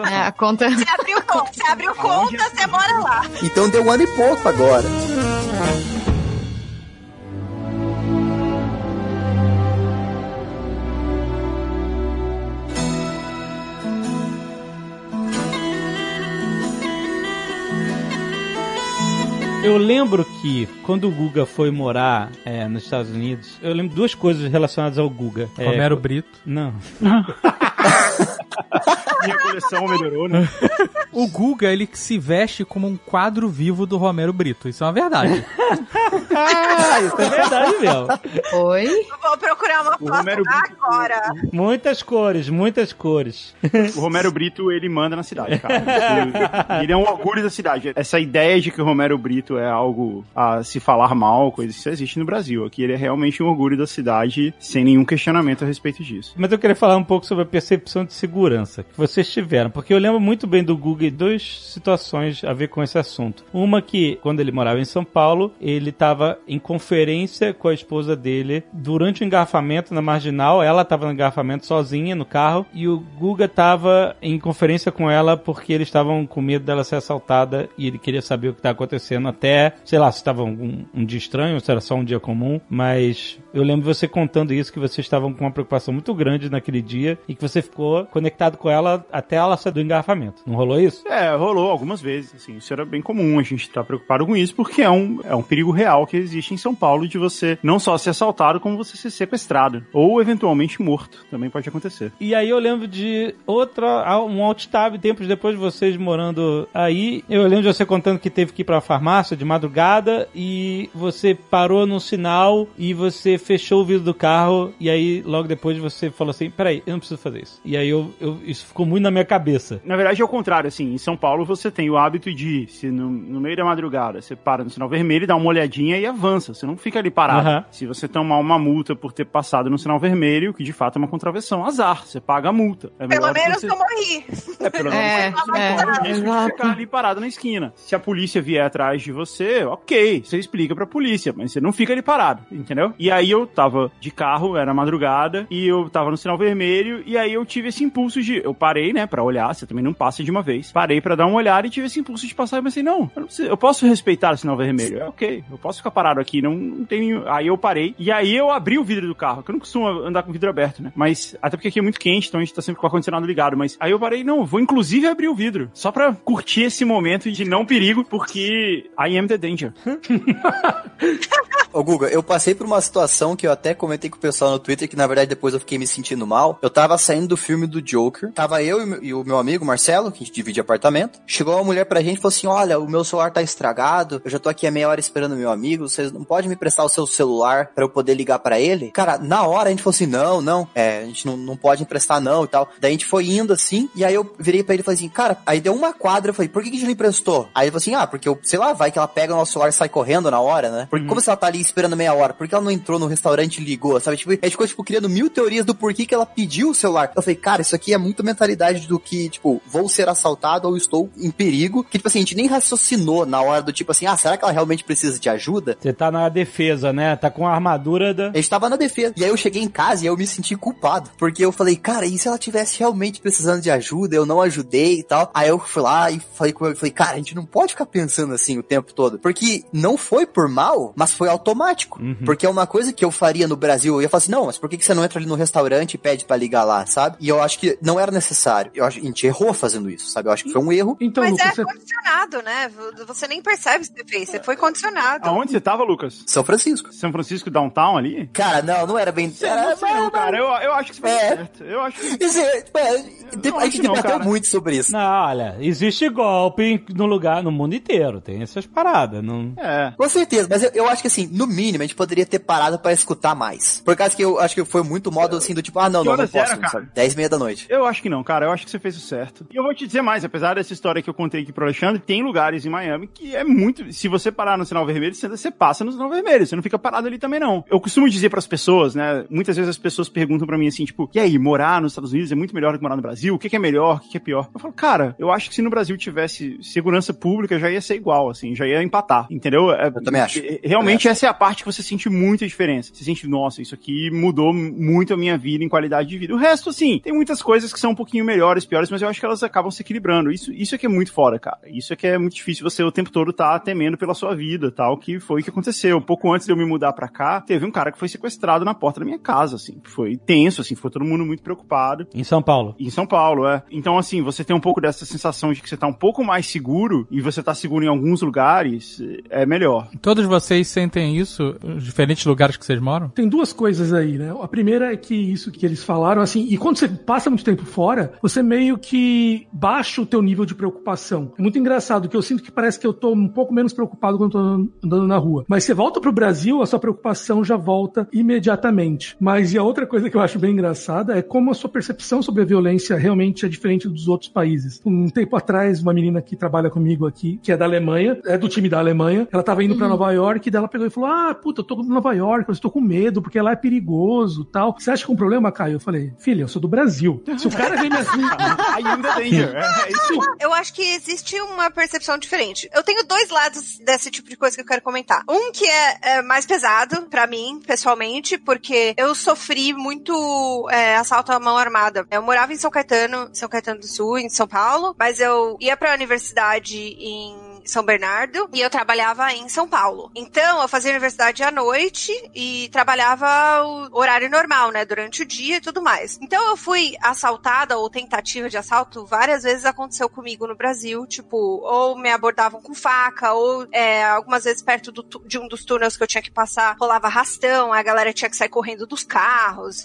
É, a conta. Você abriu conta, você abriu conta, você mora lá. Então deu um ano e pouco agora. Eu lembro que quando o Guga foi morar é, nos Estados Unidos, eu lembro duas coisas relacionadas ao Guga. É, Romero Brito. Não. Minha coleção melhorou, né? O Guga, ele se veste como um quadro vivo do Romero Brito. Isso é uma verdade. Isso é verdade mesmo. Oi? Vou procurar uma foto Romero Brito- agora. Muitas cores, muitas cores. O Romero Brito, ele manda na cidade, cara. Ele, ele é um orgulho da cidade. Essa ideia de que o Romero Brito é algo a se falar mal, coisa isso existe no Brasil. Aqui ele é realmente um orgulho da cidade, sem nenhum questionamento a respeito disso. Mas eu queria falar um pouco sobre a percepção de segurança que vocês tiveram, porque eu lembro muito bem do Google em duas situações a ver com esse assunto. Uma que, quando ele morava em São Paulo, ele estava em conferência com a esposa dele durante o engarrafamento na Marginal, ela estava no engarrafamento sozinha no carro e o Guga estava em conferência com ela porque eles estavam com medo dela ser assaltada e ele queria saber o que está acontecendo até, sei lá, se estava um, um dia estranho se era só um dia comum, mas eu lembro você contando isso, que vocês estavam com uma preocupação muito grande naquele dia e que você ficou conectado com ela até ela sair do engarrafamento. Não rolou isso? É, rolou algumas vezes, assim, isso era bem comum, a gente tá preocupado com isso, porque é um, é um perigo real que existe em São Paulo de você não só ser assaltado, como você ser sequestrado, ou eventualmente morto, também pode acontecer. E aí eu lembro de outra, um alt tab, tempos depois de vocês morando aí, eu lembro de você contando que teve que ir pra farmácia de madrugada e você parou no sinal e você fechou o vidro do carro e aí logo depois você falou assim, peraí, eu não preciso fazer isso. E aí eu, eu- isso ficou muito na minha cabeça. Na verdade é o contrário, assim, em São Paulo você tem o hábito de, se no, no meio da madrugada você para no sinal vermelho, dá uma olhadinha e avança, você não fica ali parado. Aham. Se você tomar uma multa por ter passado no sinal vermelho, que de fato é uma contravenção, azar, você paga a multa. É Pelo menos você... eu morri. É, pelo É, menos você é, o risco de exato. ficar ali parado na esquina. Se a polícia vier atrás de você, ok, você explica pra polícia, mas você não fica ali parado, entendeu? E aí eu tava de carro, era madrugada, e eu tava no sinal vermelho, e aí eu tive esse impulso de. Eu parei, né, pra olhar, você também não passa de uma vez. Parei pra dar uma olhada e tive esse impulso de passar e pensei, não, eu, não preciso- eu posso respeitar o sinal vermelho. É ok, eu posso ficar parado aqui, não, não tenho. Aí eu parei, e aí eu abri o vidro do carro, que eu não costumo andar com o vidro aberto, né? Mas, até porque aqui é muito quente, então a gente tá sempre com o ar-condicionado ligado, mas aí eu parei, não, vou inclusive abrir o vidro, só pra curtir esse momento de não perigo, porque I am the danger. Ô Guga, eu passei por uma situação que eu até comentei com o pessoal no Twitter, que na verdade depois eu fiquei me sentindo mal. Eu tava saindo do filme do Joker, tava eu e o meu- amigo Marcelo, que a gente divide apartamento. Chegou uma mulher pra gente e falou assim: Olha, o meu celular tá estragado, eu já tô aqui há meia hora esperando meu amigo, vocês não podem me prestar o seu celular pra eu poder ligar pra ele? Cara, na hora a gente falou assim: Não, não, é, a gente não, não pode emprestar não e tal. Daí a gente foi indo assim, e aí eu virei pra ele e falei assim: Cara, aí deu uma quadra, eu falei: Por que que a gente não emprestou? Aí ele falou assim: Ah, porque eu, sei lá, vai que ela pega o nosso celular e sai correndo na hora, né? Porque como se ela tá ali esperando meia hora, por que ela não entrou no restaurante e ligou, sabe? Tipo, a gente ficou, tipo, criando mil teorias do porquê que ela pediu o celular. Eu falei, cara, isso aqui é muito mentalidade do que, tipo, vou ser assaltado ou estou em perigo. Que, tipo assim, a gente nem raciocinou na hora do tipo assim, ah, será que ela realmente precisa de ajuda? Você tá na defesa, né? Tá com a armadura da. A gente tava na defesa. E aí eu cheguei em casa e eu me senti culpado. Porque eu falei, cara, e se ela tivesse realmente precisando de ajuda, eu não ajudei e tal. Aí eu fui lá e falei com ele, falei, cara, a gente não pode ficar pensando assim o tempo todo. Porque não foi por mal, mas foi automático. Porque é uma coisa que eu faria no Brasil. Eu ia falar assim, não, mas por que que você não entra ali no restaurante e pede pra ligar lá, sabe? E eu acho que não era necessário. Eu acho, a gente errou fazendo isso, sabe? Eu acho que foi um erro. Então, Mas Lucas, é você... condicionado, né? Você nem percebe o que você fez. Você foi condicionado. Aonde você tava, Lucas? São Francisco. São Francisco Downtown ali? Cara, não, não era bem. Era, não sei não, cara. Eu, eu acho que você É. certo. Eu acho que... Isso é, tipo, é, a gente debateu cara. muito sobre isso. Não, olha, existe golpe no lugar, no mundo inteiro. Tem essas paradas. Não... É. Com certeza, mas eu, eu acho que assim, no mínimo, a gente poderia ter parado pra escutar mais. Por causa que eu acho que foi muito modo assim do tipo, ah, não, Que não, não horas era, posso, cara? Sabe? 10 meia da noite. Eu acho que não, cara. Eu acho que você fez o certo. E eu vou te dizer mais, apesar dessa história que eu contei aqui pro Alexandre, tem lugares em Miami que é muito. Se você parar no sinal vermelho, você, você passa no sinal vermelho. Você não fica parado ali também, não. Eu costumo dizer pras pessoas, né? Muitas vezes as pessoas perguntam pra mim assim, tipo, e aí, morar nos Estados Unidos é muito melhor do que morar no Brasil? O que, que é melhor? O que, que é pior? Eu falo, cara, eu acho que se no Brasil tivesse segurança pública, já ia ser igual, assim, já ia empatar. Entendeu? É, Eu também acho. é, Realmente, essa é a parte que você sente muita diferença. Você sente, nossa, isso aqui mudou muito a minha vida em qualidade de vida. O resto, assim, tem muitas coisas que são um pouquinho melhores, piores, mas eu acho que elas acabam se equilibrando. Isso, isso é que é muito fora, cara. Isso é que é muito difícil você o tempo todo tá temendo pela sua vida, tal, que foi o que aconteceu. Um pouco antes de eu me mudar pra cá, teve um cara que foi sequestrado na porta da minha casa, assim. Foi tenso, assim, foi todo mundo muito preocupado. Em São Paulo. Em São Paulo, é. Então, assim, você tem um pouco dessa sensação de que você tá um pouco mais seguro e você tá seguro em alguns lugares, é melhor. Todos vocês sentem isso, os diferentes lugares que vocês moram? Tem duas coisas aí, né? A primeira é que isso que eles falaram, assim, e quando você passa muito tempo fora, você meio que baixa o teu nível de preocupação. É muito engraçado que eu sinto que parece que eu tô um pouco menos preocupado quando eu tô andando na rua. Mas você volta pro Brasil, a sua preocupação já volta imediatamente. Mas e a outra coisa que eu acho bem engraçada é como a sua percepção sobre a violência realmente é diferente dos outros países. Um tempo atrás, uma menina que trabalha comigo aqui, que é da Alemanha, é do time da Alemanha, ela tava indo pra Nova York e dela pegou e falou: Ah, puta, eu tô em Nova York, eu estou com medo porque lá é perigoso tal. Você acha que é um problema, Caio? Eu falei, filha, eu sou do Brasil. Se o cara vem me assim. Ainda danger. É isso. Eu acho que existe uma percepção diferente. Eu tenho dois lados desse tipo de coisa que eu quero comentar. Um que é, é mais pesado pra mim, pessoalmente, porque eu sofri muito é, assalto à mão armada. Eu morava em São Caetano, São Caetano do Sul, em São Paulo, mas eu ia pra universidade em São Bernardo e eu trabalhava em São Paulo. Então, eu fazia universidade à noite e trabalhava o horário normal, né? Durante o dia e tudo mais. Então, eu fui assaltada ou tentativa de assalto várias vezes aconteceu comigo no Brasil. Tipo, ou me abordavam com faca, ou é, algumas vezes perto do de um dos túneis que eu tinha que passar rolava arrastão, a galera tinha que sair correndo dos carros,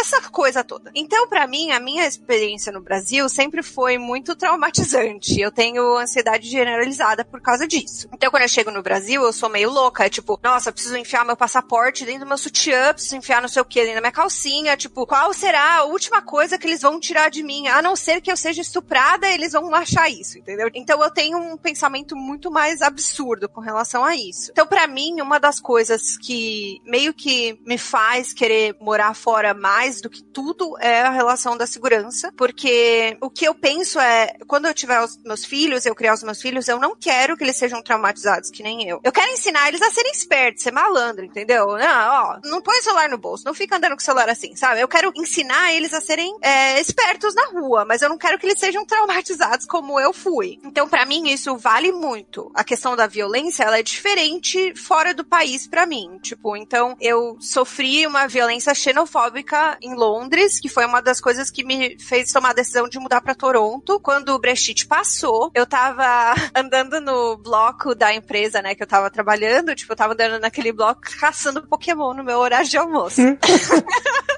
essa coisa toda. Então, pra mim, a minha experiência no Brasil sempre foi muito traumatizante. Eu tenho ansiedade generalizada por causa disso. Então, quando eu chego no Brasil, eu sou meio louca. É tipo, nossa, preciso enfiar meu passaporte dentro do meu sutiã, preciso enfiar não sei o que dentro da minha calcinha. Tipo, qual será a última coisa que eles vão tirar de mim? A não ser que eu seja estuprada, eles vão achar isso, entendeu? Então, eu tenho um pensamento muito mais absurdo com relação a isso. Então, pra mim, uma das coisas que meio que me faz querer morar fora mais do que tudo é a relação da segurança, porque o que eu penso é, quando eu tiver os meus filhos, eu criar os meus filhos, eu não quero que eles sejam traumatizados que nem eu. Eu quero ensinar eles a serem espertos, ser malandro, entendeu? Não, ó, não põe o celular no bolso, não fica andando com o celular assim, sabe? Eu quero ensinar eles a serem é, espertos na rua, mas eu não quero que eles sejam traumatizados como eu fui. Então, pra mim, isso vale muito. A questão da violência, ela é diferente fora do país pra mim. Tipo, então, eu sofri uma violência xenofóbica em Londres, que foi uma das coisas que me fez tomar a decisão de mudar pra Toronto. Quando o Brexit passou, eu tava andando no bloco da empresa, né, que eu tava trabalhando, tipo, eu tava andando naquele bloco caçando Pokémon no meu horário de almoço.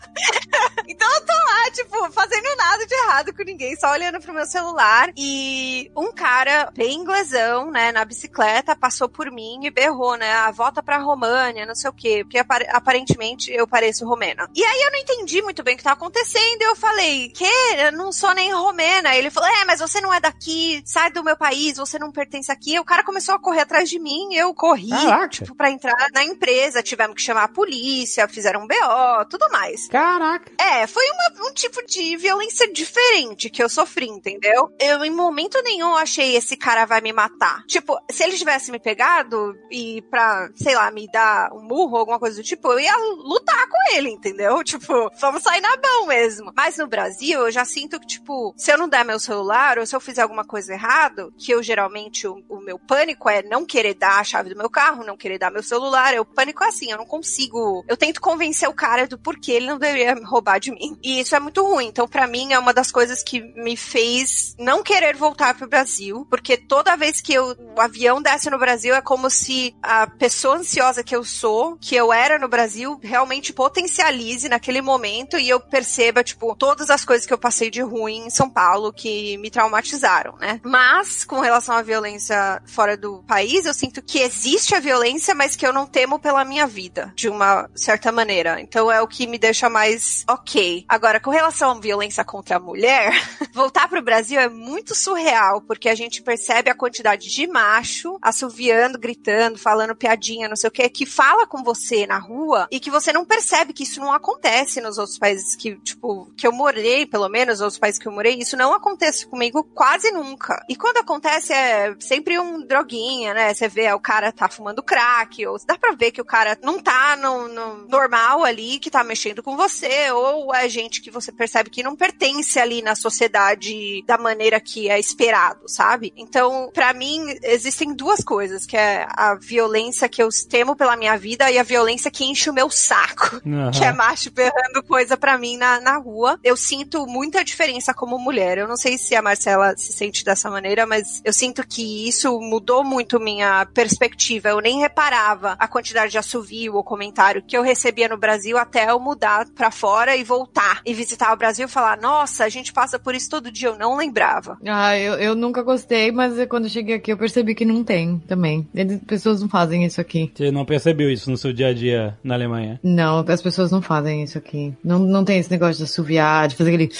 Então eu tô lá, tipo, fazendo nada de errado com ninguém, só olhando pro meu celular. E um cara, bem inglesão, né, na bicicleta, passou por mim e berrou, né? A volta pra România, não sei o quê. Porque apar- aparentemente eu pareço romena. E aí eu não entendi muito bem o que tá acontecendo. E eu falei, que? Eu não sou nem romena. Ele falou, é, mas você não é daqui, sai do meu país, você não pertence aqui. E o cara começou a correr atrás de mim, eu corri, Caraca. tipo, pra entrar na empresa. Tivemos que chamar a polícia, fizeram um BO, tudo mais. Caraca. É, foi uma- um tipo de violência diferente que eu sofri, entendeu? Eu, em momento nenhum, achei esse cara vai me matar. Tipo, se ele tivesse me pegado e pra, sei lá, me dar um murro, alguma coisa do tipo, eu ia lutar com ele, entendeu? Tipo, vamos sair na mão mesmo. Mas no Brasil, eu já sinto que, tipo, se eu não der meu celular ou se eu fizer alguma coisa errado, que eu geralmente, o, o meu pânico é não querer dar a chave do meu carro, não querer dar meu celular. Eu, pânico é assim, eu não consigo. Eu tento convencer o cara do porquê ele não deveria roubar de mim. E isso é muito ruim. Então, pra mim, é uma das coisas que me fez não querer voltar pro Brasil, porque toda vez que eu, o avião desce no Brasil é como se a pessoa ansiosa que eu sou, que eu era no Brasil, realmente potencialize naquele momento e eu perceba, tipo, todas as coisas que eu passei de ruim em São Paulo que me traumatizaram, né? Mas, com relação à violência fora do país, eu sinto que existe a violência, mas que eu não temo pela minha vida, de uma certa maneira. Então é o que me deixa mais ok. Agora, com relação à violência contra a mulher, voltar pro Brasil é muito surreal, porque a gente percebe a quantidade de macho assoviando, gritando, falando piadinha, não sei o que, que fala com você na rua e que você não percebe que isso não acontece nos outros países que, tipo, que eu morei, pelo menos, os outros países que eu morei, isso não acontece comigo quase nunca. E quando acontece é sempre um droguinha, né? Você vê, o cara tá fumando crack, ou dá pra ver que o cara não tá no, no normal ali, que tá mexendo com você, ou é gente que você percebe que não pertence ali na sociedade da maneira que é esperado, sabe? Então, pra mim, existem duas coisas, que é a violência que eu temo pela minha vida e a violência que enche o meu saco, Aham. que é macho berrando coisa pra mim na, na rua. Eu sinto muita diferença como mulher. Eu não sei se a Marcela se sente dessa maneira, mas eu sinto que isso mudou muito minha perspectiva. Eu nem reparava a quantidade de assovio ou comentário que eu recebia no Brasil até eu mudar pra fora e voltar e visitar o Brasil e falar: nossa, a gente passa por isso todo dia. Eu não lembrava. Ah, eu, eu nunca gostei, mas quando eu cheguei aqui eu percebi que não tem também. Eles, pessoas não fazem isso aqui. Você não percebeu isso no seu dia a dia na Alemanha? Não, as pessoas não fazem isso aqui. Não, não tem esse negócio de assoviar, de fazer aquele.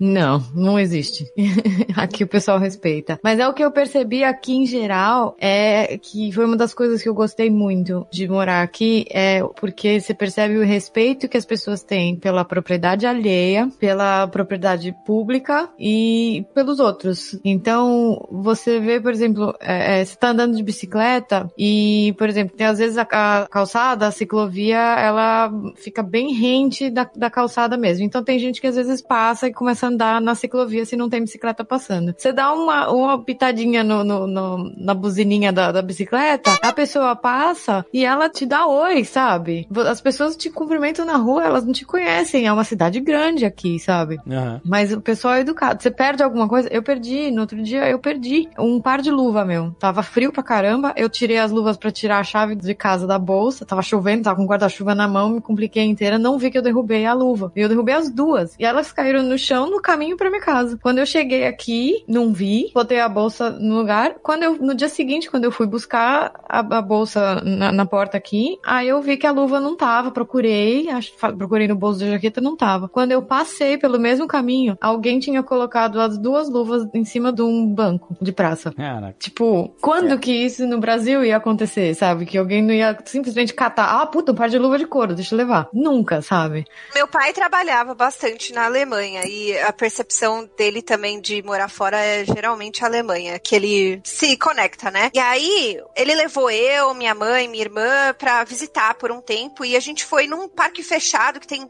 Não, não existe. aqui o pessoal respeita. Mas é o que eu percebi aqui em geral, é que foi uma das coisas que eu gostei muito de morar aqui, é porque você percebe o respeito que as pessoas têm pela propriedade alheia, pela propriedade pública e pelos outros. Então, você vê, por exemplo, é, é, você tá andando de bicicleta e, por exemplo, tem às vezes a, a calçada, a ciclovia, ela fica bem rente da, da calçada mesmo. Então tem gente que às vezes passa e começa a andar na ciclovia se não tem bicicleta passando. Você dá uma, uma pitadinha no, no- no- na buzininha da, da bicicleta, a pessoa passa e ela te dá oi, sabe? As pessoas te cumprimentam na rua, elas não te conhecem. É uma cidade grande aqui, sabe? Aham. Mas o pessoal é educado. Você perde alguma coisa? Eu perdi. No outro dia eu perdi um par de luva, meu. Tava frio pra caramba. Eu tirei as luvas pra tirar a chave de casa da bolsa. Tava chovendo, tava com o guarda-chuva na mão, me compliquei inteira. Não vi que eu derrubei a luva. E eu derrubei as duas. E elas caíram no chão no caminho pra minha casa. Quando eu cheguei aqui, não vi. Botei a bolsa no lugar. Quando eu, no dia seguinte, quando eu fui buscar a, a bolsa na, na porta aqui, aí eu vi que a luva não tava. Procurei, acho- procurei no bolso da jaqueta, não tava. Quando eu passei pelo mesmo caminho, alguém tinha colocado as duas luvas em cima de um banco de praça. Caraca. Tipo, quando que isso no Brasil ia acontecer, sabe? Que alguém não ia simplesmente catar, ah, puta, um par de luva de couro, deixa eu levar. Nunca, sabe? Meu pai trabalhava bastante na Alemanha e a percepção dele também de morar fora é geralmente a Alemanha, que ele se conecta, né? E aí, ele levou eu, minha mãe, minha irmã pra visitar por um tempo e a gente foi num parque fechado que tem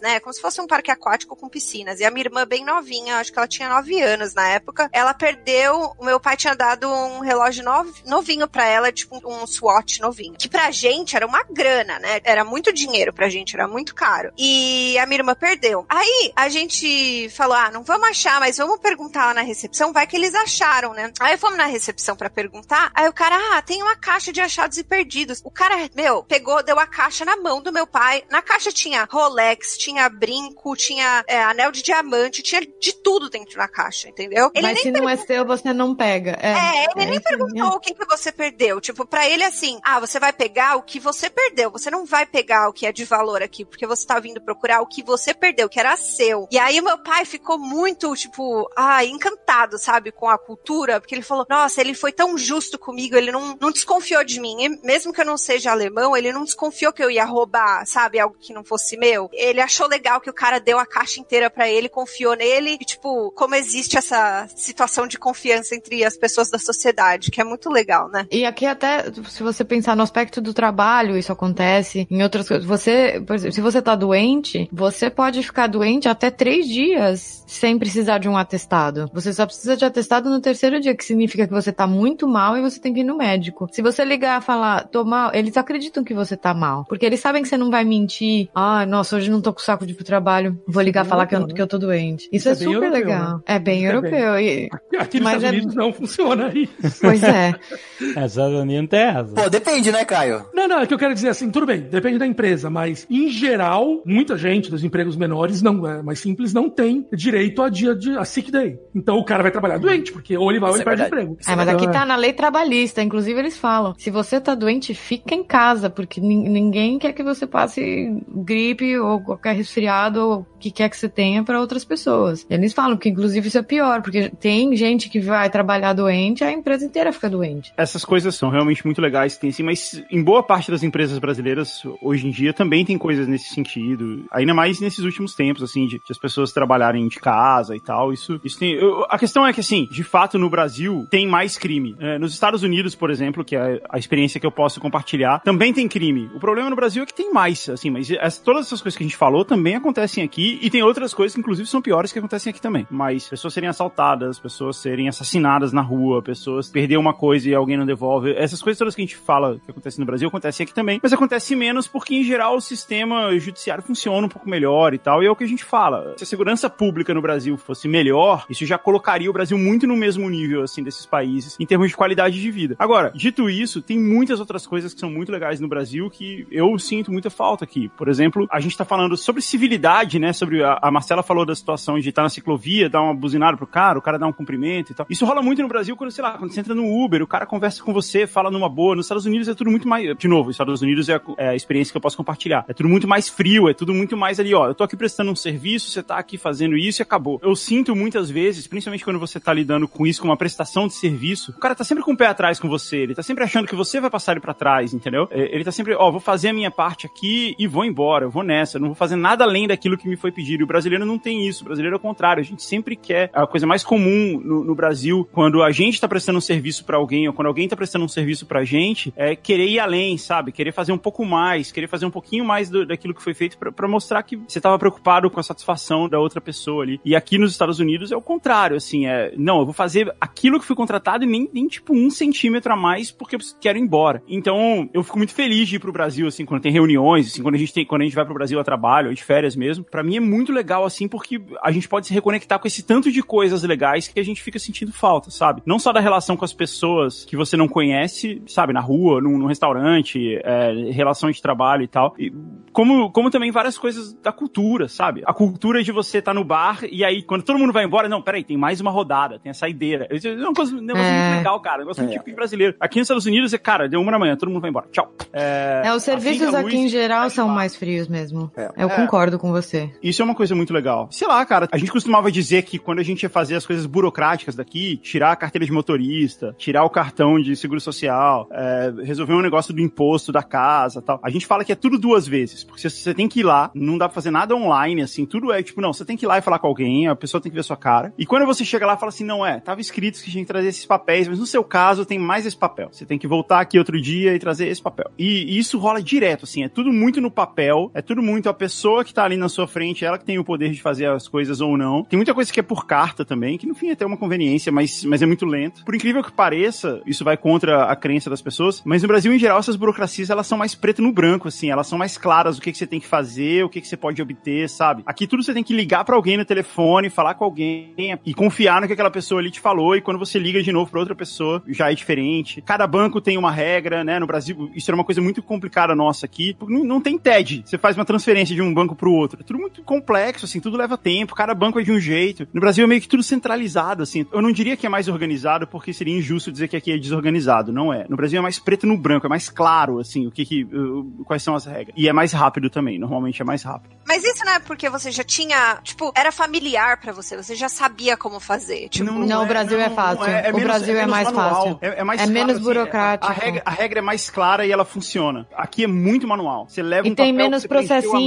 né? Como se fosse um parque aquático com piscinas. E a minha irmã, bem novinha, acho que ela tinha nove anos na época, ela perdeu. O meu pai tinha dado um relógio nov- novinho pra ela, tipo um Swatch novinho. Que pra gente era uma grana, né? Era muito dinheiro pra gente, era muito caro. E a minha irmã perdeu. Aí a gente falou: ah, não vamos achar, mas vamos perguntar lá na recepção, vai que eles acharam, né? Aí fomos na recepção pra perguntar. Aí o cara, ah, tem uma caixa de achados e perdidos. O cara, meu, pegou, deu a caixa na mão do meu pai. Na caixa tinha Rolex, tinha brinco, tinha é, anel de diamante, tinha de tudo dentro da caixa, entendeu? Ele Mas nem se não é seu, você não pega. É, é, ele nem isso perguntou o que, que você perdeu. Tipo, pra ele assim, ah, você vai pegar o que você perdeu. Você não vai pegar o que é de valor aqui, porque você tá vindo procurar o que você perdeu, que era seu. E aí meu pai ficou muito, tipo, ah, encantado, sabe, com a cultura, porque ele falou, nossa, ele foi tão justo comigo, ele não, não desconfiou de mim. E mesmo que eu não seja alemão, ele não desconfiou que eu ia roubar, sabe, algo que não fosse meu. Ele achou legal que o cara deu a caixa inteira pra ele, confiou nele, e tipo, como existe essa situação de confiança entre as pessoas da sociedade, que é muito legal, né? E aqui até, se você pensar no aspecto do trabalho, isso acontece. Em outras coisas, você, por exemplo, se você tá doente, você pode ficar doente até três dias sem precisar de um atestado. Você só precisa de atestado no terceiro dia, que significa que você tá muito mal e você tem que ir no médico. Se você ligar e falar, tô mal, eles acreditam que você tá mal. Porque eles sabem que você não vai mentir. Ah, nossa, hoje não tô com saco de ir pro trabalho. Vou ligar e falar que eu, que eu tô doente. Isso, Isso é, é bem super europeu, legal. né? É bem Isso é europeu. E, Aqui nos Mas Estados é- Unidos não funciona isso. pois é. Essa Unidos não tem essa. Pô, depende, né, Caio? Não, não, é que eu quero dizer assim, tudo bem, depende da empresa, mas em geral, muita gente dos empregos menores, não é mais simples, não tem direito a dia de a sick day. Então o cara vai trabalhar doente, porque ou ele vai ou ele é perde emprego. É, mas aqui Então, tá na lei trabalhista. Inclusive, eles falam: se você tá doente, fica em casa, porque nin- ninguém quer que você passe gripe ou qualquer resfriado ou o que quer que você tenha pra outras pessoas. Eles falam que, inclusive, isso é pior, porque tem gente que vai trabalhar doente, a empresa inteira fica doente. Essas coisas são realmente muito legais, tem sim, mas em boa parte das empresas brasileiras, hoje em dia, também tem coisas nesse sentido. Ainda mais nesses últimos tempos, assim, de, de as pessoas trabalharem de casa e tal. Isso, isso tem. eu- a questão é que, assim, de fato, no Brasil tem mais crime. É, nos Estados Unidos, por exemplo, que é a experiência que eu posso compartilhar, também tem crime. O problema no Brasil é que tem mais, assim, mas essa- todas essas coisas que que a gente falou também acontecem aqui e tem outras coisas que inclusive são piores que acontecem aqui também. Mas pessoas serem assaltadas, pessoas serem assassinadas na rua, pessoas perder uma coisa e alguém não devolve, essas coisas todas que a gente fala que acontecem no Brasil acontecem aqui também, mas acontece menos porque em geral o sistema judiciário funciona um pouco melhor e tal, e é o que a gente fala. Se a segurança pública no Brasil fosse melhor, isso já colocaria o Brasil muito no mesmo nível assim desses países em termos de qualidade de vida. Agora, dito isso, tem muitas outras coisas que são muito legais no Brasil que eu sinto muita falta aqui. Por exemplo, a gente tá falando sobre civilidade, né? Sobre a, a Marcela falou da situação de estar na ciclovia, dar uma buzinada pro cara, o cara dar um cumprimento e tal. Isso rola muito no Brasil quando, sei lá, quando você entra no Uber, o cara conversa com você, fala numa boa. Nos Estados Unidos é tudo muito mais. De novo, os Estados Unidos é a, é a experiência que eu posso compartilhar. É tudo muito mais frio, é tudo muito mais ali, ó. Eu tô aqui prestando um serviço, você tá aqui fazendo isso e acabou. Eu sinto muitas vezes, principalmente quando você tá lidando com isso, com uma prestação de serviço, o cara tá sempre com o pé atrás com você, ele tá sempre achando que você vai passar ele pra trás, entendeu? É, Ele tá sempre, ó, vou fazer a minha parte aqui e vou embora, eu vou nessa, não vou fazer nada além daquilo que me foi pedido. E o brasileiro não tem isso, o brasileiro é o contrário, a gente sempre quer a coisa mais comum no, no Brasil, quando a gente tá prestando um serviço pra alguém, ou quando alguém tá prestando um serviço pra gente, é querer ir além, sabe? Querer fazer um pouco mais, querer fazer um pouquinho mais do- daquilo que foi feito pra mostrar que você tava preocupado com a satisfação da outra pessoa ali. E aqui nos Estados Unidos é o contrário, assim, é, não, eu vou fazer aquilo que fui contratado e nem, nem tipo um centímetro a mais porque eu quero ir embora. Então, eu fico muito feliz de ir pro Brasil, assim, quando tem reuniões, assim, quando a gente tem, quando a gente vai pro Brasil a trabalho, ou de férias mesmo. Pra mim é muito legal, assim, porque a gente pode se reconectar com esse tanto de coisas legais que a gente fica sentindo falta, sabe? Não só da relação com as pessoas que você não conhece, sabe, na rua, num, num restaurante, é, relação de trabalho e tal. E como, como também várias coisas da cultura, sabe? A cultura de você estar no bar e aí, quando todo mundo vai embora, não, peraí, tem mais uma rodada, tem a saideira. Isso É um negócio É. muito legal, cara. Um negócio muito típico brasileiro. Aqui nos Estados Unidos é, cara, deu uma da manhã, todo mundo vai embora. Tchau. É, É, os serviços acende a aqui luz em geral fecha são mais frios mesmo. É. Eu É. concordo com você. Isso é uma coisa muito legal. Sei lá, cara, a gente costumava dizer que quando a gente ia fazer as coisas burocráticas daqui, tirar a carteira de motorista, tirar o cartão de seguro social, é, resolver um negócio do imposto da casa tal, a gente fala que é tudo duas vezes. Porque você- você tem que ir lá, não dá pra fazer nada online, assim, tudo é tipo, não, você tem que ir lá e falar com alguém, a pessoa tem que ver a sua cara. E quando você chega lá, fala assim, não é, tava escrito que tinha que trazer esses papéis, mas no seu caso tem mais esse papel. Você tem que voltar aqui outro dia e trazer esse papel. E, e isso rola direto, assim, é tudo muito no papel, é tudo muito a pessoa que tá ali na sua frente, ela que tem o poder de fazer as coisas ou não. Tem muita coisa que é por carta também, que no fim é até uma conveniência, mas, mas é muito lento. Por incrível que pareça, isso vai contra a crença das pessoas, mas no Brasil, em geral, essas burocracias, elas são mais preto no branco, assim, elas são mais claras, o que, que você tem que fazer, o que, que você pode obter, sabe? Aqui tudo você tem que ligar pra alguém no telefone, falar com alguém e confiar no que aquela pessoa ali te falou, e quando você liga de novo pra outra pessoa, já é diferente. Cada banco tem uma regra, né? No Brasil, isso era uma coisa muito complicada nossa aqui. Não, não tem TED. Você faz uma transferência de um banco pro outro. É tudo muito complexo, assim, tudo leva tempo, cada banco é de um jeito. No Brasil é meio que tudo centralizado, assim. Eu não diria que é mais organizado, porque seria injusto dizer que aqui é desorganizado. Não é. No Brasil é mais preto no branco, é mais claro, assim, o que, que uh, quais são as regras. E é mais rápido também, normalmente é mais rápido. Mas isso não é porque você já tinha, tipo, era familiar pra você, você já sabia como fazer. Tipo, Não, o Brasil é fácil. O Brasil é menos mais manual, fácil. É, é mais É claro, menos assim, burocrático. A, a regra, a regra é mais clara e ela funciona. Aqui é muito manual. Você leva E um tem papel menos à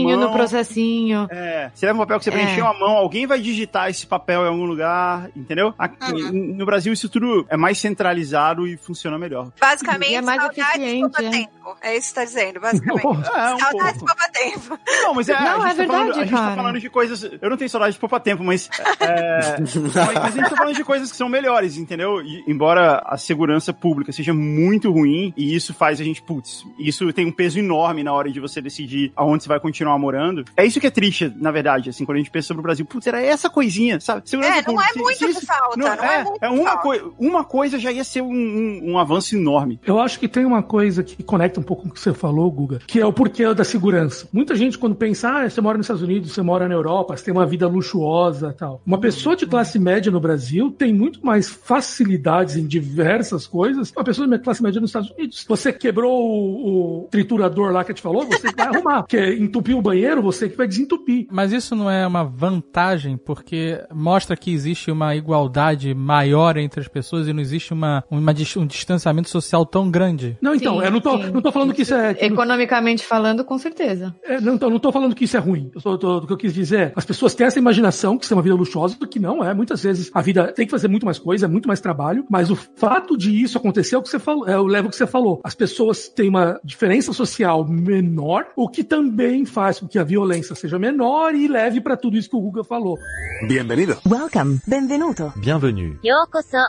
processinho no processinho. É, você leva um papel que você É. preencheu à mão, alguém vai digitar esse papel em algum lugar, entendeu? Aqui, Uhum. No Brasil isso tudo é mais centralizado e funciona melhor. basicamente, E é mais eficiente, de é. tempo. É isso que tá dizendo, basicamente. É, um saudades pouco. de tempo. Não, mas é, Não, a é gente tá falando, verdade, a gente tá falando de coisas. Eu não tenho saudade de poupar tempo, mas. É, mas, mas a gente tá falando de coisas que são melhores, entendeu? E, embora a segurança pública seja muito ruim, e isso faz a gente, putz, isso tem um peso enorme na hora de você decidir aonde você vai continuar morando. É isso que é triste, na verdade, assim, quando a gente pensa sobre o Brasil. Putz, era essa coisinha, sabe? Segurança É, não pública, é muito se que falta, não é muito que uma, falta. coi- uma coisa já ia ser um, um- um avanço enorme. Eu acho que tem uma coisa que conecta um pouco com o que você falou, Guga, que é o porquê da segurança. Muita gente, quando pensa, ah, você mora nos Estados Unidos, você mora na Europa, você tem uma vida luxuosa tal. Uma pessoa de classe média no Brasil tem muito mais facilidades em diversas coisas que uma pessoa de classe média nos Estados Unidos. Você quebrou o, o triturador lá que a gente falou, você vai arrumar. Porque entupiu o banheiro, você que vai desentupir. Mas isso não é uma vantagem, porque mostra que existe uma igualdade maior entre as pessoas e não existe uma, uma um distanciamento social tão grande. Não, então, Sim, eu não tô, sim. não tô falando que isso é. que não- Economicamente falando, com certeza. É, não, então, não tô falando que isso é ruim. Eu tô, tô- o que eu quis dizer é, as pessoas têm essa imaginação que isso é uma vida luxuosa, do que não é. Muitas vezes a vida tem que fazer muito mais coisa, é muito mais trabalho, mas o fato de isso acontecer é o que você falou, é o level que você falou. As pessoas têm uma diferença social menor, o que também faz faz com que a violência seja menor e leve pra tudo isso que o Guga falou. Bienvenido. Welcome. Benvenuto. Bienvenue.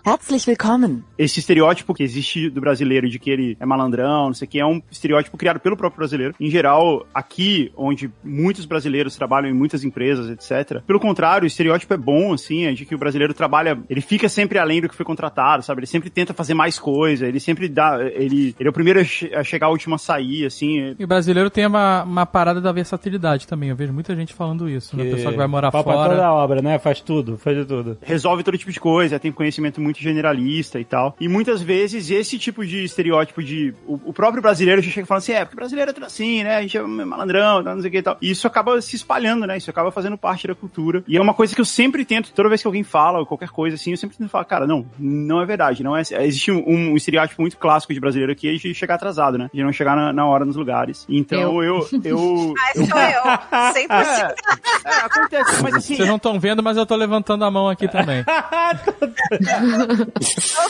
Herzlich willkommen. Esse estereótipo que existe do brasileiro de que ele é malandrão, não sei o que, é um estereótipo criado pelo próprio brasileiro. Em geral, aqui, onde muitos brasileiros trabalham em muitas empresas, etc. Pelo contrário, o estereótipo é bom, assim, é de que o brasileiro trabalha, ele fica sempre além do que foi contratado, sabe? Ele sempre tenta fazer mais coisa, ele sempre dá, ele, ele é o primeiro a, che- a chegar, o último a sair, assim. E o brasileiro tem uma, uma parada da versatilidade também. Eu vejo muita gente falando isso, né? A pessoa que vai morar Pau pra fora. toda a obra, né? Faz tudo, faz de tudo. resolve todo tipo de coisa, tem conhecimento muito generalista e tal. E muitas vezes esse tipo de estereótipo de. O, próprio brasileiro já chega falando assim: é, porque o brasileiro é tudo assim, né? A gente é malandrão, não sei o que e tal. E isso acaba se espalhando, né? Isso acaba fazendo parte da cultura. E é uma coisa que eu sempre tento, toda vez que alguém fala ou qualquer coisa assim, eu sempre tento falar: cara, não, não é verdade. Não é, existe um, um estereótipo muito clássico de brasileiro aqui é de chegar atrasado, né? De não chegar na, na hora nos lugares. Então eu. eu, eu Ai, sou eu. 100%. é, é, acontece, mas assim. Vocês não estão vendo, mas eu tô levantando a mão aqui também.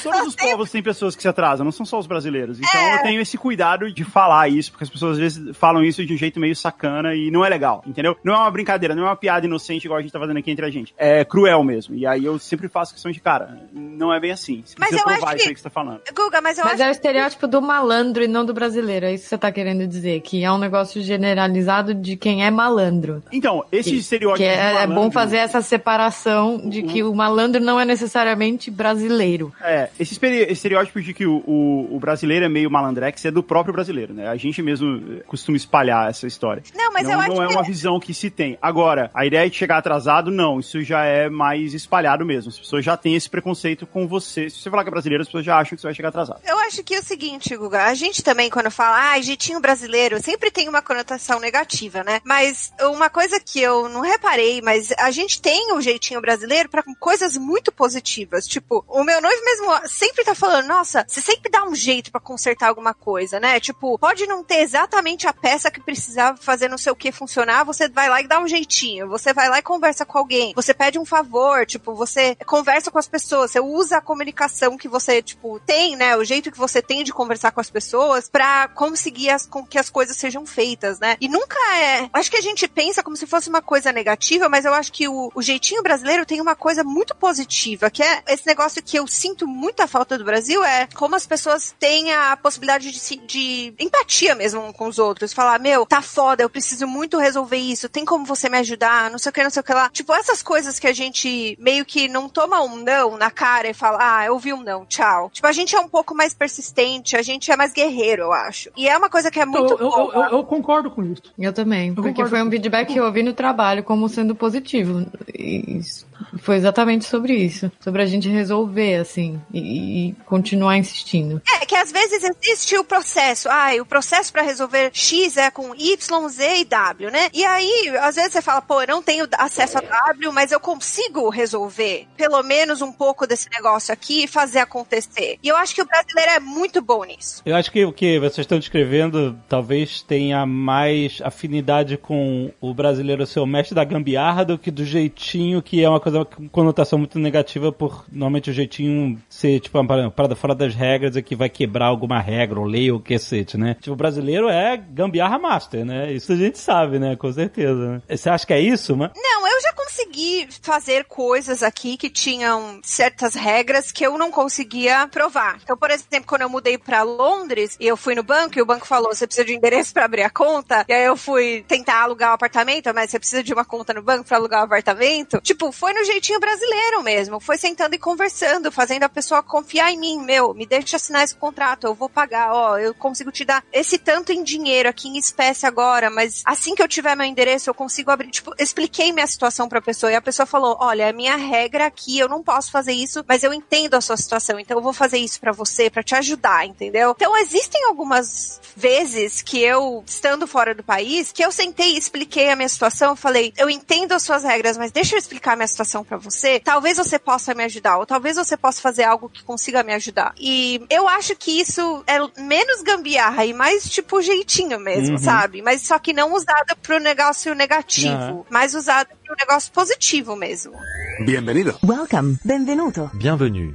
Todos os povos têm pessoas que se atrasam, não são só os brasileiros. Então eu tenho esse cuidado de falar isso, porque as pessoas às vezes falam isso de um jeito meio sacana e não é legal, entendeu? Não é uma brincadeira, não é uma piada inocente igual a gente tá fazendo aqui entre a gente. É cruel mesmo. E aí eu sempre faço questão de, cara, não é bem assim. Você Mas eu acho que- isso aí que você tá falando. Guga, mas eu Mas acho é o estereótipo do malandro e não do brasileiro. É isso que você tá querendo dizer. Que é um negócio generalizado de quem é malandro. Então, esse estereótipo. Que é, é bom malandro- fazer essa separação de que o malandro não é necessariamente brasileiro. É, esse estereótipo de que o, o, o brasileiro é meio malandrex é do próprio brasileiro, né? A gente mesmo eh, costuma espalhar essa história. Não, mas não, eu acho não é que- uma visão que se tem. Agora, a ideia de chegar atrasado, não. Isso já é mais espalhado mesmo. As pessoas já têm esse preconceito com você. Se você falar que é brasileiro, as pessoas já acham que você vai chegar atrasado. Eu acho que é o seguinte, Guga, a gente também, quando fala, ah, jeitinho brasileiro, sempre tem uma conotação negativa, né? Mas uma coisa que eu não reparei, mas a gente tem o jeitinho brasileiro pra coisas muito positivas. Tipo, o meu noivo mesmo sempre tá falando, nossa, você sempre dá um jeito pra consertar alguma coisa, né? Tipo, pode não ter exatamente a peça que precisava fazer não sei o que funcionar, você vai lá e dá um jeitinho. Você vai lá e conversa com alguém. Você pede um favor, tipo, você conversa com as pessoas, você usa a comunicação que você, tipo, tem, né? O jeito que você tem de conversar com as pessoas pra conseguir as, com que as coisas sejam feitas, né? E nunca é. Acho que a gente pensa como se fosse uma coisa negativa, mas eu acho que o, o jeitinho brasileiro tem uma coisa muito positiva, que é esse negócio que eu sinto muita falta do Brasil, é como as pessoas têm a possibilidade de, de empatia mesmo um com os outros. Falar, meu, tá foda, eu preciso muito resolver isso, tem como você me ajudar, não sei o que, não sei o que lá. Tipo, essas coisas que a gente meio que não toma um não na cara e fala, ah, eu ouvi um não, tchau. Tipo, a gente é um pouco mais persistente, a gente é mais guerreiro, eu acho. E é uma coisa que é muito eu, eu, boa. eu- eu concordo com isso. Eu também. porque concordo foi um feedback que eu ouvi no trabalho como sendo positivo. E isso- foi exatamente sobre isso. Sobre a gente resolver, assim, e, e continuar insistindo. É, que às vezes existe o processo. Ah, o processo pra resolver X é com Y, Z e W, né? E aí, às vezes você fala, pô, eu não tenho acesso a W, mas eu consigo resolver pelo menos um pouco desse negócio aqui e fazer acontecer. E eu acho que o brasileiro é muito bom nisso. Eu acho que o que vocês estão descrevendo talvez tenha mais afinidade com o brasileiro ser o mestre da gambiarra do que do jeitinho, que é uma coisa conotação muito negativa por normalmente o jeitinho ser tipo uma parada fora das regras e que vai quebrar alguma regra ou lei ou cacete, né? Tipo, o brasileiro é gambiarra master, né? Isso a gente sabe, né? Com certeza. né? Você acha que é isso, mano? Não, eu já consegui fazer coisas aqui que tinham certas regras que eu não conseguia provar. Então, por exemplo, quando eu mudei pra Londres e eu fui no banco e o banco falou: você precisa de um endereço pra abrir a conta, e aí eu fui tentar alugar o apartamento, mas você precisa de uma conta no banco pra alugar o apartamento. Tipo, foi no jeitinho brasileiro mesmo. Foi sentando e conversando, fazendo a pessoa confiar em mim. Meu, me deixa assinar esse contrato, eu vou pagar, ó, eu consigo te dar esse tanto em dinheiro aqui em espécie agora, mas assim que eu tiver meu endereço, eu consigo abrir. Tipo, expliquei minha situação pra pessoa e a pessoa falou: olha, é minha regra aqui, eu não posso fazer isso, mas eu entendo a sua situação, então eu vou fazer isso pra você, pra te ajudar, entendeu? Então existem algumas vezes que eu, estando fora do país, que eu sentei e expliquei a minha situação, falei, eu entendo as suas regras, mas deixa eu explicar a minha situação pra você. Talvez você possa me ajudar, ou talvez você possa fazer algo que consiga me ajudar. E eu acho que isso é menos gambiarra e mais tipo jeitinho mesmo, Uhum. sabe? Mas só que não usada pro negócio negativo, Aham. mas usada pro negócio positivo mesmo. Bienvenido. Welcome. Benvenuto. Bienvenue.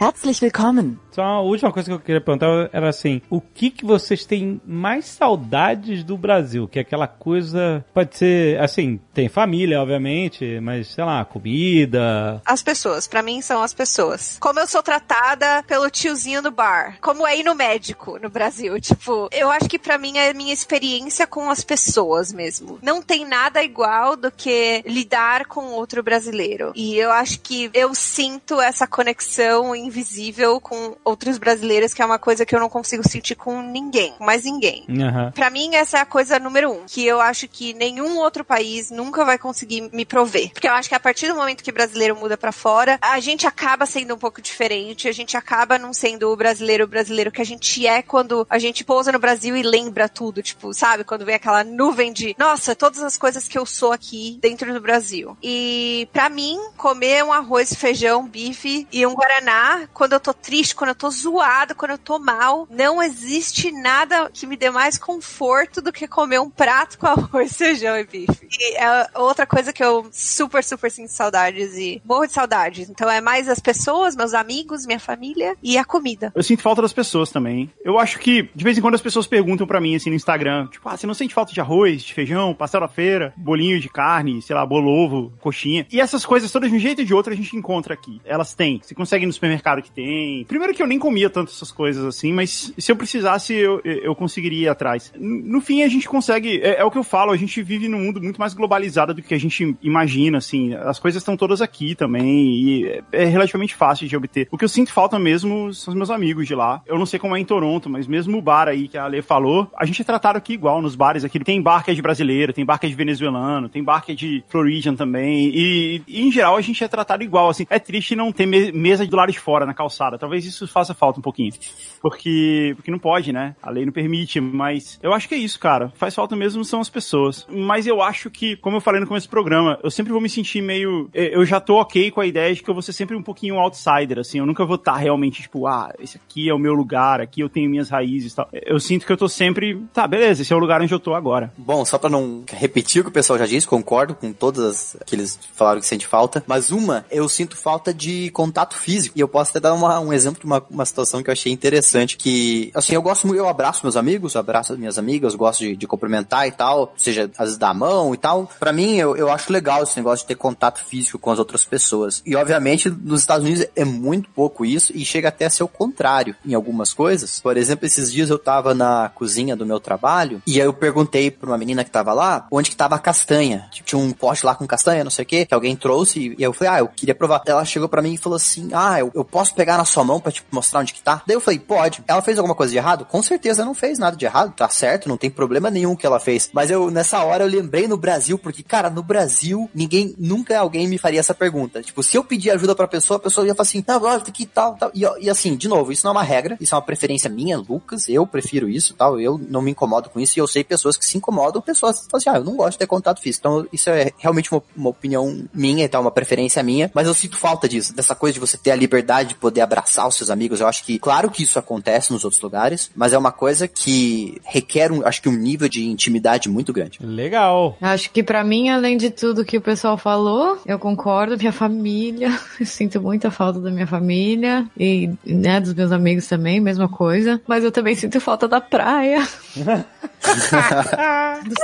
Herzlich willkommen. Só uma última coisa que eu queria perguntar era assim: o que que vocês têm mais saudades do Brasil? Que é aquela coisa. Pode ser, assim, tem família, obviamente, mas sei lá, comida. As pessoas, pra mim são as pessoas. Como eu sou tratada pelo tiozinho do bar. Como é ir no médico no Brasil. Tipo, eu acho que pra mim é a minha experiência com as pessoas mesmo. Não tem nada igual do que lidar com outro brasileiro. E eu acho que eu sinto essa conexão invisível com outros brasileiros, que é uma coisa que eu não consigo sentir com ninguém, com mais ninguém. Aham. Pra mim, essa é a coisa número um, que eu acho que nenhum outro país nunca vai conseguir me prover. Porque eu acho que a partir do momento que brasileiro muda pra fora, a gente acaba sendo um pouco diferente, a gente acaba não sendo o brasileiro o brasileiro que a gente é quando a gente pousa no Brasil e lembra tudo, tipo, sabe? Quando vem aquela nuvem de, nossa, todas as coisas que eu sou aqui dentro do Brasil. E pra mim, comer um arroz, feijão, bife e um guaraná, quando eu tô triste, quando eu tô zoado, quando eu tô mal, não existe nada que me dê mais conforto do que comer um prato com arroz, feijão e bife. E é outra coisa que eu super, super sinto saudades e morro de saudades. Então é mais as pessoas, meus amigos, minha família e a comida. Eu sinto falta das pessoas também. Eu acho que, de vez em quando, as pessoas perguntam pra mim, assim, no Instagram, tipo, ah, você não sente falta de arroz, de feijão, pastel da feira, bolinho de carne, sei lá, bolovo, coxinha. E essas coisas todas, de um jeito ou de outro, a gente encontra aqui. Elas têm. Você consegue ir no supermercado que tem. Primeiro que eu nem comia tanto essas coisas assim, mas se eu precisasse, eu, eu conseguiria ir atrás. No fim, a gente consegue. É, é o que eu falo, a gente vive num mundo muito mais globalizado do que a gente imagina, assim. As coisas estão todas aqui também e é, é relativamente fácil de obter. O que eu sinto falta mesmo são os meus amigos de lá. Eu não sei como é em Toronto, mas mesmo o bar aí que a Ale falou, a gente é tratado aqui igual nos bares aqui. Tem bar que é de brasileiro, tem bar que é de venezuelano, tem bar que é de Floridian também. E, e, em geral a gente é tratado igual, assim. É triste não ter me- mesa do lado de fora na calçada. Talvez isso faça falta um pouquinho. Porque, porque não pode, né? A lei não permite, mas eu acho que é isso, cara. Faz falta mesmo são as pessoas. Mas eu acho que, como eu falei no começo do programa, eu sempre vou me sentir meio. Eu já tô ok com a ideia de que eu vou ser sempre um pouquinho outsider, assim. Eu nunca vou estar realmente, tipo, ah, esse aqui é o meu lugar, aqui eu tenho minhas raízes e tal. Eu sinto que eu tô sempre. Tá, beleza, esse é o lugar onde eu tô agora. Bom, só pra não repetir o que o pessoal já disse, concordo com todas as que eles falaram que sente falta, mas uma, eu sinto falta de contato físico. E eu posso até dar uma- um exemplo de uma, uma situação que eu achei interessante, que, assim, eu gosto muito, eu abraço meus amigos, abraço as minhas amigas, gosto de, de cumprimentar e tal, seja, às vezes dar mão e tal. Pra mim, eu, eu acho legal esse negócio de ter contato físico com as outras pessoas. E, obviamente, nos Estados Unidos é muito pouco isso e chega até a ser o contrário em algumas coisas. Por exemplo, esses dias eu tava na cozinha do meu trabalho e aí eu perguntei pra uma menina que tava lá onde que tava a castanha. Tinha um pote lá com castanha, não sei o que, que alguém trouxe e eu falei, ah, eu queria provar. Ela chegou pra mim e falou assim, ah, eu, eu posso pegar na sua mão pra te mostrar onde que tá? Daí eu falei, pode. Ela fez alguma coisa de errado? Com certeza não fez nada de errado, tá certo, não tem problema nenhum que ela fez. Mas eu, nessa hora, eu lembrei no Brasil, porque, cara, no Brasil, ninguém, nunca alguém me faria essa pergunta. Tipo, se eu pedir ajuda pra pessoa, a pessoa ia falar assim, não, olha, que tal, tal. E, e assim, de novo, isso não é uma regra, isso é uma preferência minha, Lucas, eu prefiro isso, tal, eu não me incomodo com isso, e eu sei pessoas que se incomodam, pessoas que falam assim, ah, eu não gosto de ter contato físico. Então, isso é realmente uma, uma opinião minha e tal, uma preferência minha, mas eu sinto falta disso, dessa coisa de você ter a liberdade de poder abraçar os seus amigos. Eu acho que, claro que isso acontece nos outros lugares, mas é uma coisa que requer, um, acho que um nível de intimidade muito grande. Legal. Acho que pra mim, além de tudo que o pessoal falou, eu concordo, minha família, eu sinto muita falta da minha família e, né, dos meus amigos também, mesma coisa. Mas eu também sinto falta da praia.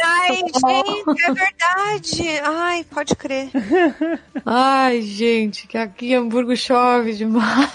Ai, gente, é verdade. Ai, pode crer. Ai, gente, que aqui em Hamburgo chove demais.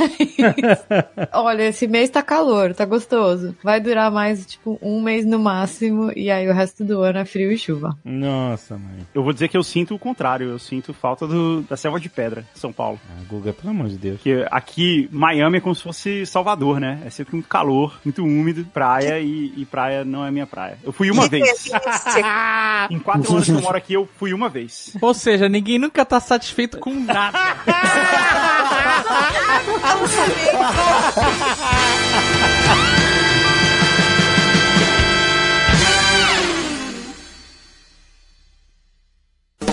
Olha, esse mês tá calor, tá gostoso. Vai durar mais, tipo, um mês no máximo, e aí o resto do ano é frio e chuva. Nossa, mãe. Eu vou dizer que eu sinto o contrário, eu sinto falta do, da selva de pedra, São Paulo. Ah, Guga, pelo amor de Deus. Porque aqui, Miami é como se fosse Salvador, né? É sempre muito calor, muito úmido, praia e, e praia não é minha praia. Eu fui uma vez. Em quatro anos que eu moro aqui, eu fui uma vez. Ou seja, ninguém nunca tá satisfeito com nada.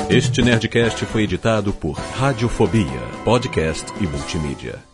Este Nerdcast foi editado por Radiofobia, podcast e multimídia.